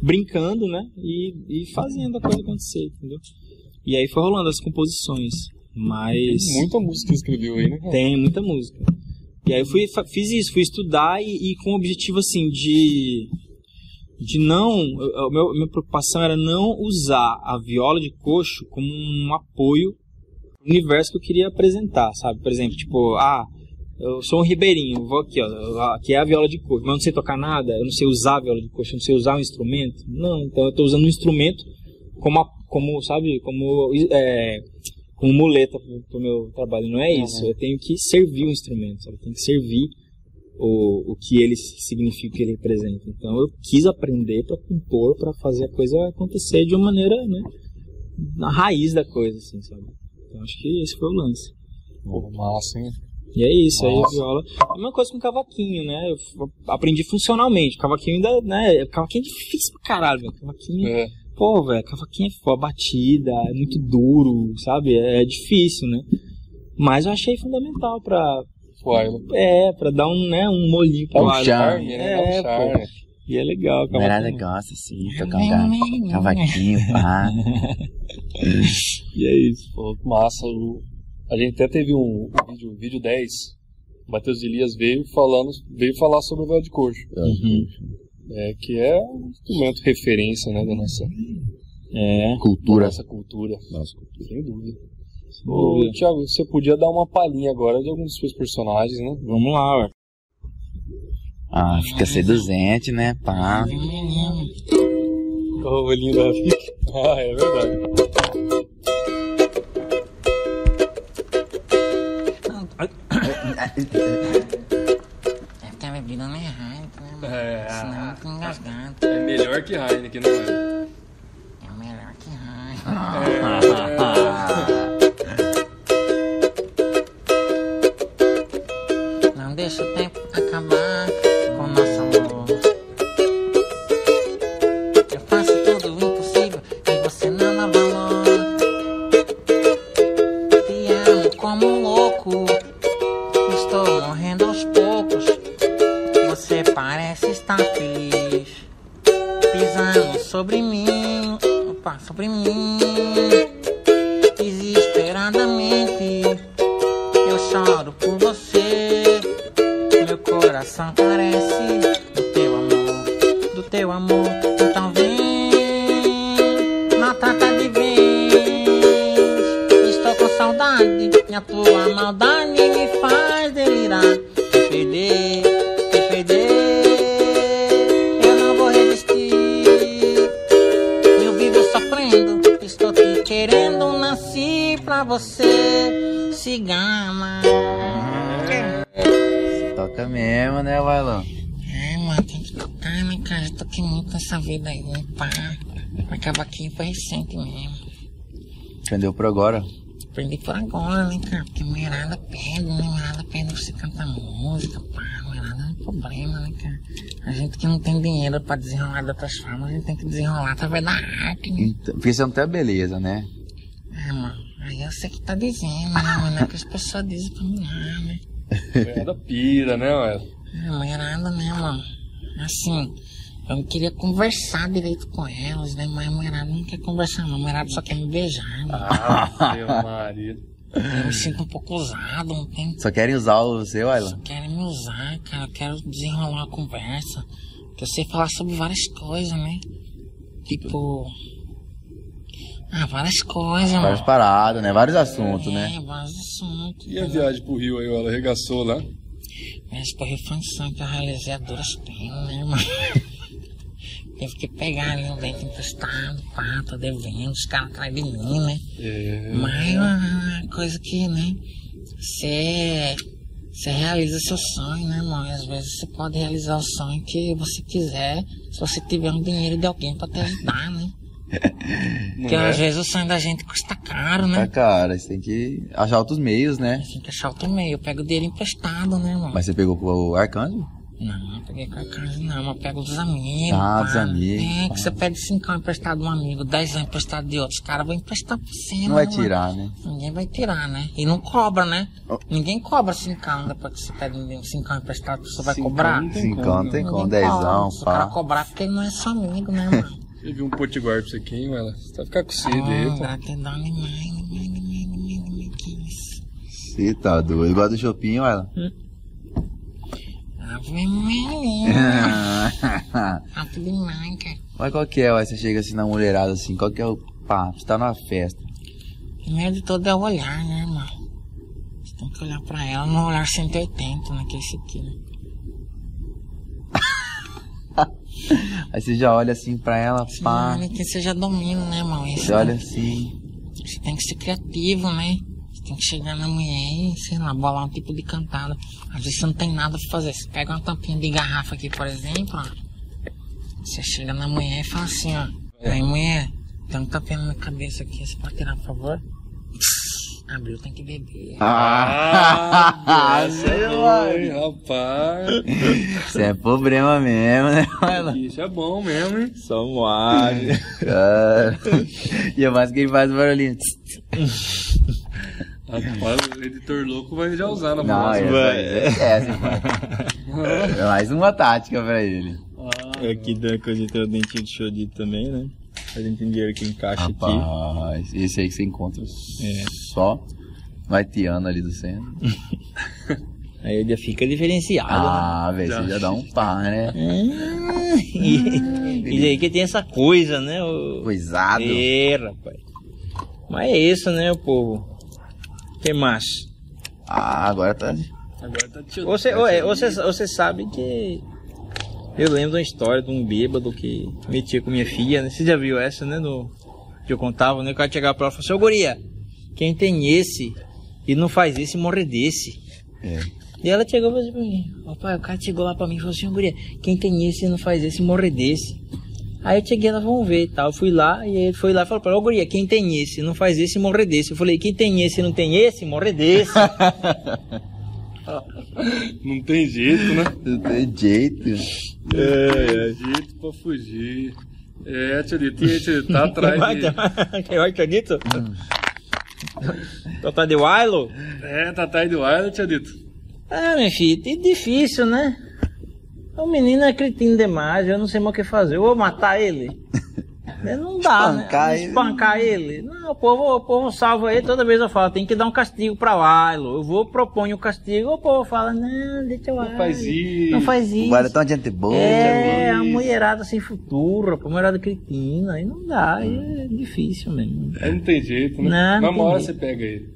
brincando, né? E, e fazendo a coisa acontecer, entendeu? E aí foi rolando as composições. Mas Tem muita música que escreveu aí, né? cara? tem muita música. E aí eu fui, fiz isso, fui estudar e, e com o objetivo assim de de não, a meu- minha preocupação era não usar a viola de coxo como um apoio pro universo que eu queria apresentar, sabe? Por exemplo, tipo, ah, eu sou um ribeirinho, vou aqui, ó, aqui é a viola de coxo, mas eu não sei tocar nada, eu não sei usar a viola de coxo, eu não sei usar um instrumento. Não, então eu estou usando um instrumento como, a- como sabe, como é, como muleta pro, pro meu trabalho. Não é isso. Eu tenho que servir o instrumento, sabe? Eu tenho que servir o, o que ele significa, o que ele representa. Então eu quis aprender para compor, para fazer a coisa acontecer de uma maneira, né? Na raiz da coisa, assim, sabe? Então acho que esse foi o lance. Pô, massa, hein? E é isso, aí a Nossa. viola. A mesma coisa com o cavaquinho, né? Eu aprendi funcionalmente. Cavaquinho ainda, né? Cavaquinho é difícil pra caralho, velho. Cavaquinho. É. Pô, velho, cavaquinho é foda, batida, é muito duro, sabe? É, é difícil, né? Mas eu achei fundamental pra. Uai, É, pra dar um, né, um molhinho pro Dá um lado. charme, né? Dá um É, charme. pô. E é legal, Mulherada cavaquinho. gosta, assim, tocar um ca- cavaquinho, pá. E é isso. Pô, massa. O- A gente até teve um, um vídeo, vídeo 10. O Matheus Elias veio falando, veio falar sobre o véu de coxo. Uhum. É, que é um instrumento referência, né, da nossa, É. da Cultura. nossa cultura. Nossa, Sem dúvida. Sem Ô, dúvida. Thiago, você podia dar uma palhinha agora de alguns dos seus personagens, né? Vamos lá, ué. Ah, fica seduzente, né? Pá. O olhinho da. Ah, é verdade. É que a bebida não é Heineken, né? É, Senão eu fico engasgado. é melhor que Heineken, não é? É melhor que Heineken. Não nessa vida aí, né, pá. Mas cavaquinho foi recente mesmo. Aprendeu por agora. Aprendi por agora, né, cara? Porque mulherada pede, né? Mulherada pede você cantar música, pá. Mulherada é um problema, né, cara? A gente que não tem dinheiro pra desenrolar de outras formas, a gente tem que desenrolar através da arte, né? Então, porque você não tem a beleza, né? É, mano. Aí eu sei que tá dizendo, né, mano? É que as pessoas dizem pra mulher, né? É da pira, né, ué? É, mulherada, né, mano? Assim, eu queria conversar direito com elas, né? Mas a mulherada não quer conversar, não. A mulherada só quer me beijar, mano. Ah, meu marido. Eu me sinto um pouco usado, não tem? Só querem usar o seu, Wailon? Querem me usar, cara. Eu quero desenrolar uma conversa. Que eu sei falar sobre várias coisas, né? Tipo. Ah, várias coisas, Várias mano. paradas, né? Vários assuntos, é, né? vários assuntos. E a viagem pro Rio aí, ela arregaçou lá? Mas porra, foi um sonho que eu realizei a duras penas, né, mano? Teve que pegar ali um dente emprestado, pá, tô devendo, os caras atrás de mim, né? É. Mas é uma coisa que, né? Você. Você realiza seu sonho, né, irmão? E às vezes você pode realizar o sonho que você quiser, se você tiver um dinheiro de alguém pra te ajudar, né? Porque é? às vezes o sonho da gente custa caro, Tá, né? cara, você tem que achar outros meios, né? Tem que achar outro meio. Eu pego o dinheiro emprestado, né, irmão? Mas você pegou o arcanjo? Não, peguei com a casa não, mas pego dos amigos. Ah, pá. dos amigos, É, pá. que você pede 5 emprestado de um amigo, 10 anos emprestado de outro. Os caras vão emprestar pra você, Não né, vai mano? tirar, né? Ninguém vai tirar, né? E não cobra, né? Oh. Ninguém cobra 5 depois que você pede 5 emprestado, você vai cobrar. não Cincão como, tem né? como, dezão, cobra. Se o cara pá. cobrar, porque ele não é seu amigo, né, mano? Eu vi um potiguar pra você aqui, hein, ela? Você vai ficar com sede Ah, aí, pô. gratidão demais, demais, demais, demais, demais. Você tá doido. Igual do shopping, Wailon. Ave Maria. Mas qual que é, ué? Você chega assim na mulherada assim, qual que é o papo? Você tá numa festa. Primeiro de tudo é o olhar, né, irmão? Você tem que olhar pra ela no olhar 180, né? Que é esse aqui, né? Aí você já olha assim pra ela, pá. Olha que você já domina, né, irmão? Você olha assim. Você tem que ser criativo, né? Tem que chegar na mulher e, sei lá, bolar um tipo de cantada. Às vezes você não tem nada pra fazer. Você pega uma tampinha de garrafa aqui, por exemplo, ó. Você chega na mulher e fala assim, ó. Aí, mulher, tem um tampinha na minha cabeça aqui. Você pode tirar, por favor? Abriu, tem que beber. Ah, essa é boa, hein, rapaz. Isso é problema mesmo, né, Wailon? Isso é bom mesmo, hein? Só moagem. Cara. E é mais que ele faz barulhinho. Rapaz, o editor louco vai já usar na próxima. aí é essa, pai. É mais uma tática pra ele. Aqui da coisa tem o dentinho de chodito também, né? A gente tem dinheiro que encaixa aqui. Rapaz, esse aí que você encontra É. só no haitiano ali do centro. Aí ele já fica diferenciado, Ah, velho, você já dá um pá, né? né? E, e aí que tem essa coisa, né? O... Coisado. É, rapaz. Mas é isso, né, o povo? Que mais? Ah, agora tá. Agora tá. Você, ou é, você, você sabe que Eu lembro de uma história de um bêbado que metia com minha filha, né? Você já viu essa, né? No, que eu contava, né? O cara chegava pra ela e falou assim, ô guria, quem tem esse e não faz esse, morre desse. É. E ela chegou e falou assim pra mim, papai, o cara chegou lá pra mim e falou assim, guria, quem tem esse e não faz esse, morre desse. Aí eu cheguei, nós vamos ver e tal. Eu fui lá e ele foi lá e falou pra ela, ô guria, quem tem esse não faz esse, morre desse. Eu falei, quem tem esse e não tem esse, morre desse. Não tem jeito, né? Não tem jeito. É, é jeito pra fugir. É, Tio Dito, e aí, Tio Dito, tá atrás de... Quem vai, acredito? Tô atrás de Wilo? É, tá atrás do ar, Tio Dito. Ah, minha filha, é difícil, né? O menino é cretino demais, eu não sei mais o que fazer. Eu vou matar ele. Não dá, Espancar né? ele. Espancar ele. Não, o povo, o povo salva ele. Toda vez eu falo, tem que dar um castigo pra Wilo. Eu vou, proponho o castigo, o povo fala, não, deixa o Não faz isso. Não faz isso. Agora é tão gente boa. É, a isso. mulherada sem futuro, a mulherada cretina, aí não dá, aí é difícil mesmo. Aí não tem jeito, né? Não, não Mas uma hora jeito. você pega ele.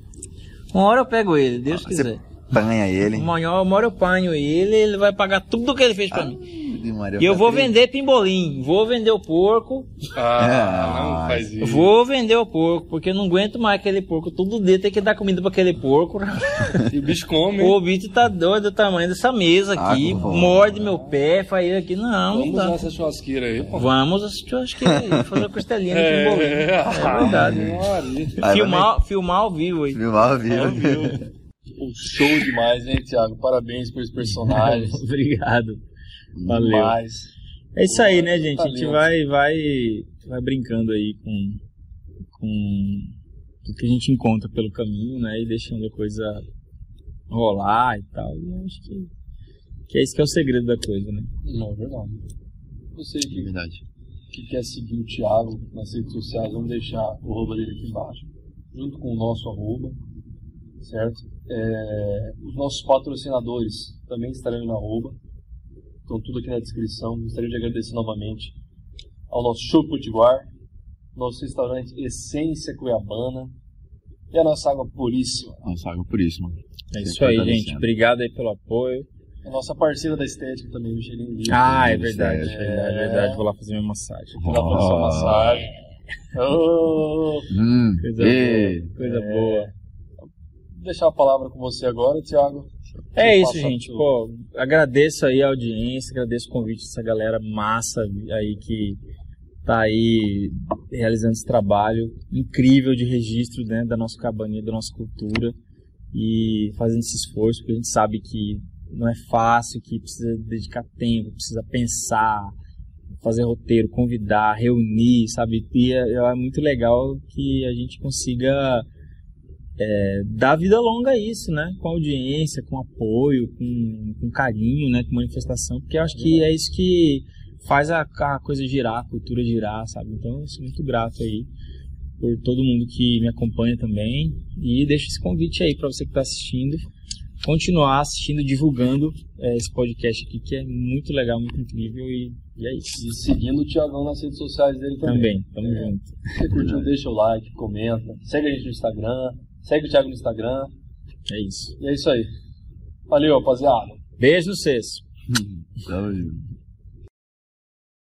Uma hora eu pego ele, Deus Você quiser. Panha ele. Hora uma hora eu panho ele, ele vai pagar tudo que ele fez pra mim. De Maria E eu vou vender pimbolim, vou vender o porco, Ah, Ah, não faz isso. vou vender o porco, porque eu não aguento mais aquele porco. Todo dia tem que dar comida pra aquele porco. E o bicho come, o bicho tá doido do tamanho dessa mesa aqui, Ah, morde meu pé, faz isso aqui. Não, não Vamos usar essa churrasqueira aí, pô. Vamos acho que é fazer uma costelinha de pimbolim. É, É verdade. Aí Filmar, filmar ao vivo aí. Filmar ao vivo. Ao vivo. Pô, Show demais, hein, Thiago? Parabéns por esse personagem. Obrigado. Valeu. Demais. É isso aí, né, gente? A gente vai, vai, vai brincando aí com, com o que a gente encontra pelo caminho, né? E deixando a coisa rolar e tal. E eu acho que, que é isso que é o segredo da coisa, né? Não, é verdade. Você É que, verdade. que quer seguir o Thiago nas redes sociais, vamos deixar o arroba dele aqui embaixo, junto com o nosso arroba, certo? É, os nossos patrocinadores também estarão na arroba, estão tudo aqui na descrição. Gostaria de agradecer novamente ao nosso Show Potiguar, nosso restaurante Essência Cuiabana e a nossa água puríssima, Nossa, água mano. É isso aí, gente. Obrigado aí pelo apoio. a nossa parceira da estética também, Michelin Livre. Ah, é verdade, certo. verdade, verdade. Vou lá fazer minha massagem. Dá pra fazer Oh. massagem. Oh, Hum. Coisa boa, coisa É. boa. Deixar a palavra com você agora, Thiago. É isso, gente. tudo. Pô, agradeço aí a audiência, agradeço o convite dessa galera massa aí que tá aí realizando esse trabalho incrível de registro né, da nossa cabaninha, da nossa cultura e fazendo esse esforço, porque a gente sabe que não é fácil, que precisa dedicar tempo, precisa pensar, fazer roteiro, convidar, reunir, sabe? E é, é muito legal que a gente consiga é, dar vida longa a isso, né? Com audiência, com apoio, com, com carinho, né? Com manifestação, porque eu acho que é isso que faz a, a coisa girar, a cultura girar, sabe? Então eu sou muito grato aí por todo mundo que me acompanha também e deixo esse convite aí para você que está assistindo continuar assistindo, divulgando é, esse podcast aqui que é muito legal, muito incrível e, e é isso. E seguindo o Thiagão nas redes sociais dele também. Também, tamo É. junto. Se você curtiu, deixa o like, comenta. Segue a gente no Instagram. Segue o Thiago no Instagram. É isso. E é isso aí. Valeu, rapaziada. Beijo no cesso. Tamo junto.